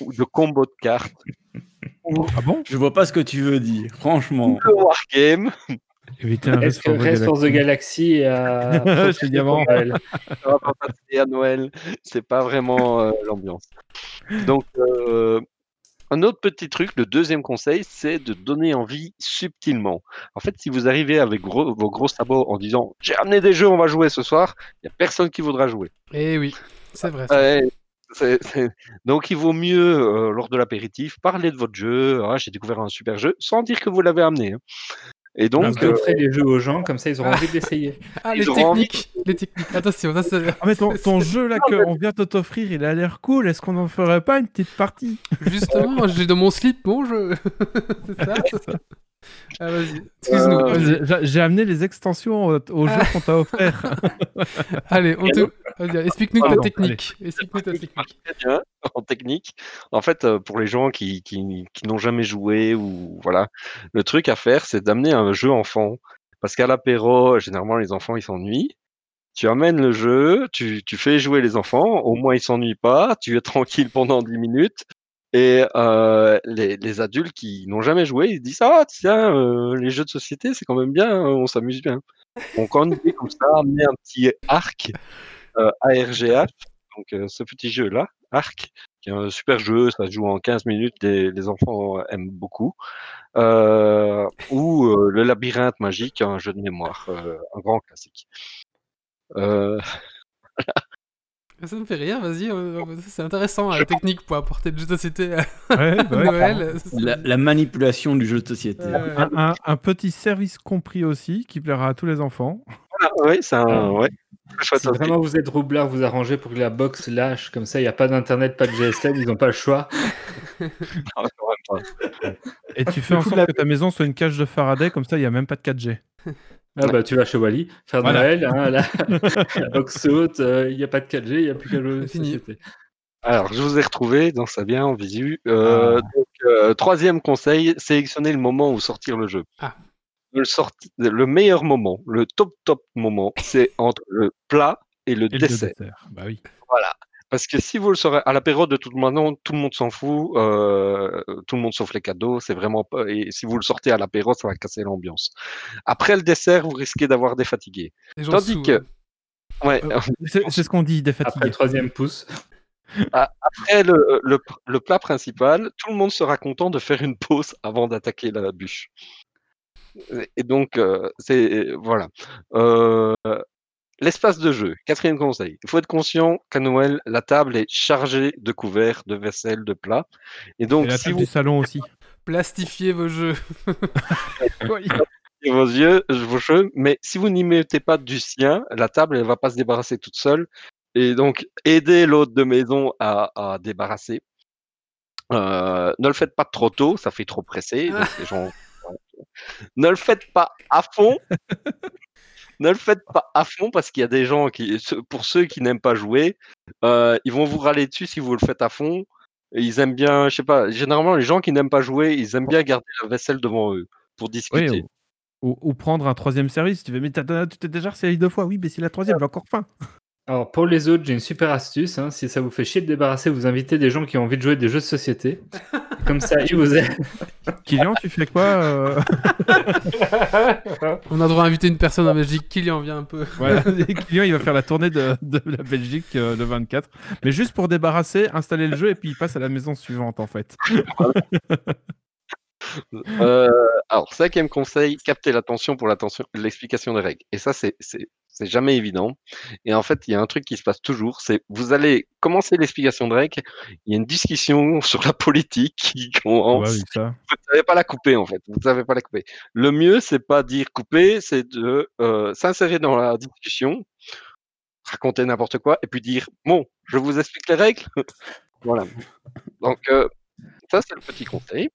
S5: ou de combo de cartes
S2: Ah bon?
S6: Je vois pas ce que tu veux dire, franchement.
S5: le wargame.
S2: Éviter un
S7: Est-ce
S2: reste
S7: que Rest for the Galaxy a.
S2: Dit avant.
S7: Noël
S5: Ça va pas passer à Noël, c'est pas vraiment euh, l'ambiance. Donc, euh, un autre petit truc, le deuxième conseil, c'est de donner envie subtilement. En fait, si vous arrivez avec gros- vos gros sabots en disant j'ai amené des jeux, on va jouer ce soir, il y a personne qui voudra jouer.
S1: Eh oui, c'est vrai. ça.
S5: C'est- c'est- Donc, il vaut mieux euh, lors de l'apéritif parler de votre jeu. Ah, j'ai découvert un super jeu, sans dire que vous l'avez amené. hein. Et donc, euh,
S7: offrez les jeux aux gens, comme ça, ils auront
S1: Ah.
S7: envie de l'essayer.
S1: Ah,
S5: ils
S1: les
S5: auront envie
S1: techniques, les techniques. Attention, ça c'est
S2: Ah mais ton, ton jeu là qu'on vient de t'offrir, il a l'air cool. Est-ce qu'on en ferait pas une petite partie?
S1: Justement, j'ai dans mon slip mon jeu. c'est ça Ah vas-y, excuse-nous,
S5: Euh,
S1: vas-y.
S2: J'ai- amené les extensions au, au jeu
S1: Ah.
S2: qu'on t'a offert.
S1: Allez, on te... vas-y, explique-nous ta technique. Explique-nous ta technique.
S5: très bien en technique. En fait, euh, pour les gens qui, qui, qui n'ont jamais joué ou voilà, le truc à faire, c'est d'amener un jeu enfant. Parce qu'à l'apéro, généralement, les enfants, ils s'ennuient. Tu amènes le jeu, tu, tu fais jouer les enfants, au moins ils s'ennuient pas, tu es tranquille pendant 10 minutes. Et euh, les, les adultes qui n'ont jamais joué, ils se disent Ah, tiens, euh, les jeux de société, c'est quand même bien, hein, on s'amuse bien. Donc, en idée comme ça, amener un petit arc euh, ARGH, donc euh, ce petit jeu-là, Arc, qui est un super jeu, ça se joue en 15 minutes, les, les enfants aiment beaucoup. Euh, ou euh, le labyrinthe magique, un jeu de mémoire, un grand classique. Euh,
S1: Ça me fait rire, vas-y, euh, c'est intéressant la technique pour apporter le jeu de société à
S2: Ouais, bah ouais.
S1: Noël.
S6: La, la manipulation du jeu de société.
S2: Un, un- un petit service compris aussi qui plaira à tous les enfants.
S5: ah, oui, c'est un, ouais. chouette
S7: Si
S5: aussi.
S7: vraiment vous êtes roublard, vous arrangez pour que la box lâche, comme ça il n'y a pas d'internet, pas de GSM, ils n'ont pas le choix.
S5: Pas.
S2: Et tu fais en sorte que ta maison soit une cage de Faraday, comme ça il n'y a même pas de 4G.
S7: Ah bah tu vas chez Wally, faire
S2: Voilà.
S7: Noël, hein, la, la box saute, euh, il n'y a pas de 4G, il n'y a plus qu'à sociétés.
S5: Alors, je vous ai retrouvé, donc ça vient en visu. Euh,
S2: Ah.
S5: donc, euh, troisième conseil, sélectionnez le moment où sortir le jeu.
S1: Ah.
S5: Le, sorti- le meilleur moment, le top top moment, c'est entre le plat et le
S2: Et le
S5: dessert.
S2: dessert. Bah oui.
S5: Parce que si vous le saurez à l'apéro, de toute manière, tout le monde s'en fout, euh, tout le monde sauf les cadeaux, c'est vraiment pas. Et si vous le sortez à l'apéro, ça va casser l'ambiance. Après le dessert, vous risquez d'avoir des fatigués. Tandis
S1: sous,
S5: que-
S1: hein.
S5: Ouais.
S2: Euh, C'est c'est ce qu'on dit, des
S7: Après
S2: fatigués.
S7: le troisième pouce,
S5: Après le, le, le plat principal, tout le monde sera content de faire une pause avant d'attaquer la bûche. Et donc, euh, c'est voilà. Euh, L'espace de jeu, quatrième conseil. Il faut être conscient qu'à Noël, la table est chargée de couverts, de vaisselle, de plats. Et donc,
S2: Et la
S5: si
S2: table
S5: vous
S2: du salon aussi.
S1: Plastifiez vos jeux.
S5: Ouvrez vos yeux, vos cheveux, mais si vous n'y mettez pas du sien, la table, elle va pas se débarrasser toute seule. Et donc, aidez l'hôte de maison à, à débarrasser. Euh, ne le faites pas trop tôt, ça fait trop pressé. donc les gens- ne le faites pas à fond. ne le faites pas à fond parce qu'il y a des gens qui, pour ceux qui n'aiment pas jouer, euh, ils vont vous râler dessus si vous le faites à fond. Et Ils aiment bien, je sais pas, généralement les gens qui n'aiment pas jouer, ils aiment bien garder la vaisselle devant eux pour discuter.
S2: Oui, ou, prendre un troisième service. Tu fais, mais tu t'es déjà resservi deux fois. Oui, mais c'est la troisième, j'ai encore faim.
S7: Alors pour les autres, j'ai une super astuce. hein. Si ça vous fait chier de débarrasser, vous invitez des gens qui ont envie de jouer des jeux de société. Comme ça, ils vous aident.
S2: Kylian, tu fais quoi euh
S1: On a droit à inviter une personne en Belgique. Kylian vient un peu.
S2: Voilà. Et Kylian, il va faire la tournée de, de la Belgique euh, le 24. Mais juste pour débarrasser, installer le jeu et puis il passe à la maison suivante en fait.
S5: Euh, alors, cinquième conseil, capter l'attention pour l'attention, l'explication des règles. Et ça, c'est, c'est, jamais évident. Et en fait, il y a un truc qui se passe toujours, c'est vous allez commencer l'explication de règles, il y a une discussion sur la politique qui commence.
S2: Ouais, oui, ça.
S5: Vous savez pas la couper en fait. Vous savez pas la couper. Le mieux, c'est pas dire couper, c'est de euh, s'insérer dans la discussion, raconter n'importe quoi, et puis dire bon, je vous explique les règles. voilà. Donc euh, ça, c'est le petit conseil.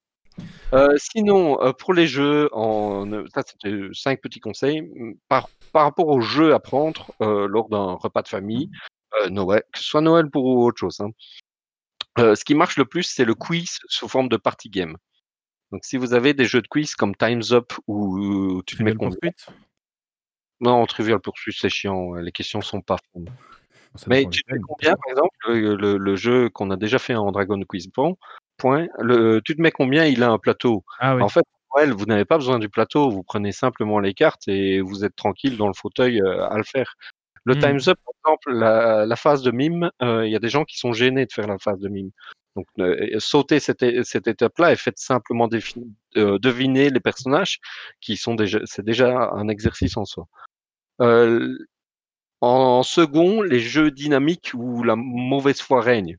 S5: Euh, sinon, euh, pour les jeux, en... ça c'était cinq petits conseils. Mm, Par, par rapport aux jeux à prendre euh, lors d'un repas de famille, euh, Noël, que ce soit Noël pour autre chose. hein. Euh, ce qui marche le plus, c'est le quiz sous forme de party game. Donc, si vous avez des jeux de quiz comme Time's Up ou tu te mets
S2: Pursuit?
S5: Non, Trivial Pursuit, c'est chiant. Les questions sont pas Mais tu te mets combien, par exemple, le, le- le jeu qu'on a déjà fait en Dragon Quiz Point, point le, tu te mets combien il a un plateau
S2: Ah oui.
S5: En fait, vous n'avez pas besoin du plateau, vous prenez simplement les cartes et vous êtes tranquille dans le fauteuil euh, à le faire. Le
S2: Hmm.
S5: Time's Up, par exemple, la, la phase de mime, euh, il y a des gens qui sont gênés de faire la phase de mime. Donc, euh, sautez cette, étape-là et faites simplement euh, deviner les personnages qui sont déjà, c'est déjà un exercice en soi. Euh, en second, les jeux dynamiques où la mauvaise foi règne.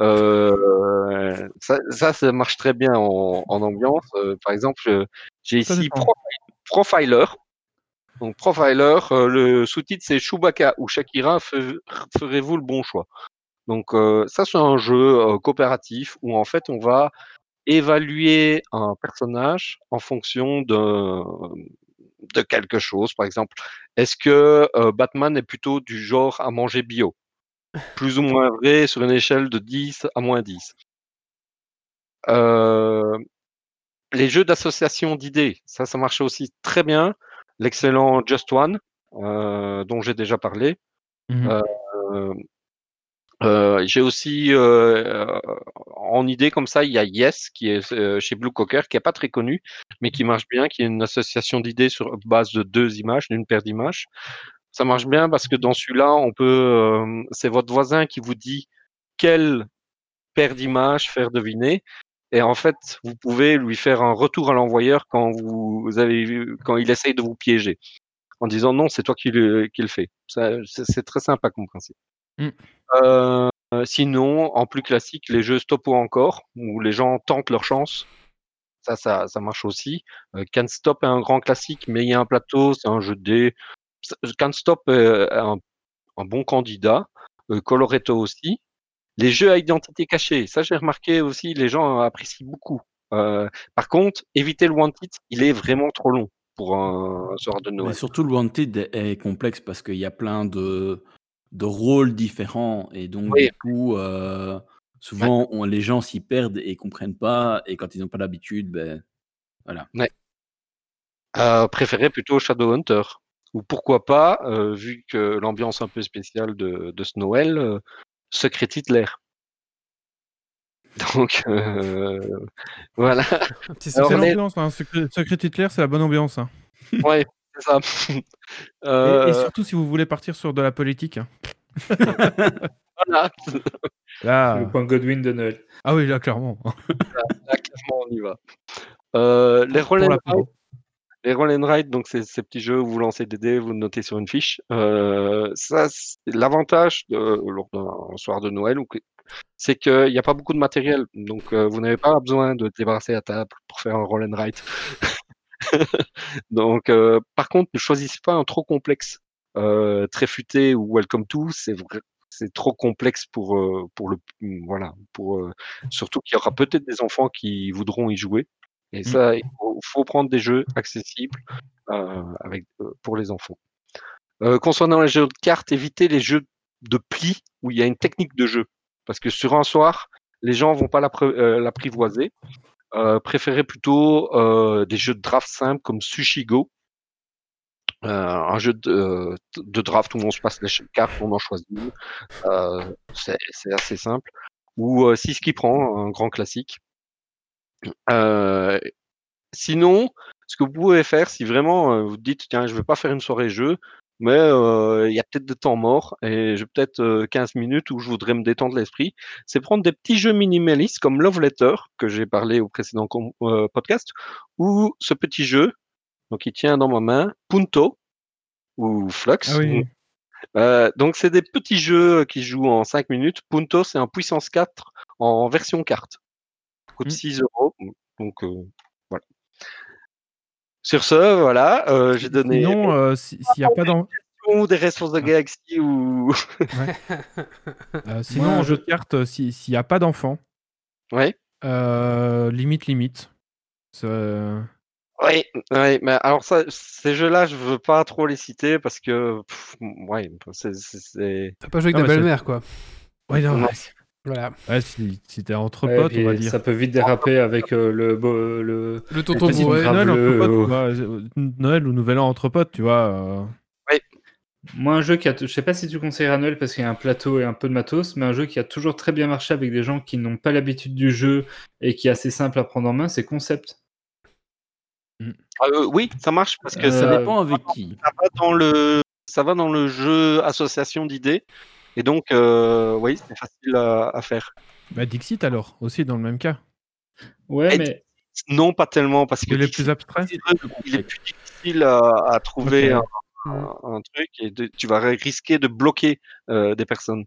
S5: Euh, ça, ça, ça marche très bien en, en ambiance. Euh, par exemple, euh, j'ai ici Profiler. Donc Profiler, euh, le sous-titre c'est Chewbacca ou Shakira, fe- ferez-vous le bon choix Donc ça c'est un jeu coopératif où en fait on va évaluer un personnage en fonction de, de quelque chose. Par exemple, est-ce que Batman est plutôt du genre à manger bio? Plus ou moins vrai sur une échelle de 10 à moins 10. Euh, les jeux d'association d'idées, ça, ça marche aussi très bien. L'excellent Just One, euh, dont j'ai déjà parlé.
S2: Mhm.
S5: Euh, euh, j'ai aussi en idée comme ça, il y a Yes qui est chez Blue Cocker, qui est pas très connu, mais qui marche bien, qui est une association d'idées sur base de deux images, d'une paire d'images. Ça marche bien parce que dans celui-là, on peut, euh, c'est votre voisin qui vous dit quelle paire d'images faire deviner, et en fait, vous pouvez lui faire un retour à l'envoyeur quand vous avez vu, quand il essaye de vous piéger, en disant non, c'est toi qui le, qui le fais. C'est très sympa comme principe.
S2: Mm.
S5: Euh, sinon, en plus classique, les jeux stop ou encore, où les gens tentent leur chance. Ça, ça, ça marche aussi. Euh, Can't Stop est un grand classique, mais il y a un plateau, c'est un jeu de dés. Ça- Can't Stop est un un bon candidat. Euh, Coloretto aussi. Les jeux à identité cachée, ça j'ai remarqué aussi, les gens apprécient beaucoup. Euh, par contre, éviter le Wanted, il est vraiment trop long pour un, soir de
S6: Mais
S5: Noël.
S6: surtout, le Wanted est complexe parce qu'il y a plein de, de rôles différents et donc
S5: Oui.
S6: du coup, euh, souvent on- les gens s'y perdent et comprennent pas et quand ils n'ont pas l'habitude, ben voilà.
S5: Euh, préféré plutôt Shadowhunter. Ou pourquoi pas, euh, vu que l'ambiance un peu spéciale de, de ce Noël, euh, Secret Hitler. Donc, euh, voilà.
S1: Un petit
S5: Alors,
S2: C'est
S5: est-
S2: l'ambiance, hein. Secret, Secret Hitler, c'est la bonne ambiance. hein.
S5: Ouais, c'est ça.
S2: Et-
S5: Euh,
S2: Et, surtout si vous voulez partir sur de la politique. hein.
S5: voilà.
S2: Là,
S7: Le point Godwin de Noël.
S2: ah oui, là, clairement.
S5: Là, clairement, on y va. Euh, les
S2: Pour
S5: roll and
S2: l'apéro.
S5: ride, les roll and ride, donc c'est ces petits jeux où vous lancez des dés, vous notez sur une fiche. Euh, ça, l'avantage lors d'un soir de Noël, c'est qu'il n'y a pas beaucoup de matériel, donc euh, vous n'avez pas besoin de débarrasser la table pour faire un roll and ride. donc, euh, par contre, ne choisissez pas un trop complexe, euh, très futé ou welcome to, c'est vrai. C'est trop complexe pour euh, pour le voilà pour euh, surtout qu'il y aura peut-être des enfants qui voudront y jouer et ça il faut, faut prendre des jeux accessibles euh, avec euh, pour les enfants. Euh, concernant les jeux de cartes, évitez les jeux de plis où il y a une technique de jeu parce que sur un soir les gens vont pas euh, l'apprivoiser. Euh, préférez plutôt euh, des jeux de draft simples comme Sushi Go. Euh, un jeu de, de draft où on se passe les cartes, on en choisit une. Euh, c'est assez simple. Ou euh, Six qui prend, un grand classique. Euh, sinon, ce que vous pouvez faire, si vraiment euh, vous dites, tiens, je veux pas faire une soirée jeu, mais euh, il y a peut-être de temps mort et j'ai peut-être euh, 15 minutes où je voudrais me détendre l'esprit, c'est prendre des petits jeux minimalistes comme Love Letter, que j'ai parlé au précédent euh, podcast, ou ce petit jeu, donc il tient dans ma main, Punto, ou Flux.
S2: Ah oui.
S5: Donc c'est des petits jeux qui jouent en 5 minutes. Punto, c'est un puissance 4 en version carte. Coûte
S2: Mm.
S5: 6 euros. Donc euh, voilà. Sur ce, voilà, euh, j'ai donné
S2: Sinon, euh, si- s'il n'y a pas
S5: ou des ressources de Galaxy ou.
S2: euh, sinon
S7: Moi,
S2: en
S7: je-
S2: jeu de cartes, si- s'il n'y a pas d'enfants,
S5: ouais.
S2: euh, limite, limite.
S5: Oui, ouais, mais alors ça, ces jeux-là, je veux pas trop les citer parce que, pff, ouais, c'est,
S1: T'as pas joué avec
S2: Ah,
S1: ta belle-mère, quoi.
S2: Ouais, non,
S5: Non.
S2: Ouais,
S1: Voilà.
S2: ouais, si, si t'es entre
S7: Ouais,
S2: potes,
S7: puis
S2: on va dire.
S7: Ça peut vite déraper avec euh, le, le.
S1: Le tonton.
S2: Noël, entre
S7: bleu,
S2: potes,
S7: ou-
S2: vois, euh, Noël ou Nouvel An entre potes, tu vois. euh,
S7: Moi, un jeu qui a. Je sais pas si tu conseillerais à Noël parce qu'il y a un plateau et un peu de matos, mais un jeu qui a toujours très bien marché avec des gens qui n'ont pas l'habitude du jeu et qui est assez simple à prendre en main, c'est Concept.
S5: Ah, euh, oui, ça marche parce que
S7: Euh,
S6: Ça
S5: ça,
S6: dépend avec qui.
S5: ça va dans le, ça va dans le jeu association d'idées et donc, euh, oui, c'est facile à, à faire.
S2: Bah, Dixit alors, aussi dans le même cas.
S7: Ouais,
S5: Et-
S7: mais
S5: Non, pas tellement parce que
S2: Il est
S5: Dixit,
S2: plus abstrait.
S5: il est plus difficile à, à trouver un, un- un truc et de- tu vas risquer de bloquer euh, des personnes.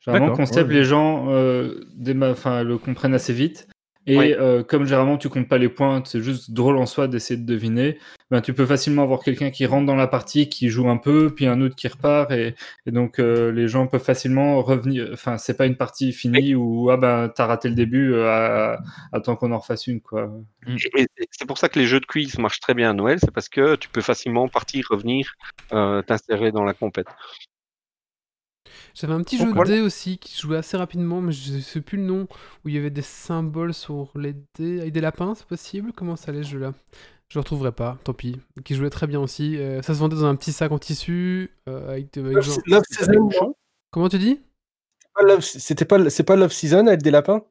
S7: généralement, Concept,
S2: ouais.
S7: les gens euh, le comprennent assez vite. Et
S5: Oui.
S7: euh, comme généralement tu comptes pas les points, c'est juste drôle en soi d'essayer de deviner, ben, tu peux facilement avoir quelqu'un qui rentre dans la partie, qui joue un peu, puis un autre qui repart, et, et donc euh, les gens peuvent facilement revenir. Enfin, c'est pas une partie finie où ah ben t'as raté le début, euh, à- attends qu'on en refasse une quoi.
S5: C'est pour ça que les jeux de quiz marchent très bien à Noël, c'est parce que tu peux facilement partir, revenir, euh, t'insérer dans la compète.
S1: J'avais un petit
S5: Donc,
S1: jeu de
S5: voilà.
S1: dés aussi qui jouait assez rapidement, mais je sais plus le nom, où il y avait des symboles sur les dés avec des lapins, c'est possible? Comment ça allait ce jeu-là Je le retrouverai pas, tant pis. Qui jouait très bien aussi. Euh, ça se vendait dans un petit sac en tissu. euh, avec,
S3: Love,
S1: genre-
S3: Love Season, non
S1: Comment tu dis?
S3: C'était pas, c'est pas Love Season avec des lapins?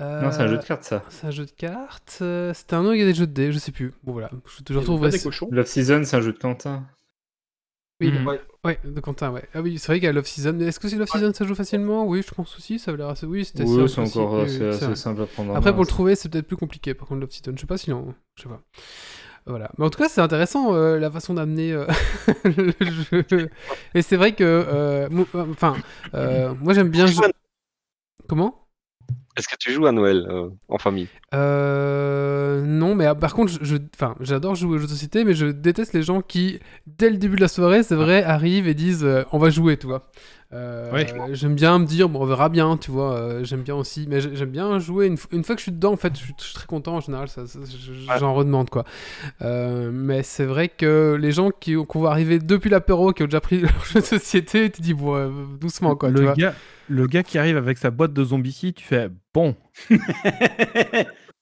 S7: Non, c'est un jeu de cartes ça.
S1: Euh, C'est un jeu de cartes. euh, C'était un nom, il y a des jeux de dés, je sais plus. Bon voilà, je, je retrouverai.
S4: des
S1: ce-
S4: cochons?
S7: Love Season, c'est un jeu de Quentin.
S1: Oui.
S3: Ouais.
S1: Ouais, de Quentin, ouais. Ah oui, c'est vrai qu'il y a Love Season. Mais Est-ce que c'est Love Season, ça joue facilement? Oui, je pense aussi, ça avait l'air assez. Oui, c'était
S7: Oui,
S1: simple
S7: c'est encore assez,
S1: oui,
S7: simple à prendre en
S1: Après,
S7: main,
S1: pour le trouver, c'est peut-être plus compliqué. Par contre, Love Season, je sais pas si on... je sais pas. Voilà. Mais en tout cas, c'est intéressant euh, la façon d'amener euh, le jeu. Et c'est vrai que, euh, enfin, euh, moi j'aime bien. Comment?
S5: Est-ce que tu joues à Noël euh, en famille?
S1: Euh, non, mais ah, par contre, je, enfin, j'adore jouer aux jeux de société, mais je déteste les gens qui, dès le début de la soirée, c'est vrai, arrivent et disent euh, on va jouer, tu vois. Euh,
S2: Ouais.
S1: J'aime bien me dire bon, on verra bien, tu vois. euh, j'aime bien aussi, mais j'ai- j'aime bien jouer. Une, fois que je suis dedans, en fait, je suis, je suis très content en général. Ça, ça- J'en redemande quoi. Euh, mais c'est vrai que les gens qui qu'on voit arriver depuis l'apéro, qui ont déjà pris leur jeu de société, tu dis bon, euh, doucement quoi, tu
S2: le,
S1: vois.
S2: gars, le gars qui arrive avec sa boîte de zombies, tu fais bon.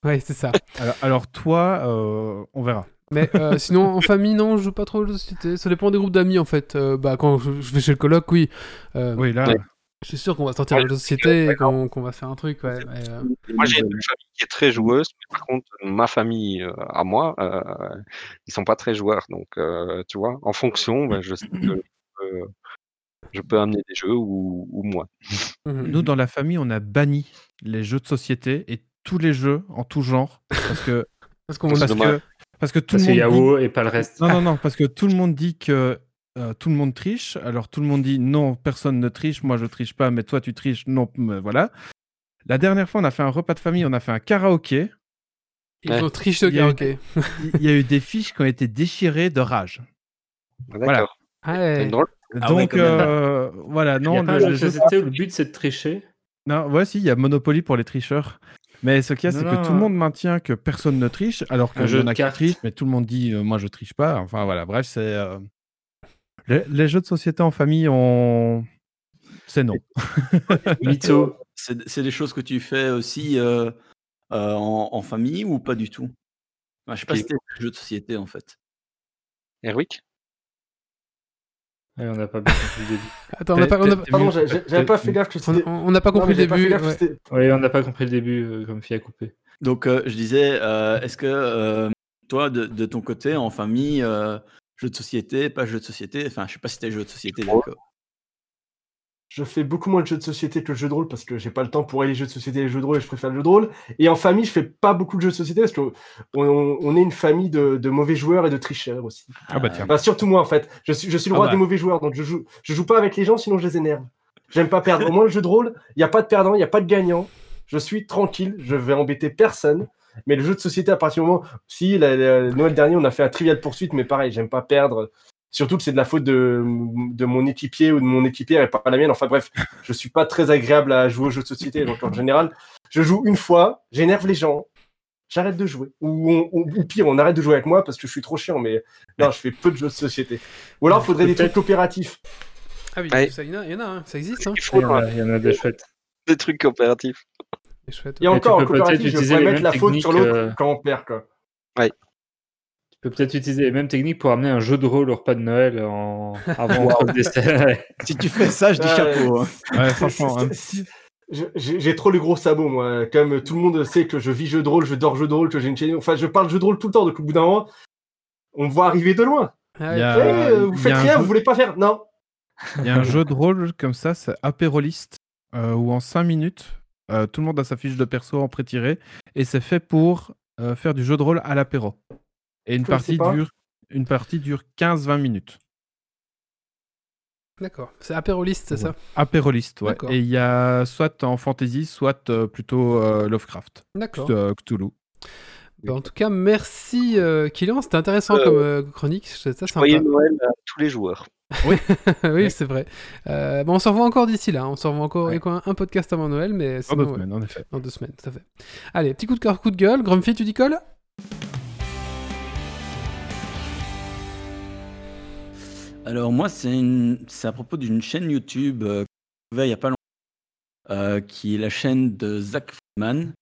S1: Ouais, c'est ça.
S2: Alors, alors toi, euh, on verra.
S1: Mais euh, sinon, en famille, non, je joue pas trop aux jeux de société. Ça dépend des groupes d'amis, en fait. Euh, bah, quand je, je vais chez le coloc, oui. Euh,
S2: Oui, là,
S5: Ouais.
S1: Je suis sûr qu'on va sortir
S5: Ouais,
S1: un jeu de société et qu'on va faire un truc, ouais. mais, euh,
S5: Moi, j'ai une famille qui est très joueuse, mais par contre, ma famille euh, à moi, euh, ils sont pas très joueurs. Donc, euh, tu vois, en fonction, ben, je sais que je peux, je peux amener des jeux ou, ou moi.
S1: mhm.
S2: nous, dans la famille, on a banni les jeux de société et tous les jeux en tout genre. Parce que,
S1: Parce qu'on
S5: C'est
S2: parce que, tout
S7: Parce
S2: le monde. dit-
S7: WoW et pas le reste.
S2: Non, non, non, parce que tout le monde dit que euh, tout le monde triche. Alors tout le monde dit non, personne ne triche, moi je triche pas, mais toi tu triches, non, mais voilà. La dernière fois, on a fait un repas de famille, on a fait un karaoké.
S1: Ils
S5: Ouais.
S1: ont triché au
S2: Il y a eu
S1: karaoké.
S2: Il y a eu des fiches qui ont été déchirées de rage.
S5: D'accord.
S1: Ah ouais.
S5: drôle.
S6: Ah ouais,
S2: Donc
S6: même.
S2: euh, voilà, non, le- le
S7: le but c'est de tricher.
S2: non, ouais, si, il y a Monopoly pour les tricheurs. Mais ce qu'il y a, c'est que tout le monde maintient que personne ne triche, alors
S7: de
S2: a qui
S7: cartes.
S2: trichent, mais tout le monde dit euh, moi je triche pas. Enfin voilà, bref, c'est. euh, Les, les jeux de société en famille, on. C'est non.
S7: Mytho.
S6: C'est c'est des choses que tu fais aussi euh, euh, en, en famille ou pas du tout? Enfin, Je sais pas si c'était des jeux de société en fait.
S5: Erwick
S7: Ouais, on n'a pas bien compris le début.
S1: Attends, on n'a pas, on a-
S2: T'es- t'es
S3: Pardon, j'avais pas fait gaffe que c'était.
S1: on n'a pas compris le début. ouais.
S7: Oui, on n'a pas compris le début, euh, comme fille à couper.
S6: Donc euh, je disais, euh, est-ce que euh, toi, de, de ton côté, en famille, euh, jeux de société, pas jeux de société, enfin je sais pas si c'était jeux de société, d'accord.
S3: Je fais beaucoup moins de jeux de société que le jeu de rôle parce que j'ai pas le temps pour aller les jeux de société et les jeux de rôle et je préfère le jeu de rôle. Et en famille, je fais pas beaucoup de jeux de société parce qu'on on, on est une famille de, de mauvais joueurs et de tricheurs aussi.
S2: Ah bah tiens.
S3: Enfin, surtout moi en fait. Je suis, je suis le
S2: Ah
S3: roi
S2: bah.
S3: des mauvais joueurs donc je joue, je joue pas avec les gens sinon je les énerve. J'aime pas perdre. Au moins le jeu de rôle, il n'y a pas de perdant, il n'y a pas de gagnant. Je suis tranquille, je vais embêter personne. Mais le jeu de société, à partir du moment. Si, la- la- Noël dernier, on a fait un trivial poursuite, mais pareil, j'aime pas perdre. Surtout que c'est de la faute de, de mon équipier ou de mon équipière et pas la mienne. Enfin bref, je suis pas très agréable à jouer aux jeux de société. Donc en général, je joue une fois, j'énerve les gens, j'arrête de jouer. Ou, on- ou- ou pire, on arrête de jouer avec moi parce que je suis trop chiant. Mais non, je fais peu de jeux de société. Ou alors, il faudrait des trucs coopératifs.
S1: Ah oui,
S5: Ouais.
S1: ça, il y en a, il y en a, hein, ça existe. Hein.
S5: Il
S7: y en a, il y en a des chouettes.
S5: des trucs coopératifs.
S3: Et encore, en coopératif, je pourrais mettre la faute sur l'autre
S7: euh,
S3: quand on perd. Quoi.
S7: Peux peut-être utiliser les mêmes techniques pour amener un jeu de rôle au repas de Noël en... avant le dessert.
S6: Si tu fais ça, je dis chapeau. hein.
S2: Ouais, franchement,
S3: Je- J'ai trop les gros sabots, moi. Comme tout le monde sait que je vis jeu de rôle, je dors jeu de rôle, que j'ai une chaîne. Enfin, je parle jeu de rôle tout le temps, donc au bout d'un moment, on me voit arriver de loin.
S1: Ah
S2: a-
S3: Eh, euh, vous faites rien,
S2: jeu-
S3: vous voulez pas faire Non.
S2: Il y a un jeu de rôle comme ça, c'est apéroliste, euh, où en 5 minutes, euh, tout le monde a sa fiche de perso en pré-tiré, et c'est fait pour euh, faire du jeu de rôle à l'apéro. Et une partie, dure, une partie dure 15-20 minutes.
S1: D'accord. C'est apéroliste, c'est ça?
S2: Apéroliste, ouais. Et il y a soit en fantasy, soit euh, plutôt euh, Lovecraft,
S1: D'accord.
S2: euh, Cthulhu.
S1: Bah, en tout cas, merci euh, Kylian, c'était intéressant
S5: Euh,
S1: comme euh, chronique, ça
S5: Noël à tous les joueurs.
S1: oui, c'est vrai. Euh, bah, on se revoit encore d'ici là, on se revoit encore
S2: Ouais.
S1: avec un, un podcast avant Noël, mais
S2: En deux
S1: ouais,
S2: semaines, en effet.
S1: dans deux semaines, tout à fait. Allez, petit coup de cœur, coup de gueule. Grumpy, tu dis colle
S6: Alors moi, c'est à propos d'une chaîne YouTube euh, que j'ai découvert il n'y a pas longtemps, euh, qui est la chaîne de Zach Friedman,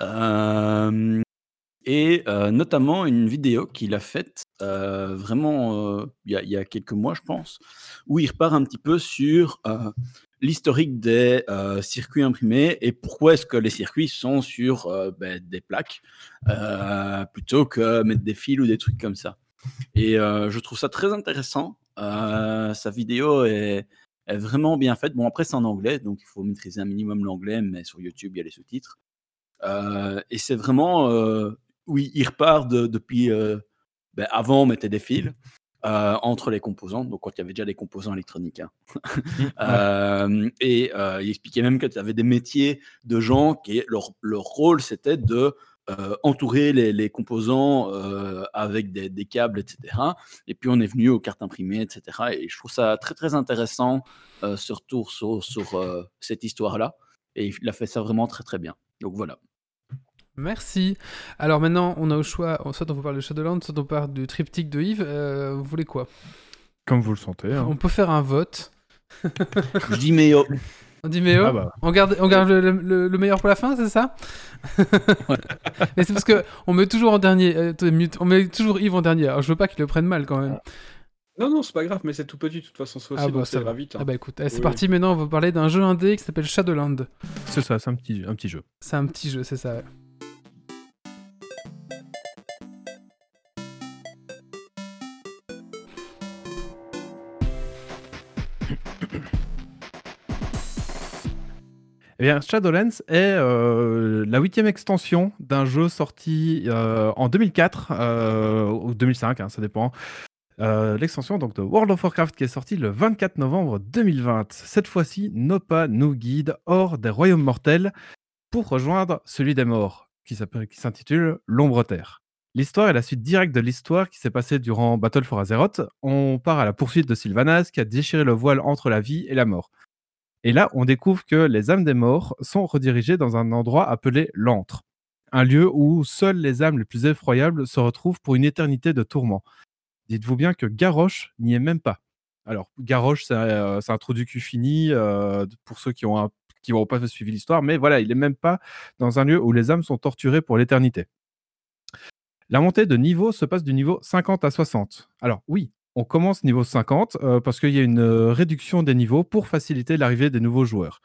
S6: euh, et euh, notamment une vidéo qu'il a faite vraiment il y, a- y quelques mois, je pense, où il repart un petit peu sur l'historique des circuits imprimés et pourquoi est-ce que les circuits sont sur ben, des plaques plutôt que mettre des fils ou des trucs comme ça. Et je trouve ça très intéressant. Euh, sa vidéo est, est vraiment bien faite. Bon, après, c'est en anglais, donc il faut maîtriser un minimum l'anglais, mais sur YouTube, il y a les sous-titres. Euh, et c'est vraiment. euh, oui, il repart de- depuis. ben, avant, on mettait des fils. euh, entre les composants, donc quand il y avait déjà des composants électroniques. hein.
S2: Mmh,
S6: Euh, et euh, il expliquait même qu'il y avait des métiers de gens qui, leur, leur rôle, c'était de euh, entourer les, les composants euh, avec des, des câbles, etc. Et puis on est venu aux cartes imprimées, etc. Et je trouve ça très très intéressant, euh, surtout sur, sur euh, cette histoire-là. Et il a fait ça vraiment très très bien. Donc voilà.
S1: Merci. Alors maintenant, on a au choix, soit on vous parle de Shadowlands, soit on parle du triptyque de Yves. Euh, vous voulez quoi?
S2: Comme vous le sentez. hein.
S1: On peut faire un vote.
S6: Je dis mais
S1: On dit mais oh,
S2: Ah bah.
S1: on garde, on garde le, le- le meilleur pour la fin, c'est ça Mais c'est parce que on met toujours en dernier. euh, on met toujours Yves en dernier. Alors je veux pas qu'il le prenne mal quand même.
S4: Non, non, c'est pas grave, mais c'est tout petit, de toute façon, aussi,
S1: Ah bah,
S4: donc
S1: ça va.
S4: vite. hein.
S1: Ah bah écoute, allez, c'est
S4: Oui.
S1: parti. Maintenant, on va parler d'un jeu indé qui s'appelle Shadowland.
S2: C'est ça, c'est un petit, un petit jeu.
S1: C'est un petit jeu, c'est ça. ouais.
S2: Eh bien, Shadowlands est euh, la huitième extension d'un jeu sorti euh, en 2004 euh, ou 2005, hein, ça dépend. L'extension de World of Warcraft qui est sortie le 24 novembre 2020. Cette fois-ci, nos pas nous guide hors des royaumes mortels pour rejoindre celui des morts, qui s'intitule L'Ombre Terre. L'histoire est la suite directe de l'histoire qui s'est passée durant Battle for Azeroth. On part à la poursuite de Sylvanas qui a déchiré le voile entre la vie et la mort. Et là, on découvre que les âmes des morts sont redirigées dans un endroit appelé l'antre, un lieu où seules les âmes les plus effroyables se retrouvent pour une éternité de tourments. Dites-vous bien que Garrosh n'y est même pas. Alors, Garrosh, c'est euh, c'est un trou du cul fini euh, pour ceux qui ont pas suivi l'histoire, mais voilà, il est même pas dans un lieu où les âmes sont torturées pour l'éternité. La montée de niveau se passe du niveau 50 à 60. Alors oui, on commence niveau 50 euh, parce qu'il y a une euh, réduction des niveaux pour faciliter l'arrivée des nouveaux joueurs.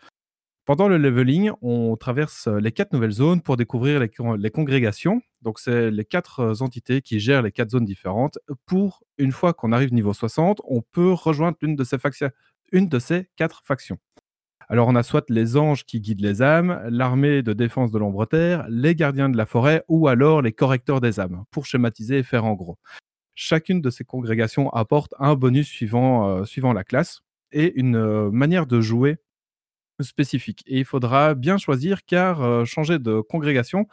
S2: Pendant le leveling, on traverse euh, les quatre nouvelles zones pour découvrir les, con- les congrégations. Donc, c'est les quatre entités qui gèrent les quatre zones différentes. Pour une fois qu'on arrive niveau 60, on peut rejoindre une de ces quatre factions. Alors, on a soit les anges qui guident les âmes, l'armée de défense de l'ombre terre, les gardiens de la forêt ou alors les correcteurs des âmes, pour schématiser et faire en gros. Chacune de ces congrégations apporte un bonus suivant, euh, suivant la classe et une euh, manière de jouer spécifique. Et il faudra bien choisir car euh, changer de congrégation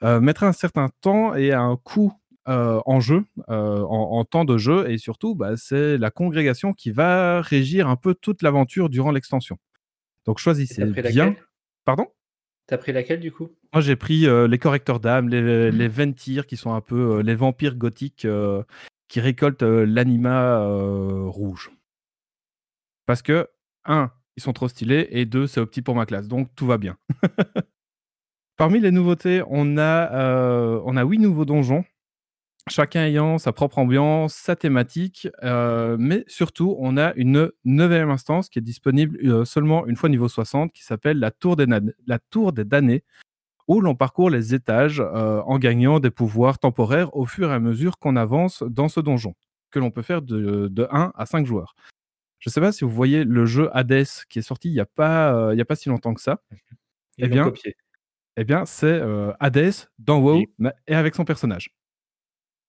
S2: mettra un certain temps et un coût en jeu, en, en temps de jeu, et surtout, bah, c'est la congrégation qui va régir un peu toute l'aventure durant l'extension. Donc choisissez bien.
S7: laquelle?
S2: Pardon?
S7: T'as pris laquelle du coup?
S2: Moi, j'ai pris euh, les correcteurs d'âme, les, les Ventir, qui sont un peu euh, les vampires gothiques euh, qui récoltent l'anima rouge. Parce que, un, ils sont trop stylés, et deux, c'est opti pour ma classe, donc tout va bien. Parmi les nouveautés, on a, on a huit nouveaux donjons, chacun ayant sa propre ambiance, sa thématique, mais surtout, on a une neuvième instance qui est disponible seulement une fois niveau 60, qui s'appelle la Tour des, la Tour des damnés, où l'on parcourt les étages euh, en gagnant des pouvoirs temporaires au fur et à mesure qu'on avance dans ce donjon, que l'on peut faire de, de 1 à 5 joueurs. Je ne sais pas si vous voyez le jeu Hades qui est sorti il n'y a, pas, euh, il y a pas si longtemps que ça.
S7: Ils
S2: Eh bien,
S7: copié.
S2: Eh bien, c'est euh, Hades dans WoW
S7: Oui.
S2: et avec son personnage.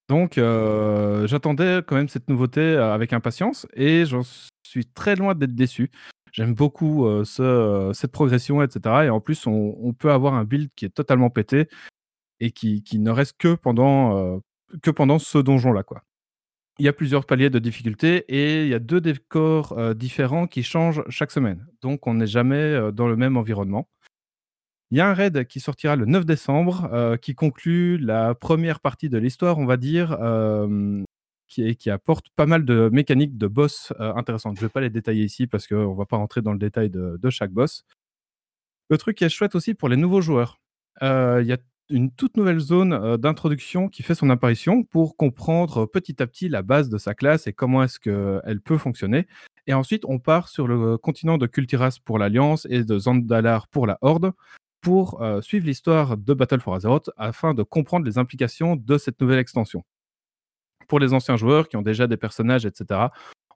S2: Donc, euh, j'attendais quand même cette nouveauté avec impatience et j'en suis très loin d'être déçu. J'aime beaucoup ce, cette progression, etc. Et en plus, on, peut avoir un build qui est totalement pété et qui, ne reste que pendant, que pendant ce donjon-là. Il y a plusieurs paliers de difficulté et il y a deux décors différents qui changent chaque semaine. Donc, on n'est jamais dans le même environnement. Il y a un raid qui sortira le 9 décembre, qui conclut la première partie de l'histoire, on va dire, qui, qui apporte pas mal de mécaniques de boss euh, intéressantes. Je ne vais pas les détailler ici parce qu'on ne va pas rentrer dans le détail de, chaque boss. Le truc qui est chouette aussi pour les nouveaux joueurs, euh, il y a une toute nouvelle zone euh, d'introduction qui fait son apparition pour comprendre petit à petit la base de sa classe et comment est-ce qu'elle peut fonctionner. Et ensuite, on part sur le continent de Kultiras pour l'Alliance et de Zandalar pour la Horde pour suivre l'histoire de Battle for Azeroth afin de comprendre les implications de cette nouvelle extension. Pour les anciens joueurs qui ont déjà des personnages, etc.,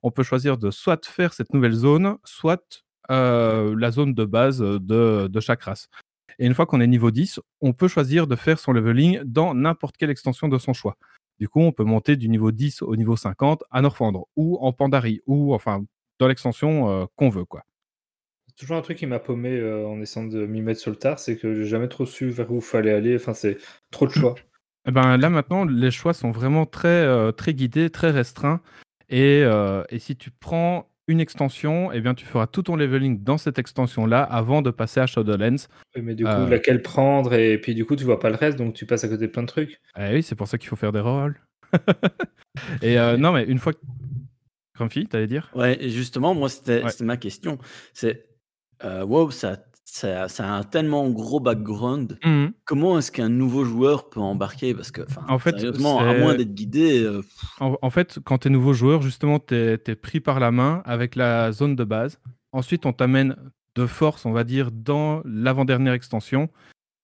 S2: on peut choisir de soit faire cette nouvelle zone, soit euh, la zone de base de, de chaque race. Et une fois qu'on est niveau 10, on peut choisir de faire son leveling dans n'importe quelle extension de son choix. Du coup, on peut monter du niveau 10 au niveau 50 à Norfandre ou en Pandarie ou enfin dans l'extension euh, qu'on veut quoi.
S7: Toujours un truc qui m'a paumé euh, en essayant de m'y mettre sur le tard, c'est que j'ai jamais trop su vers où fallait aller. Enfin, c'est trop de choix.
S2: Eh ben, là maintenant, les choix sont vraiment très, euh, très guidés, très restreints. Et, euh, et si tu prends une extension, eh bien, tu feras tout ton leveling dans cette extension-là avant de passer à Shadowlands.
S7: Oui, Mais du coup,
S2: Euh.
S7: laquelle prendre? Et puis du coup, tu vois pas le reste, donc tu passes à côté de plein de trucs.
S2: Eh oui, c'est pour ça qu'il faut faire des rerolls. et euh, non, mais une fois que... Grumpy, t'allais dire?
S6: Ouais, justement, moi, c'était
S2: Ouais.
S6: ma question. C'est, euh, wow, ça, ça, ça a un tellement gros background.
S2: Mhm.
S6: Comment est-ce qu'un nouveau joueur peut embarquer? Parce que,
S2: En fait,
S6: sérieusement, à moins d'être guidé, euh,
S2: En, en fait, quand tu es nouveau joueur, justement, tu es, pris par la main avec la zone de base. Ensuite, on t'amène de force, on va dire, dans l'avant-dernière extension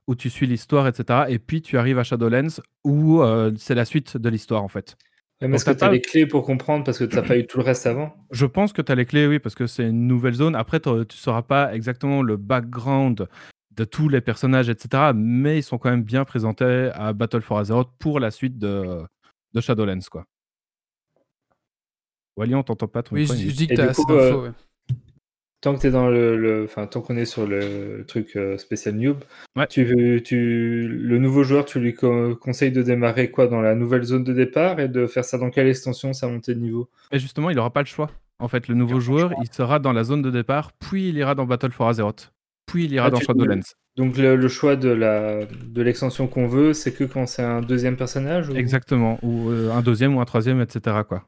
S2: où tu suis l'histoire, etc. Et puis, tu arrives à Shadowlands où euh, c'est la suite de l'histoire, en fait.
S7: Mais est-ce que
S2: t'as
S7: tu as les clés pour comprendre parce que tu n'as pas eu tout le reste avant?
S2: Je pense que tu as les clés, oui, parce que c'est une nouvelle zone. Après, tu ne sauras pas exactement le background de tous les personnages, etc. Mais ils sont quand même bien présentés à Battle for Azeroth pour la suite de, de Shadowlands, quoi. Wally, on t'entend pas ton
S1: Oui, je, dis que t'as
S7: du
S1: assez
S7: euh,
S1: ouais.
S7: Tant que tu dans le, le- enfin, tant qu'on est sur le truc euh, spécial noob,
S2: Ouais.
S7: tu, veux- tu, le nouveau joueur, tu lui co- conseilles de démarrer quoi dans la nouvelle zone de départ et de faire ça dans quelle extension, sa montée de niveau?
S2: Et justement, il n'aura pas le choix. En fait, le nouveau joueur, il sera dans la zone de départ, puis il ira dans Battle for Azeroth, puis il ira
S7: Ah,
S2: dans Shadowlands.
S7: Donc le, le choix de la de l'extension qu'on veut, c'est que quand c'est un deuxième personnage ou-
S2: Exactement. Ou euh, un deuxième ou un troisième, etc. Quoi.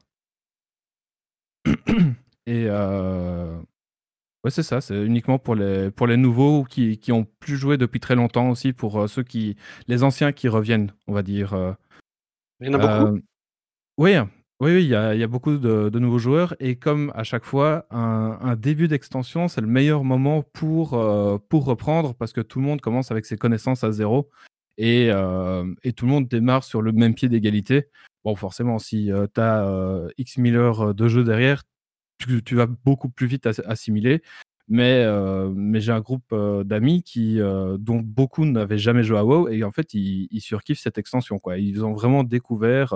S2: Et euh, ouais, c'est ça. C'est uniquement pour les, pour les nouveaux qui, qui ont plus joué depuis très longtemps aussi, pour euh, ceux qui, les anciens qui reviennent, on va dire. euh,
S5: Il y en a beaucoup?
S2: Euh, oui, oui, oui, il y a, il y a beaucoup de, de nouveaux joueurs et comme à chaque fois, un, un début d'extension, c'est le meilleur moment pour, euh, pour reprendre parce que tout le monde commence avec ses connaissances à zéro et, euh, et tout le monde démarre sur le même pied d'égalité. Bon, forcément, si tu as X mille heures de jeu derrière, tu, tu vas beaucoup plus vite as- assimiler. Mais, euh, mais j'ai un groupe euh, d'amis qui, euh, dont beaucoup n'avaient jamais joué à WoW et en fait, ils, ils surkiffent cette extension. Quoi. Ils ont vraiment découvert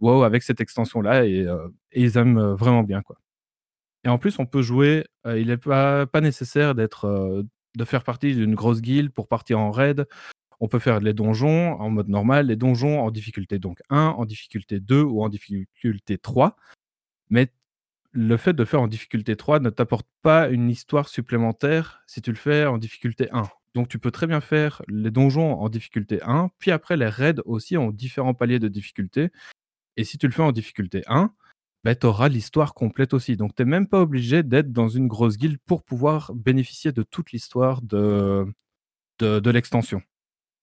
S2: WoW avec cette extension-là et, et ils aiment vraiment bien. Quoi. Et en plus, on peut jouer, il n'est pas, pas nécessaire d'être, de faire partie d'une grosse guilde pour partir en raid. On peut faire les donjons en mode normal, les donjons en difficulté donc 1, en difficulté 2 ou en difficulté 3. Mais le fait de faire en difficulté 3 ne t'apporte pas une histoire supplémentaire si tu le fais en difficulté 1. Donc tu peux très bien faire les donjons en difficulté 1, puis après les raids aussi ont différents paliers de difficulté. Et si tu le fais en difficulté 1, ben, tu auras l'histoire complète aussi. Donc tu n'es même pas obligé d'être dans une grosse guilde pour pouvoir bénéficier de toute l'histoire de l'extension.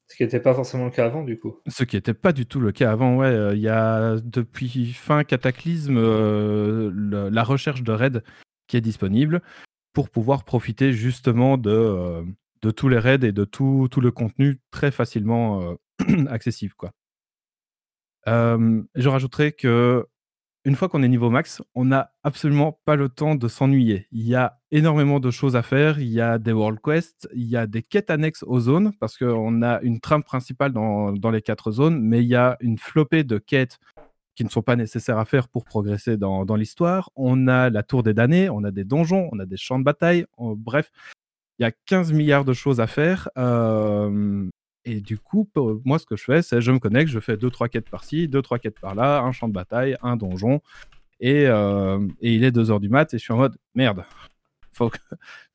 S7: Ce qui n'était pas forcément le cas avant, du coup.
S2: Ce qui n'était pas du tout le cas avant. Ouais, euh, il y a depuis fin Cataclysme euh, la recherche de raids qui est disponible pour pouvoir profiter justement de, euh, de tous les raids et de tout, tout le contenu très facilement accessible. Quoi. Je rajouterais que une fois qu'on est niveau max, on n'a absolument pas le temps de s'ennuyer. Il y a énormément de choses à faire. Il y a des world quests, il y a des quêtes annexes aux zones, parce qu'on a une trame principale dans, les quatre zones, mais il y a une flopée de quêtes qui ne sont pas nécessaires à faire pour progresser dans, l'histoire. On a la tour des damnés, on a des donjons, on a des champs de bataille. bref, il y a 15 milliards de choses à faire. euh, et du coup, pour- moi, ce que je fais, c'est je me connecte, je fais deux, trois quêtes par-ci, deux, trois quêtes par-là, un champ de bataille, un donjon. Et, euh, et il est 2 heures du mat et je suis en mode merde, faut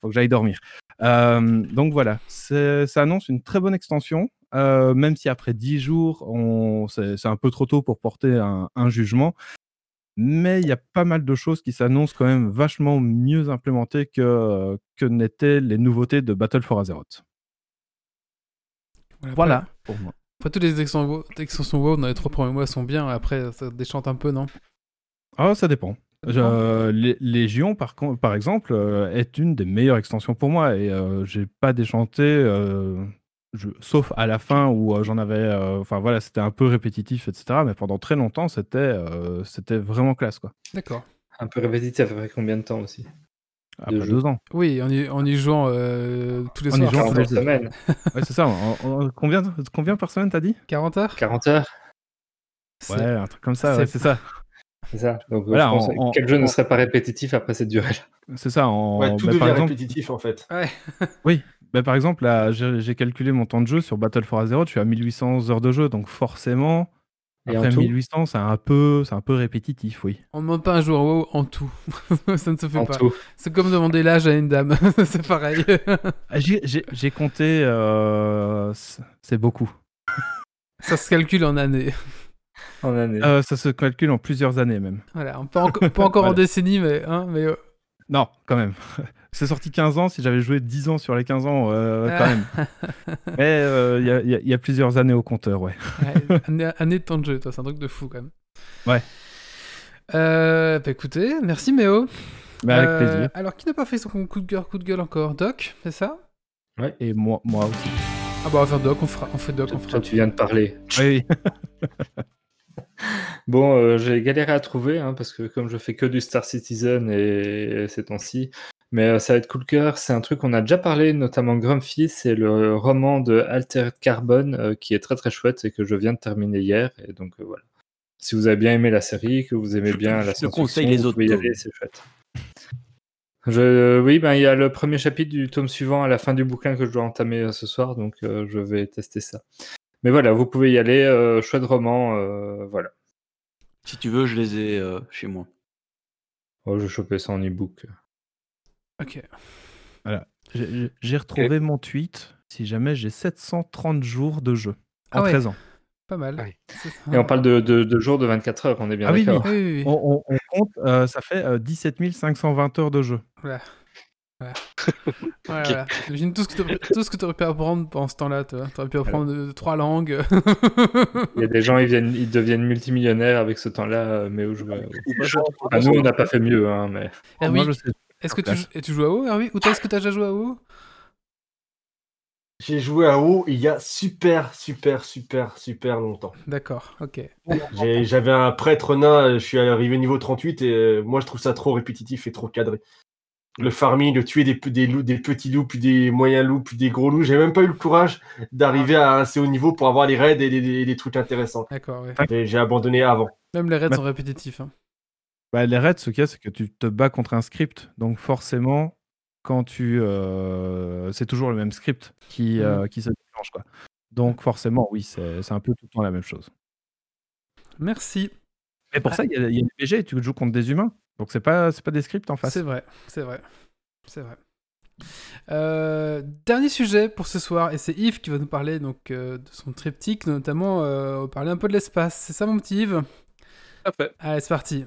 S2: faut que j'aille dormir. Euh, donc voilà, ça annonce une très bonne extension, euh, même si après 10 jours, c'est un peu trop tôt pour porter un, un jugement. Mais il y a pas mal de choses qui s'annoncent quand même vachement mieux implémentées que, que n'étaient les nouveautés de Battle for Azeroth.
S1: Après-
S2: Voilà pour moi.
S1: Après, toutes les extensions extensions WoW dans les trois premiers mois sont bien. Après, ça déchante un peu, non?
S2: Ah, ça dépend. Je- Lé- Légion, par, exemple, euh, est une des meilleures extensions pour moi et euh, j'ai pas déchanté, euh, je- sauf à la fin où euh, j'en avais. euh, Enfin voilà, c'était un peu répétitif, etc. Mais pendant très longtemps, c'était euh, c'était vraiment classe quoi.
S1: D'accord.
S7: Un peu répétitif, après combien de temps aussi?
S2: Après
S7: jeu.
S2: deux ans.
S1: Oui, en y, en y jouant euh, tous les
S2: En y
S1: soirs.
S2: jouant
S7: 40
S2: tous les
S7: heures semaine.
S2: Ouais, c'est ça. en- en- combien, combien par semaine t'as dit?
S1: 40 heures?
S7: 40 heures
S2: Ouais, un truc comme ça,
S1: c'est-
S2: ouais, c'est ça.
S7: C'est ça. Donc,
S2: Voilà,
S7: je pense
S2: en-
S7: que
S2: en-
S7: quel jeu ne serait pas répétitif après cette durée-là?
S2: C'est ça. En,
S3: Ouais, tout
S2: bah,
S3: devient
S2: par exemple,
S3: répétitif en fait.
S2: bah, par exemple là, j'ai j'ai calculé mon temps de jeu sur Battle for Azeroth, je suis à 1800 heures de jeu, donc forcément,
S7: Et en
S2: après
S7: tout
S2: 1800, c'est un peu, c'est un peu répétitif, oui.
S1: On ne demande pas un joueur WoW en tout. ça ne se fait
S7: En
S1: pas. C'est comme demander l'âge à une dame. c'est pareil.
S2: Ah, J'ai compté, euh, c'est beaucoup.
S1: ça se calcule en années.
S7: En année.
S2: Euh, ça se calcule en plusieurs années même.
S1: Voilà, pas, enco- pas encore en
S2: Voilà.
S1: décennie, mais, hein, mais euh,
S2: Non, quand même. C'est sorti 15 ans. Si j'avais joué 10 ans sur les 15 ans, euh, quand même. Mais euh, il y, a- il y a- il y a plusieurs années au compteur, ouais.
S1: ouais, année, année de temps de jeu, toi, c'est un truc de fou quand même.
S2: Ouais.
S1: Euh, bah écoutez, merci Méo.
S2: Mais avec
S1: Euh,
S2: plaisir.
S1: Alors, qui n'a pas fait son coup de cœur, coup de gueule encore? Doc, c'est ça?
S2: Et moi, moi aussi.
S1: Ah bah on va faire Doc, on, fera, on fait Doc, on fera.
S7: Toi, tu viens de parler.
S2: Oui,
S7: Bon, euh, j'ai galéré à trouver hein, parce que comme je fais que du Star Citizen et ces temps-ci, mais euh, ça va être cool cœur. C'est un truc qu'on a déjà parlé, notamment Grumpy. C'est le roman de Altered Carbon euh, qui est très très chouette et que je viens de terminer hier. Et donc voilà. Si vous avez bien aimé la série, que vous aimez bien la science-fiction,
S6: conseille les
S7: vous pouvez y aller, c'est chouette. Je, oui, ben il y a le premier chapitre du tome suivant à la fin du bouquin que je dois entamer ce soir, donc je vais tester ça. Mais voilà, vous pouvez y aller, chouette roman, voilà.
S6: Si tu veux, je les ai euh, chez moi.
S7: Oh, je chopais ça en e-book.
S1: Ok.
S2: j'ai- j'ai- retrouvé mon tweet. Si jamais j'ai 730 jours de jeu en
S1: Ah ouais.
S2: 13 ans.
S1: Pas mal. C'est-
S7: Et on parle de, de, de jours de 24 heures, on est bien
S2: Ah oui,
S7: d'accord.
S1: Oui, oui, oui.
S2: On, on- on compte, euh, ça fait euh, 17 520 heures de jeu.
S1: Voilà. Voilà. Voilà, voilà. Imagine tout ce que t'aurais- tout ce que tu aurais pu apprendre pendant ce temps-là, toi. Tu aurais pu apprendre euh, trois langues.
S7: Il y a des gens, ils, viennent, ils deviennent multimillionnaires avec ce temps-là, euh, mais où je vais- Ah, nous, on n'a pas fait mieux, hein, mais
S1: Hervé,
S2: Moi, je sais.
S1: est-ce que tu, et tu joues à WoW, Hervé? Ou toi, est-ce que tu as déjà joué à WoW?
S3: J'ai joué à WoW il y a super, super, super, super longtemps.
S1: D'accord, ok.
S3: J'ai- J'avais un prêtre nain, je suis arrivé niveau 38 et euh, moi je trouve ça trop répétitif et trop cadré. Le farming, le tuer des, pe- des, loups, des petits loups, puis des moyens loups, puis des gros loups. J'ai même pas eu le courage d'arriver à un assez haut niveau pour avoir les raids et des, trucs intéressants.
S1: D'accord, ouais.
S3: J'ai abandonné avant.
S1: Même les raids
S2: Bah-
S1: sont répétitifs. hein.
S2: Bah, les raids, ce qu'il y a, c'est que tu te bats contre un script. Donc forcément, quand tu... euh, c'est toujours le même script qui, euh, qui se déclenche. Quoi. Donc forcément, oui, c'est un peu tout le temps la même chose.
S1: Merci.
S2: Et pour ça, il y, a il y a des PG, tu joues contre des humains. Donc c'est pas, c'est pas des scripts en face.
S1: C'est vrai, c'est vrai. C'est vrai. Euh, dernier sujet pour ce soir, et c'est Yves qui va nous parler donc, euh, de son triptyque, notamment euh, parler un peu de l'espace. C'est ça mon petit Yves?
S4: Tout à fait.
S1: Allez, c'est parti.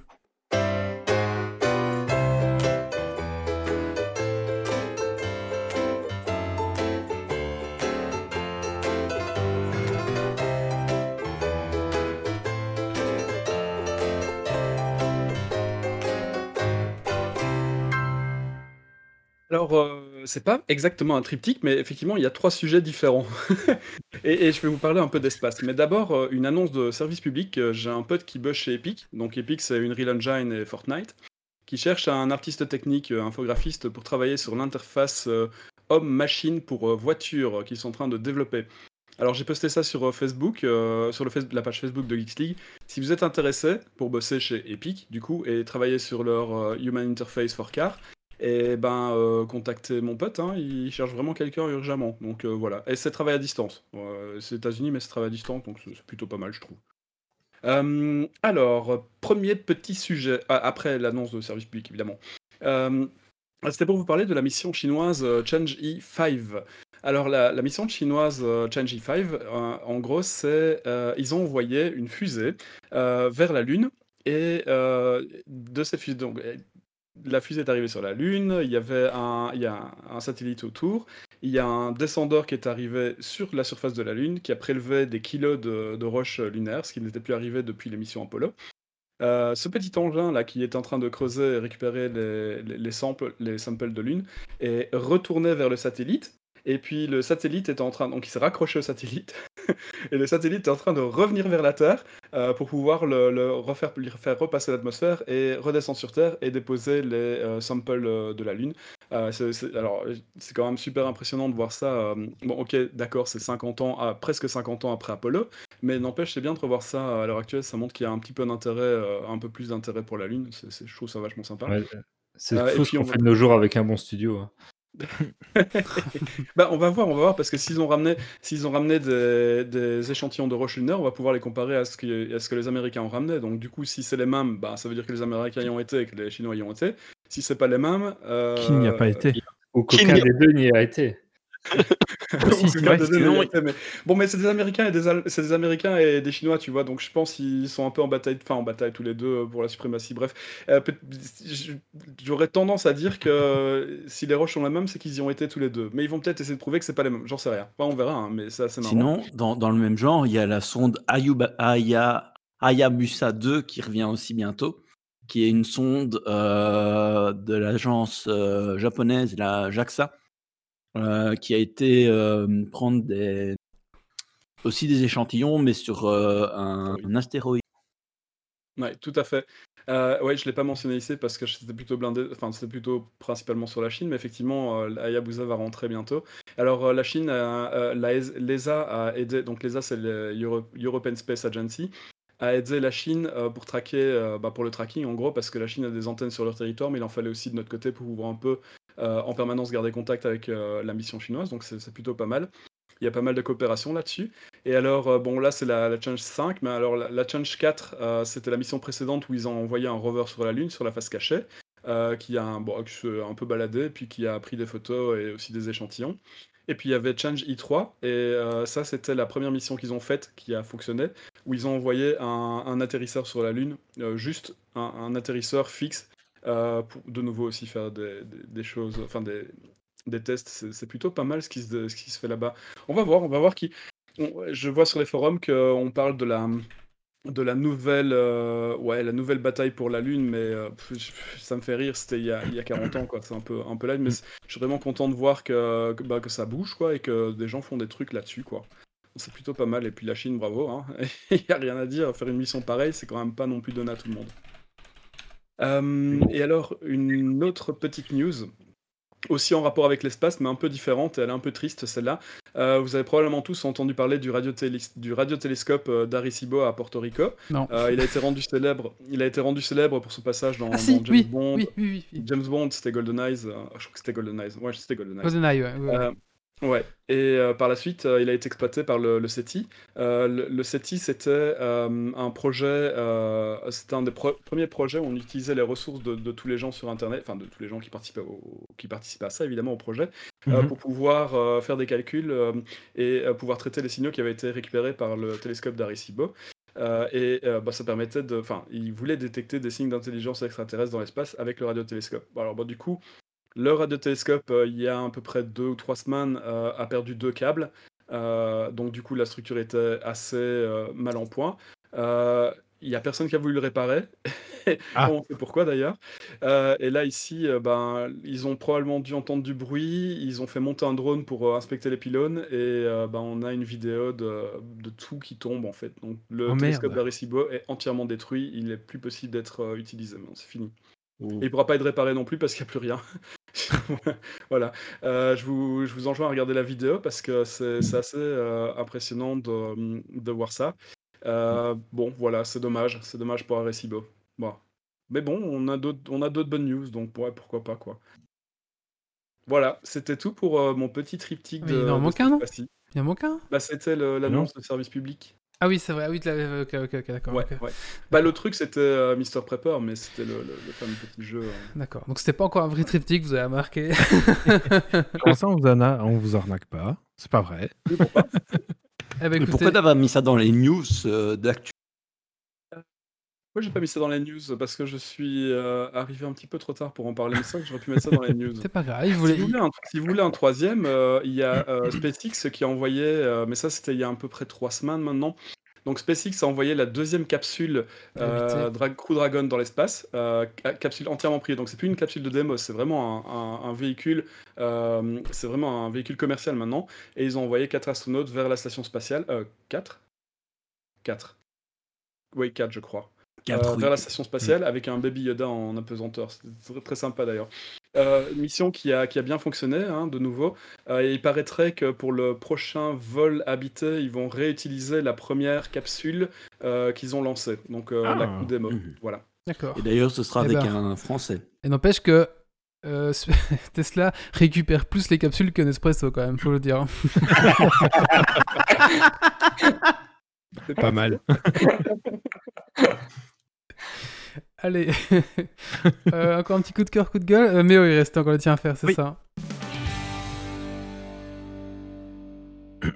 S4: Alors, euh, c'est pas exactement un triptyque, mais effectivement, il y a trois sujets différents. et, je vais vous parler un peu d'espace. Mais d'abord, euh, une annonce de service public. Euh, J'ai un pote qui bosse chez Epic. Donc, Epic, c'est une Real Engine et Fortnite. Qui cherche un artiste technique, euh, infographiste, pour travailler sur l'interface homme-machine pour voiture qu'ils sont en train de développer. Alors, j'ai posté ça sur Facebook, sur la page Facebook de Geeks League. Si vous êtes intéressé pour bosser chez Epic, du coup, et travailler sur leur Human Interface for Car, et ben, euh, contactez mon pote, hein, il cherche vraiment quelqu'un urgemment. Donc euh, voilà. Et c'est travail à distance. Euh, c'est États-Unis, mais c'est travail à distance, donc c'est plutôt pas mal, je trouve. Euh, alors, premier petit sujet, ah, après l'annonce de service public, évidemment. Euh, C'était pour vous parler de la mission chinoise Change E5. Alors, la, mission chinoise euh, Change E5, euh, en gros, c'est. ils ont envoyé une fusée vers la Lune. Et de cette fusée, donc, la fusée est arrivée sur la Lune, il y avait un, satellite autour, il y a un descendeur qui est arrivé sur la surface de la Lune, qui a prélevé des kilos de, roches lunaires, ce qui n'était plus arrivé depuis les missions Apollo. Euh, ce petit engin là qui est en train de creuser et récupérer les samples de Lune est retourné vers le satellite. Et puis le satellite est en train, donc il s'est raccroché au satellite, et le satellite est en train de revenir vers la Terre euh, pour pouvoir le, le refaire, lui faire repasser l'atmosphère et redescendre sur Terre et déposer les euh, samples euh, de la Lune Euh, alors, c'est quand même super impressionnant de voir ça, bon OK, d'accord, c'est 50 ans à presque 50 ans après Apollo, mais n'empêche, c'est bien de revoir ça à l'heure actuelle, ça montre qu'il y a un petit peu d'intérêt, un peu plus d'intérêt pour la Lune, c'est je trouve ça vachement sympa.
S7: Ouais, c'est
S4: Euh,
S7: ce
S4: puis
S7: qu'on
S4: on
S7: fait de nos jours avec un bon studio, hein.
S4: Bah, on va voir, on va voir parce que s'ils ont ramené s'ils ont ramené des des échantillons de roches lunaires, on va pouvoir les comparer à ce que à ce que les Américains ont ramené. Donc du coup, si c'est les mêmes, bah, ça veut dire que les Américains y ont été et que les Chinois y ont été. Si c'est pas les mêmes, heu
S2: Qui n'y a pas été?
S7: Aucun des deux n'y a été.
S2: C'est vrai,
S4: des mais- Bon, mais c'est des Américains et des Al- c'est des Américains et des Chinois, tu vois. Donc je pense qu'ils sont un peu en bataille, enfin en bataille tous les deux pour la suprématie. Bref, Euh, j'aurais tendance à dire que si les roches sont les mêmes, c'est qu'ils y ont été tous les deux. Mais ils vont peut-être essayer de prouver que c'est pas les mêmes. J'en sais rien. Enfin, on verra, hein, mais c'est assez marrant.
S6: Sinon, dans, dans le même genre, il y a la sonde Ayuba- Aya- Hayabusa 2 qui revient aussi bientôt, qui est une sonde euh, de l'agence euh, japonaise, la JAXA, euh, qui a été euh, prendre des, aussi des échantillons, mais sur euh, un, un astéroïde.
S4: Ouais, tout à fait. Ouais, je l'ai pas mentionné ici parce que c'était plutôt blindé, enfin c'était plutôt principalement sur la Chine, mais effectivement, Hayabusa va rentrer bientôt. Alors la Chine, a- la ES- l'ESA a aidé, donc l'ESA c'est le Euro- European Space Agency, a aidé la Chine pour traquer, bah, pour le tracking en gros, parce que la Chine a des antennes sur leur territoire, mais il en fallait aussi de notre côté pour pouvoir un peu en permanence garder contact avec euh, la mission chinoise, donc c'est plutôt pas mal. Il y a pas mal de coopération là-dessus. Et alors, euh, bon, là, c'est la, la Challenge 5, mais alors la, la Challenge 4, euh, c'était la mission précédente où ils ont envoyé un rover sur la Lune, sur la face cachée, euh, qui a un, bon, un peu baladé, puis qui a pris des photos et aussi des échantillons. Et puis il y avait Challenge I3, et euh, ça, c'était la première mission qu'ils ont faite qui a fonctionné, où ils ont envoyé un, atterrisseur sur la Lune, euh, juste un, atterrisseur fixe, euh, pour de nouveau aussi faire des, des- des choses, enfin des, des tests. C'est plutôt pas mal ce qui se, ce qui se fait là-bas. On va voir, on va voir qui. on- je vois sur les forums qu'on parle de la de la nouvelle euh, ouais la nouvelle bataille pour la lune mais euh, pff, ça me fait rire c'était il y a, il y a 40 ans quoi c'est un peu un peu là mais c'est- je suis vraiment content de voir que que, bah, que ça bouge quoi et que des gens font des trucs là-dessus quoi c'est plutôt pas mal et puis la Chine bravo hein. il y a rien à dire faire une mission pareille c'est quand même pas non plus donné à tout le monde Euh, et alors une autre petite news aussi en rapport avec l'espace, mais un peu différente, et elle est un peu triste celle-là. Euh, vous avez probablement tous entendu parler du, radiotélé- du radiotélescope euh, d'Arecibo à Porto Rico.
S1: Non.
S4: Euh, il a été rendu célèbre. Il a été rendu célèbre pour son passage dans,
S1: ah si,
S4: dans James
S1: oui,
S4: Bond.
S1: oui, oui.
S4: James Bond, c'était Golden Eyes. euh, je crois que c'était Golden Eyes. Ouais, c'était Golden Eyes.
S1: GoldenEye, ouais, ouais.
S4: Euh, ouais. Et euh, par la suite, euh, il a été exploité par le, le SETI. Euh, le, le SETI, c'était un projet, c'était un des pro- premiers projets où on utilisait les ressources de, de tous les gens sur Internet, enfin de tous les gens qui participaient, au, qui participaient à ça, évidemment, au projet,
S2: Mhm.
S4: pour pouvoir faire des calculs et pouvoir traiter les signaux qui avaient été récupérés par le télescope d'Arecibo. Euh, et euh, bah, ça permettait de. Enfin, ils voulaient détecter des signes d'intelligence extraterrestre dans l'espace avec le radiotélescope. Alors, bah, du coup, le radiotélescope, euh, il y a à peu près deux ou trois semaines, euh, a perdu deux câbles. Euh, donc, du coup, la structure était assez euh, mal en point. Il y a personne qui a voulu le réparer.
S2: Ah.
S4: On sait pourquoi d'ailleurs. Et là, ici, ben, ils ont probablement dû entendre du bruit. Ils ont fait monter un drone pour inspecter les pylônes. Et ben, on a une vidéo de, de tout qui tombe en fait. Donc, le
S2: Oh,
S4: télescope d'Arecibo est entièrement détruit. Il n'est plus possible d'être utilisé. C'est fini.
S5: Ouh.
S4: Et il pourra pas être réparé non plus parce qu'il n'y a plus rien. voilà. Euh, je, vous, je vous enjoins à regarder la vidéo parce que c'est c'est assez euh, impressionnant de, de voir ça. Euh, bon, voilà, c'est dommage. C'est dommage pour Arecibo. Bon. Mais bon, on a d'autres on a d'autres bonnes news, donc ouais, pourquoi pas, quoi. Voilà, c'était tout pour euh, mon petit triptyque
S1: Mais
S4: de,
S1: il en
S4: de
S1: manque
S4: cette
S1: un, non?
S4: fois-ci.
S1: Il y en manque un?
S4: Bah, c'était le- l'annonce de service public.
S1: Ah oui, c'est vrai. Ah oui, tu l'avais- ok, ok, ok, d'accord.
S4: Ouais,
S1: ok.
S4: ouais. Bah, le truc, c'était euh, Mr. Prepper, mais c'était le, le, le fameux petit jeu. euh.
S1: D'accord. Donc c'était pas encore un vrai triptyque, vous avez remarqué.
S2: Comment ça, on vous, en a- on vous arnaque pas C'est pas vrai.
S1: Eh ben,
S6: Mais
S1: écoutez,
S6: pourquoi t'avais mis ça dans les news euh, d'actu
S4: Pourquoi j'ai pas mis ça dans les news? Parce que je suis euh, arrivé un petit peu trop tard pour en parler, mais c'est vrai que j'aurais pu mettre ça dans les news.
S1: c'est pas grave. Il voulait.
S4: Si vous, voulez un, si vous voulez un troisième, euh, il y a euh, SpaceX qui a envoyé, euh, mais ça c'était il y a à peu près trois semaines maintenant. Donc SpaceX a envoyé la deuxième capsule euh. Dra- Crew Dragon dans l'espace, euh, ca- capsule entièrement privée. Donc c'est plus une capsule de démo, c'est vraiment un, un- un véhicule, euh, c'est vraiment un véhicule commercial maintenant. Et ils ont envoyé quatre astronautes vers la station spatiale. Euh, quatre? Quatre. Oui, quatre je crois.
S6: Oui.
S4: vers la station spatiale avec un baby Yoda en apesanteur. C'est très, très sympa d'ailleurs. Euh, mission qui a, qui a bien fonctionné, hein, de nouveau. Euh, et il paraîtrait que pour le prochain vol habité, ils vont réutiliser la première capsule euh, qu'ils ont lancée. Donc euh,
S2: Ah.
S4: la coup démo. Voilà.
S1: D'accord.
S6: Et d'ailleurs, ce sera
S1: Eh
S6: avec
S1: ben.
S6: un Français.
S1: Et n'empêche que euh, Tesla récupère plus les capsules que Nespresso quand même, faut le dire.
S2: Pas mal.
S1: Allez, Euh, encore un petit coup de cœur, coup de gueule. Euh, mais oui, il reste encore le tien à faire, c'est
S2: Oui.
S1: ça.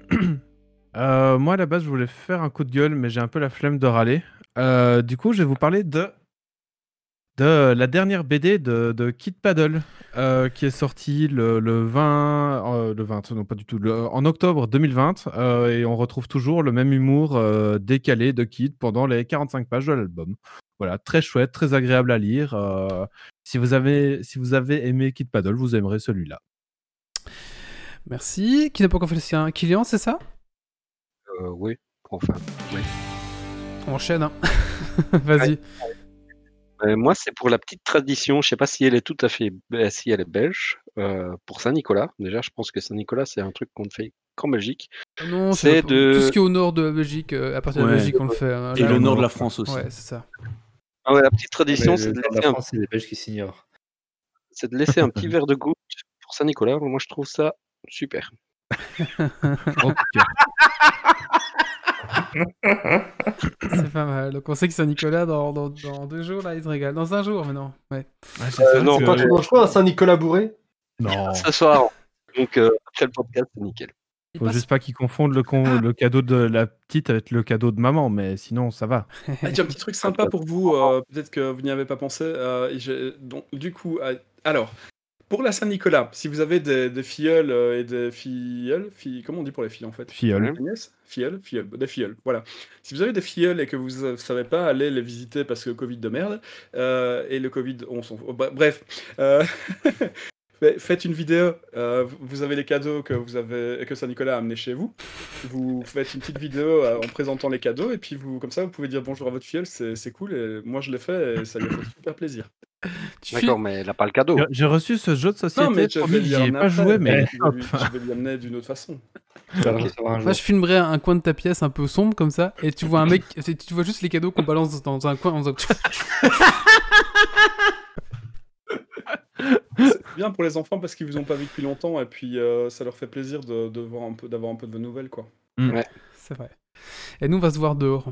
S2: Euh, moi, à la base, je voulais faire un coup de gueule, mais j'ai un peu la flemme de râler. Du coup, je vais vous parler de, de la dernière BD de, de Kid Paddle, euh, qui est sortie le, le 20, euh, le 20, non pas du tout, le- en octobre 2020, euh, et on retrouve toujours le même humour euh, décalé de Kid pendant les 45 pages de l'album. Voilà, très chouette, très agréable à lire. euh, si, vous avez, si vous avez aimé Kid Paddle, vous aimerez celui-là.
S1: Merci. Qui n'a pas encore fait le sien? Kylian, c'est ça?
S5: Euh, oui, enfin.
S1: On enchaîne, hein. Vas-y.
S5: Euh, moi, c'est pour la petite tradition. Je sais pas si elle est tout à fait, euh, si elle est belge. euh, pour Saint-Nicolas. Déjà, je pense que Saint-Nicolas, c'est un truc qu'on ne fait qu'en Belgique.
S1: Non,
S5: C'est
S1: c'est
S5: de-
S1: tout ce qui est au nord de la Belgique, euh, à partir de la
S6: Ouais.
S1: Belgique, on le fait. hein.
S6: Et
S1: Là,
S6: le
S1: on-
S6: nord de la France aussi.
S1: Ouais, c'est ça.
S5: Ah ouais, la petite tradition, c'est de, laisser
S7: la
S5: un-
S7: France, c'est les Belges qui s'ignorent.
S5: c'est de laisser un petit verre de goutte pour Saint-Nicolas. Moi, je trouve ça super.
S2: En tout cas.
S1: C'est pas mal. Donc on sait que Saint-Nicolas, dans, dans, dans deux jours, là, il se régale. Dans un jour, mais non. Ouais.
S2: Ouais, c'est ça,
S5: non,
S3: tu manges quoi, un Saint-Nicolas bourré
S2: non.
S5: Ce soir, donc euh, après le podcast, c'est nickel.
S1: Il
S2: Faut
S1: passe-
S2: juste pas qu'ils confondent le, con- le cadeau de la petite avec le cadeau de maman, mais sinon ça va.
S4: Ah, tiens, un petit truc sympa pour vous, euh, peut-être que vous n'y avez pas pensé. euh, donc, du coup, euh, alors, pour la Saint-Nicolas, si vous avez des, des filleuls euh, et des filleuls, filles, comment on dit pour les filles en fait?
S2: Filleul.
S4: Des nièces Filleuls Filleuls, des filleuls, voilà. Si vous avez des filleuls et que vous ne savez pas aller les visiter parce que Covid de merde, euh, et le Covid, on s'en fout. Bre- Bref, euh, faites une vidéo, euh, vous avez les cadeaux que, vous avez, que Saint-Nicolas a amenés chez vous, vous faites une petite vidéo euh, en présentant les cadeaux, et puis vous, comme ça, vous pouvez dire bonjour à votre filleul, c'est c'est cool, et moi je l'ai fait, et ça lui a fait super plaisir.
S5: D'accord, mais elle n'a pas le cadeau.
S2: J'ai- reçu ce jeu de société,
S4: Non, mais je vais lui
S2: ai pas joué, mais
S4: je vais lui- je vais lui amener d'une autre façon.
S1: Moi, je filmerais un coin de ta pièce un peu sombre comme ça, et tu vois un mec, tu vois juste les cadeaux qu'on balance dans un coin en faisant.
S4: C'est bien pour les enfants parce qu'ils vous ont pas vu depuis longtemps, et puis euh, ça leur fait plaisir de, de voir un peu, d'avoir un peu de vos nouvelles, quoi.
S1: C'est vrai. Et nous, on va se voir dehors.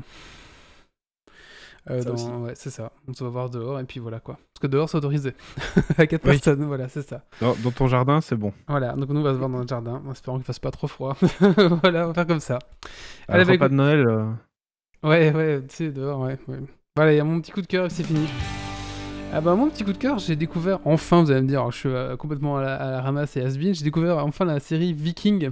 S1: Euh,
S4: Ça
S1: dans-
S4: aussi.
S1: Ouais, c'est ça. On se va voir dehors, et puis voilà quoi. Parce que dehors, c'est autorisé. à quatre
S2: Oui.
S1: personnes, voilà, c'est ça.
S2: dans, dans ton jardin, c'est bon.
S1: Voilà, donc nous, on va se voir dans le jardin, en espérant qu'il fasse pas trop froid. voilà, on va faire comme ça. Allez,
S2: Allez,
S1: bah,
S2: repas
S1: écoute-
S2: de Noël. euh,
S1: Ouais, ouais, tu sais, dehors, ouais. ouais. Voilà, il y a mon petit coup de cœur et c'est fini. Ah bah mon petit coup de cœur, j'ai découvert enfin, vous allez me dire, je suis euh, complètement à la, à la ramasse et has-been, j'ai découvert enfin la série Viking.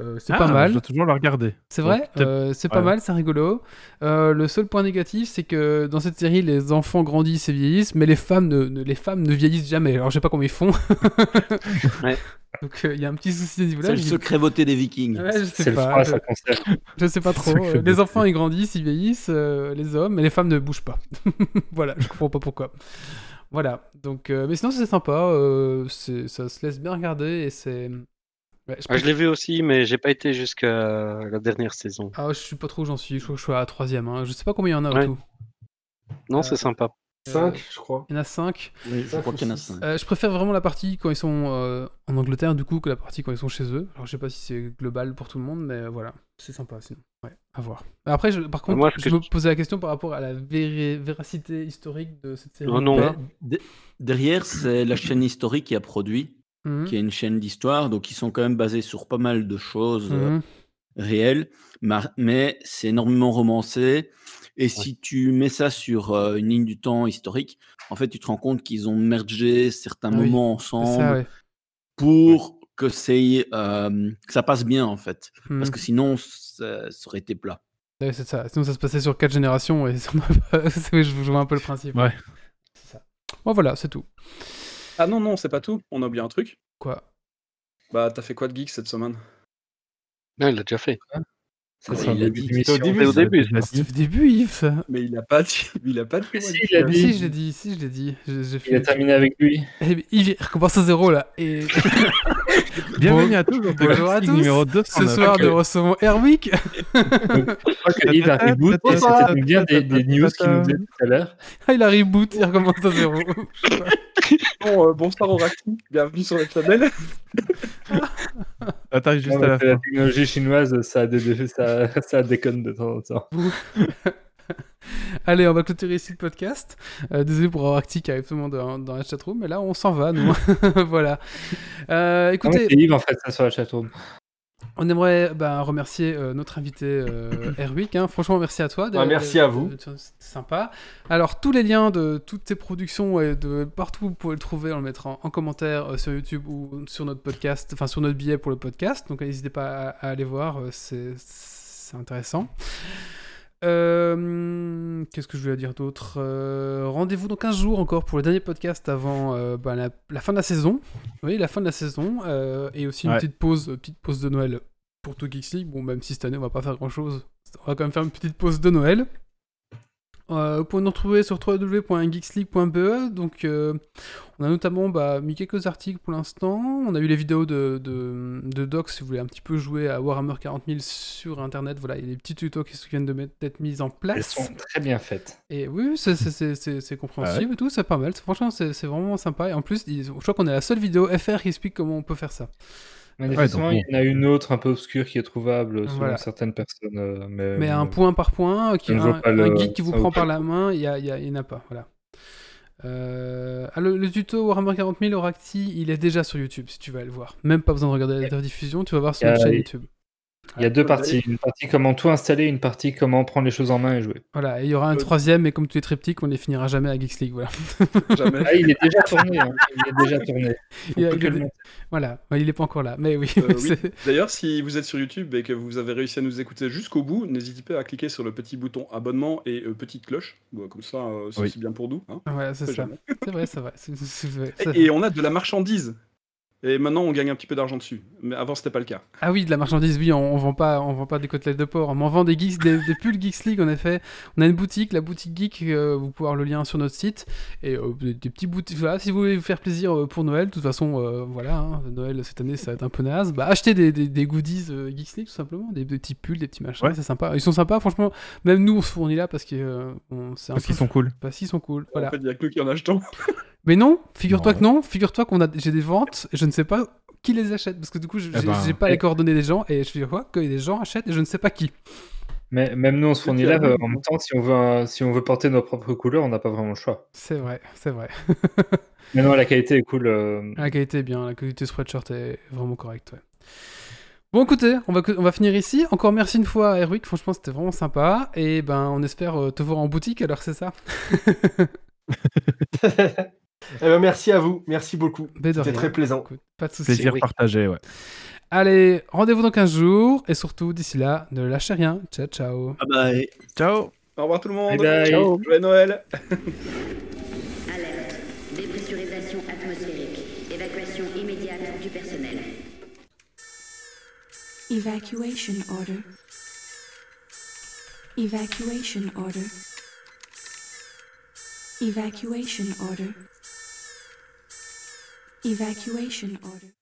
S1: Euh, c'est
S2: ah,
S1: pas
S2: Je
S1: mal,
S2: dois toujours le regarder.
S1: c'est vrai, euh, c'est pas
S2: ouais.
S1: mal, c'est rigolo. Euh, le seul point négatif, c'est que dans cette série, les enfants grandissent et vieillissent, mais les femmes ne, ne- les femmes ne vieillissent jamais. Alors je sais pas comment ils font.
S5: Ouais.
S1: Donc euh, il y a un petit souci à ce niveau-là.
S6: C'est le secret beauté des Vikings.
S1: Ouais, je sais
S7: le
S1: pas.
S7: froid,
S1: je- je sais pas trop. Euh,
S2: je
S1: les enfants ils grandissent, ils vieillissent, euh, les hommes, mais les femmes ne bougent pas. voilà, je comprends pas pourquoi. Voilà, donc, euh, mais sinon c'est sympa, euh, ça se laisse bien regarder et c'est. Ouais, je,
S5: Ah, je l'ai vu aussi, mais j'ai pas été jusqu'à la dernière saison.
S1: Ah, je suis pas trop où j'en suis, je crois que je suis à la troisième. Hein. Je sais pas combien il y en a au
S5: Ouais.
S1: tout.
S5: Non,
S1: Euh,
S5: c'est sympa.
S3: 5, je crois.
S1: Il y en a 5.
S6: Oui, je crois qu'il y en a cinq.
S1: je préfère vraiment la partie quand ils sont euh, en Angleterre du coup que la partie quand ils sont chez eux. Alors je sais pas si c'est global pour tout le monde, mais euh, voilà, c'est sympa sinon. Ouais, à voir. Après, je- par contre,
S5: moi,
S1: je
S5: que
S1: me
S5: je-
S1: posais la question par rapport à la véracité historique de cette série.
S5: Oh non.
S6: Mais de- derrière, c'est la chaîne historique qui a produit,
S1: Mhm.
S6: qui est une chaîne d'histoire, donc ils sont quand même basés sur pas mal de choses euh,
S1: Mhm.
S6: réelles, ma- mais c'est énormément romancé. Et si tu mets ça sur euh, une ligne du temps historique, en fait, tu te rends compte qu'ils ont mergé certains
S1: Ah oui,
S6: moments ensemble
S1: ça, ouais.
S6: pour que, c'est, euh, que ça passe bien, en fait. Parce que sinon, ça, ça aurait été plat.
S1: Ouais, c'est ça. Sinon, ça se passait sur quatre générations et ça je vois un peu le principe.
S2: Ouais.
S1: C'est ça. Bon, voilà, c'est tout.
S4: Ah non, non, c'est pas tout, on a oublié un truc.
S1: Quoi?
S4: Bah, t'as fait quoi de geek cette semaine?
S5: Non, il l'a déjà fait.
S7: C'est
S3: au début,
S5: au début.
S1: Au début, Yves. ça.
S4: Mais il a pas dit. Il a pas dit.
S7: Si, il a dit.
S1: si, je l'ai dit, si, je l'ai dit. J'ai j'ai
S7: Il a terminé avec lui.
S1: Eh, mais Yves, il recommence à zéro là. Et
S2: Bienvenue à tous dans
S1: Bonjour à tous.
S2: numéro
S1: ce
S2: 209.
S1: soir, nous recevons Erwick.
S7: Je crois que Yves a reboot et c'était bien des, des news qu'il nous disait tout à l'heure.
S1: Ah, il a reboot, il recommence à zéro.
S4: Bon, euh, bonsoir Oracti. Bienvenue sur le channel.
S2: Attends, juste
S7: Non,
S2: à la
S7: la technologie chinoise, ça, dé- ça, ça déconne de temps en temps.
S1: Allez, on va clôturer ici le podcast. Euh, désolé pour Arctic qui arrive tout le monde dans, dans la chatroom, mais là on s'en va, nous. voilà. Euh, écoutez,
S7: C'est Yves en fait, ça sur la chatroom.
S1: On aimerait bah, remercier euh, notre invité euh, Erwick. hein. Franchement, merci à toi.
S3: Merci à vous.
S1: C'était sympa. Alors, tous les liens de toutes tes productions et de partout vous pouvez le trouver, on le mettra en, en commentaire euh, sur YouTube ou sur notre podcast, enfin sur notre billet pour le podcast. Donc, n'hésitez pas à, à aller voir, euh, c'est c'est intéressant. Euh, Qu'est-ce que je voulais dire d'autre Euh, Rendez-vous dans 15 jours encore pour le dernier podcast avant euh, bah, la, la fin de la saison. Oui, la fin de la saison. et aussi une
S2: Ouais.
S1: petite pause, petite pause de Noël pour tout Geeks League. Bon, même si cette année on va pas faire grand chose, on va quand même faire une petite pause de Noël. Euh, vous pouvez nous retrouver sur www.geeksleague.be. Donc, euh, on a notamment bah, mis quelques articles pour l'instant. On a eu les vidéos de, de, de Doc si vous voulez un petit peu jouer à Warhammer 40 000 sur internet. Voilà, il y a des petits tutos qui viennent d'être mis en
S7: Elles
S1: place.
S7: sont très bien faites.
S1: Et oui, c'est- c'est- c'est c'est- c'est compréhensible et tout, c'est pas mal. Franchement, c'est vraiment sympa. Et en plus, je crois qu'on est la seule vidéo FR qui explique comment on peut faire ça.
S7: Manifestement,
S2: donc
S7: il y en a une autre un peu obscure qui est trouvable selon
S1: Voilà.
S7: certaines personnes. euh, mais
S1: Mais
S7: euh,
S1: un point par point, qui, un, un
S7: le-
S1: guide qui vous
S7: ça
S1: prend par la main, il y a, il y a- il y en a pas. Voilà. Euh, ah, le, le tuto Warhammer 40 000 Oracti, il est déjà sur YouTube si tu veux aller le voir. Même pas besoin de regarder la rediffusion, tu vas voir sur notre chaîne YouTube.
S7: Il y a deux parties. Une partie comment tout installer, une partie comment prendre les choses en main et jouer.
S1: Voilà, et il y aura un
S4: Euh,
S1: troisième, mais comme tous les triptyques, on les finira jamais à Geeks League. Voilà.
S4: Jamais.
S7: Ah, il est déjà tourné. hein. Il est déjà tourné.
S1: Il a- il
S7: le.
S1: Voilà, il est pas encore là, mais oui.
S4: Euh, oui. D'ailleurs, si vous êtes sur YouTube et que vous avez réussi à nous écouter jusqu'au bout, n'hésitez pas à cliquer sur le petit bouton abonnement et euh, petite cloche. Bon, comme ça, euh, c'est
S2: Oui.
S4: aussi bien pour nous. hein.
S1: Voilà, c'est ça. C'est vrai, c'est vrai.
S4: et on a de la marchandise. Et maintenant, on gagne un petit peu d'argent dessus. Mais avant, c'était pas le cas.
S1: Ah oui, de la marchandise, oui, on, on vend pas, on vend pas des côtelettes de porc, on en vend des geeks, des, des pulls Geeks League en effet. On a une boutique, la boutique geek, euh, vous pouvez avoir le lien sur notre site et euh, des, des petits boutiques. Voilà, si vous voulez vous faire plaisir euh, pour Noël, de toute façon, euh, voilà, hein, Noël cette année ça va être un peu naze. Bah achetez des, des, des goodies euh, Geeks League tout simplement, des, des petits pulls, des petits machins,
S2: Ouais.
S1: c'est sympa. Ils sont sympas, franchement. Même nous on se fournit là parce que euh, on- c'est un
S2: Parce qu'ils sont cool.
S1: parce qu'ils sont cool. Voilà.
S4: En fait, il y a que nous qui en achetons.
S1: Mais non, figure-toi que non, figure-toi qu'on a, j'ai des ventes et je ne sais pas qui les achète parce que du coup je-
S2: Eh
S1: j'ai
S2: ben,
S1: pas les
S7: eh.
S1: coordonnées des gens et je figure quoi que les gens achètent et je ne sais pas qui.
S7: Mais même nous, on se fournit là. euh, en même temps, si on veut, un- si on veut porter nos propres couleurs, on n'a pas vraiment le choix.
S1: C'est vrai, c'est vrai.
S7: Mais non, la qualité est cool. euh,
S1: La qualité est bien, la qualité sweatshirt est vraiment correcte. Ouais. Bon, écoutez, on va, on va finir ici. Encore merci une fois à Erwick, franchement c'était vraiment sympa. Et ben on espère euh, te voir en boutique alors c'est ça?
S3: Eh ben, merci à vous, merci beaucoup.
S1: De
S3: C'était très plaisant.
S1: Écoute, pas de soucis.
S2: Plaisir
S5: oui.
S2: partagé, ouais.
S1: Allez, rendez-vous dans 15 jours et surtout d'ici là, ne lâchez rien. Ciao ciao.
S6: Bah, et-
S2: Ciao
S4: Au revoir tout le monde.
S7: Bye bye.
S4: Ciao. Joyeux Noël.
S8: Alerte. Dépressurisation atmosphérique. Évacuation immédiate du personnel.
S9: Evacuation order. Evacuation order. Evacuation order. Evacuation order.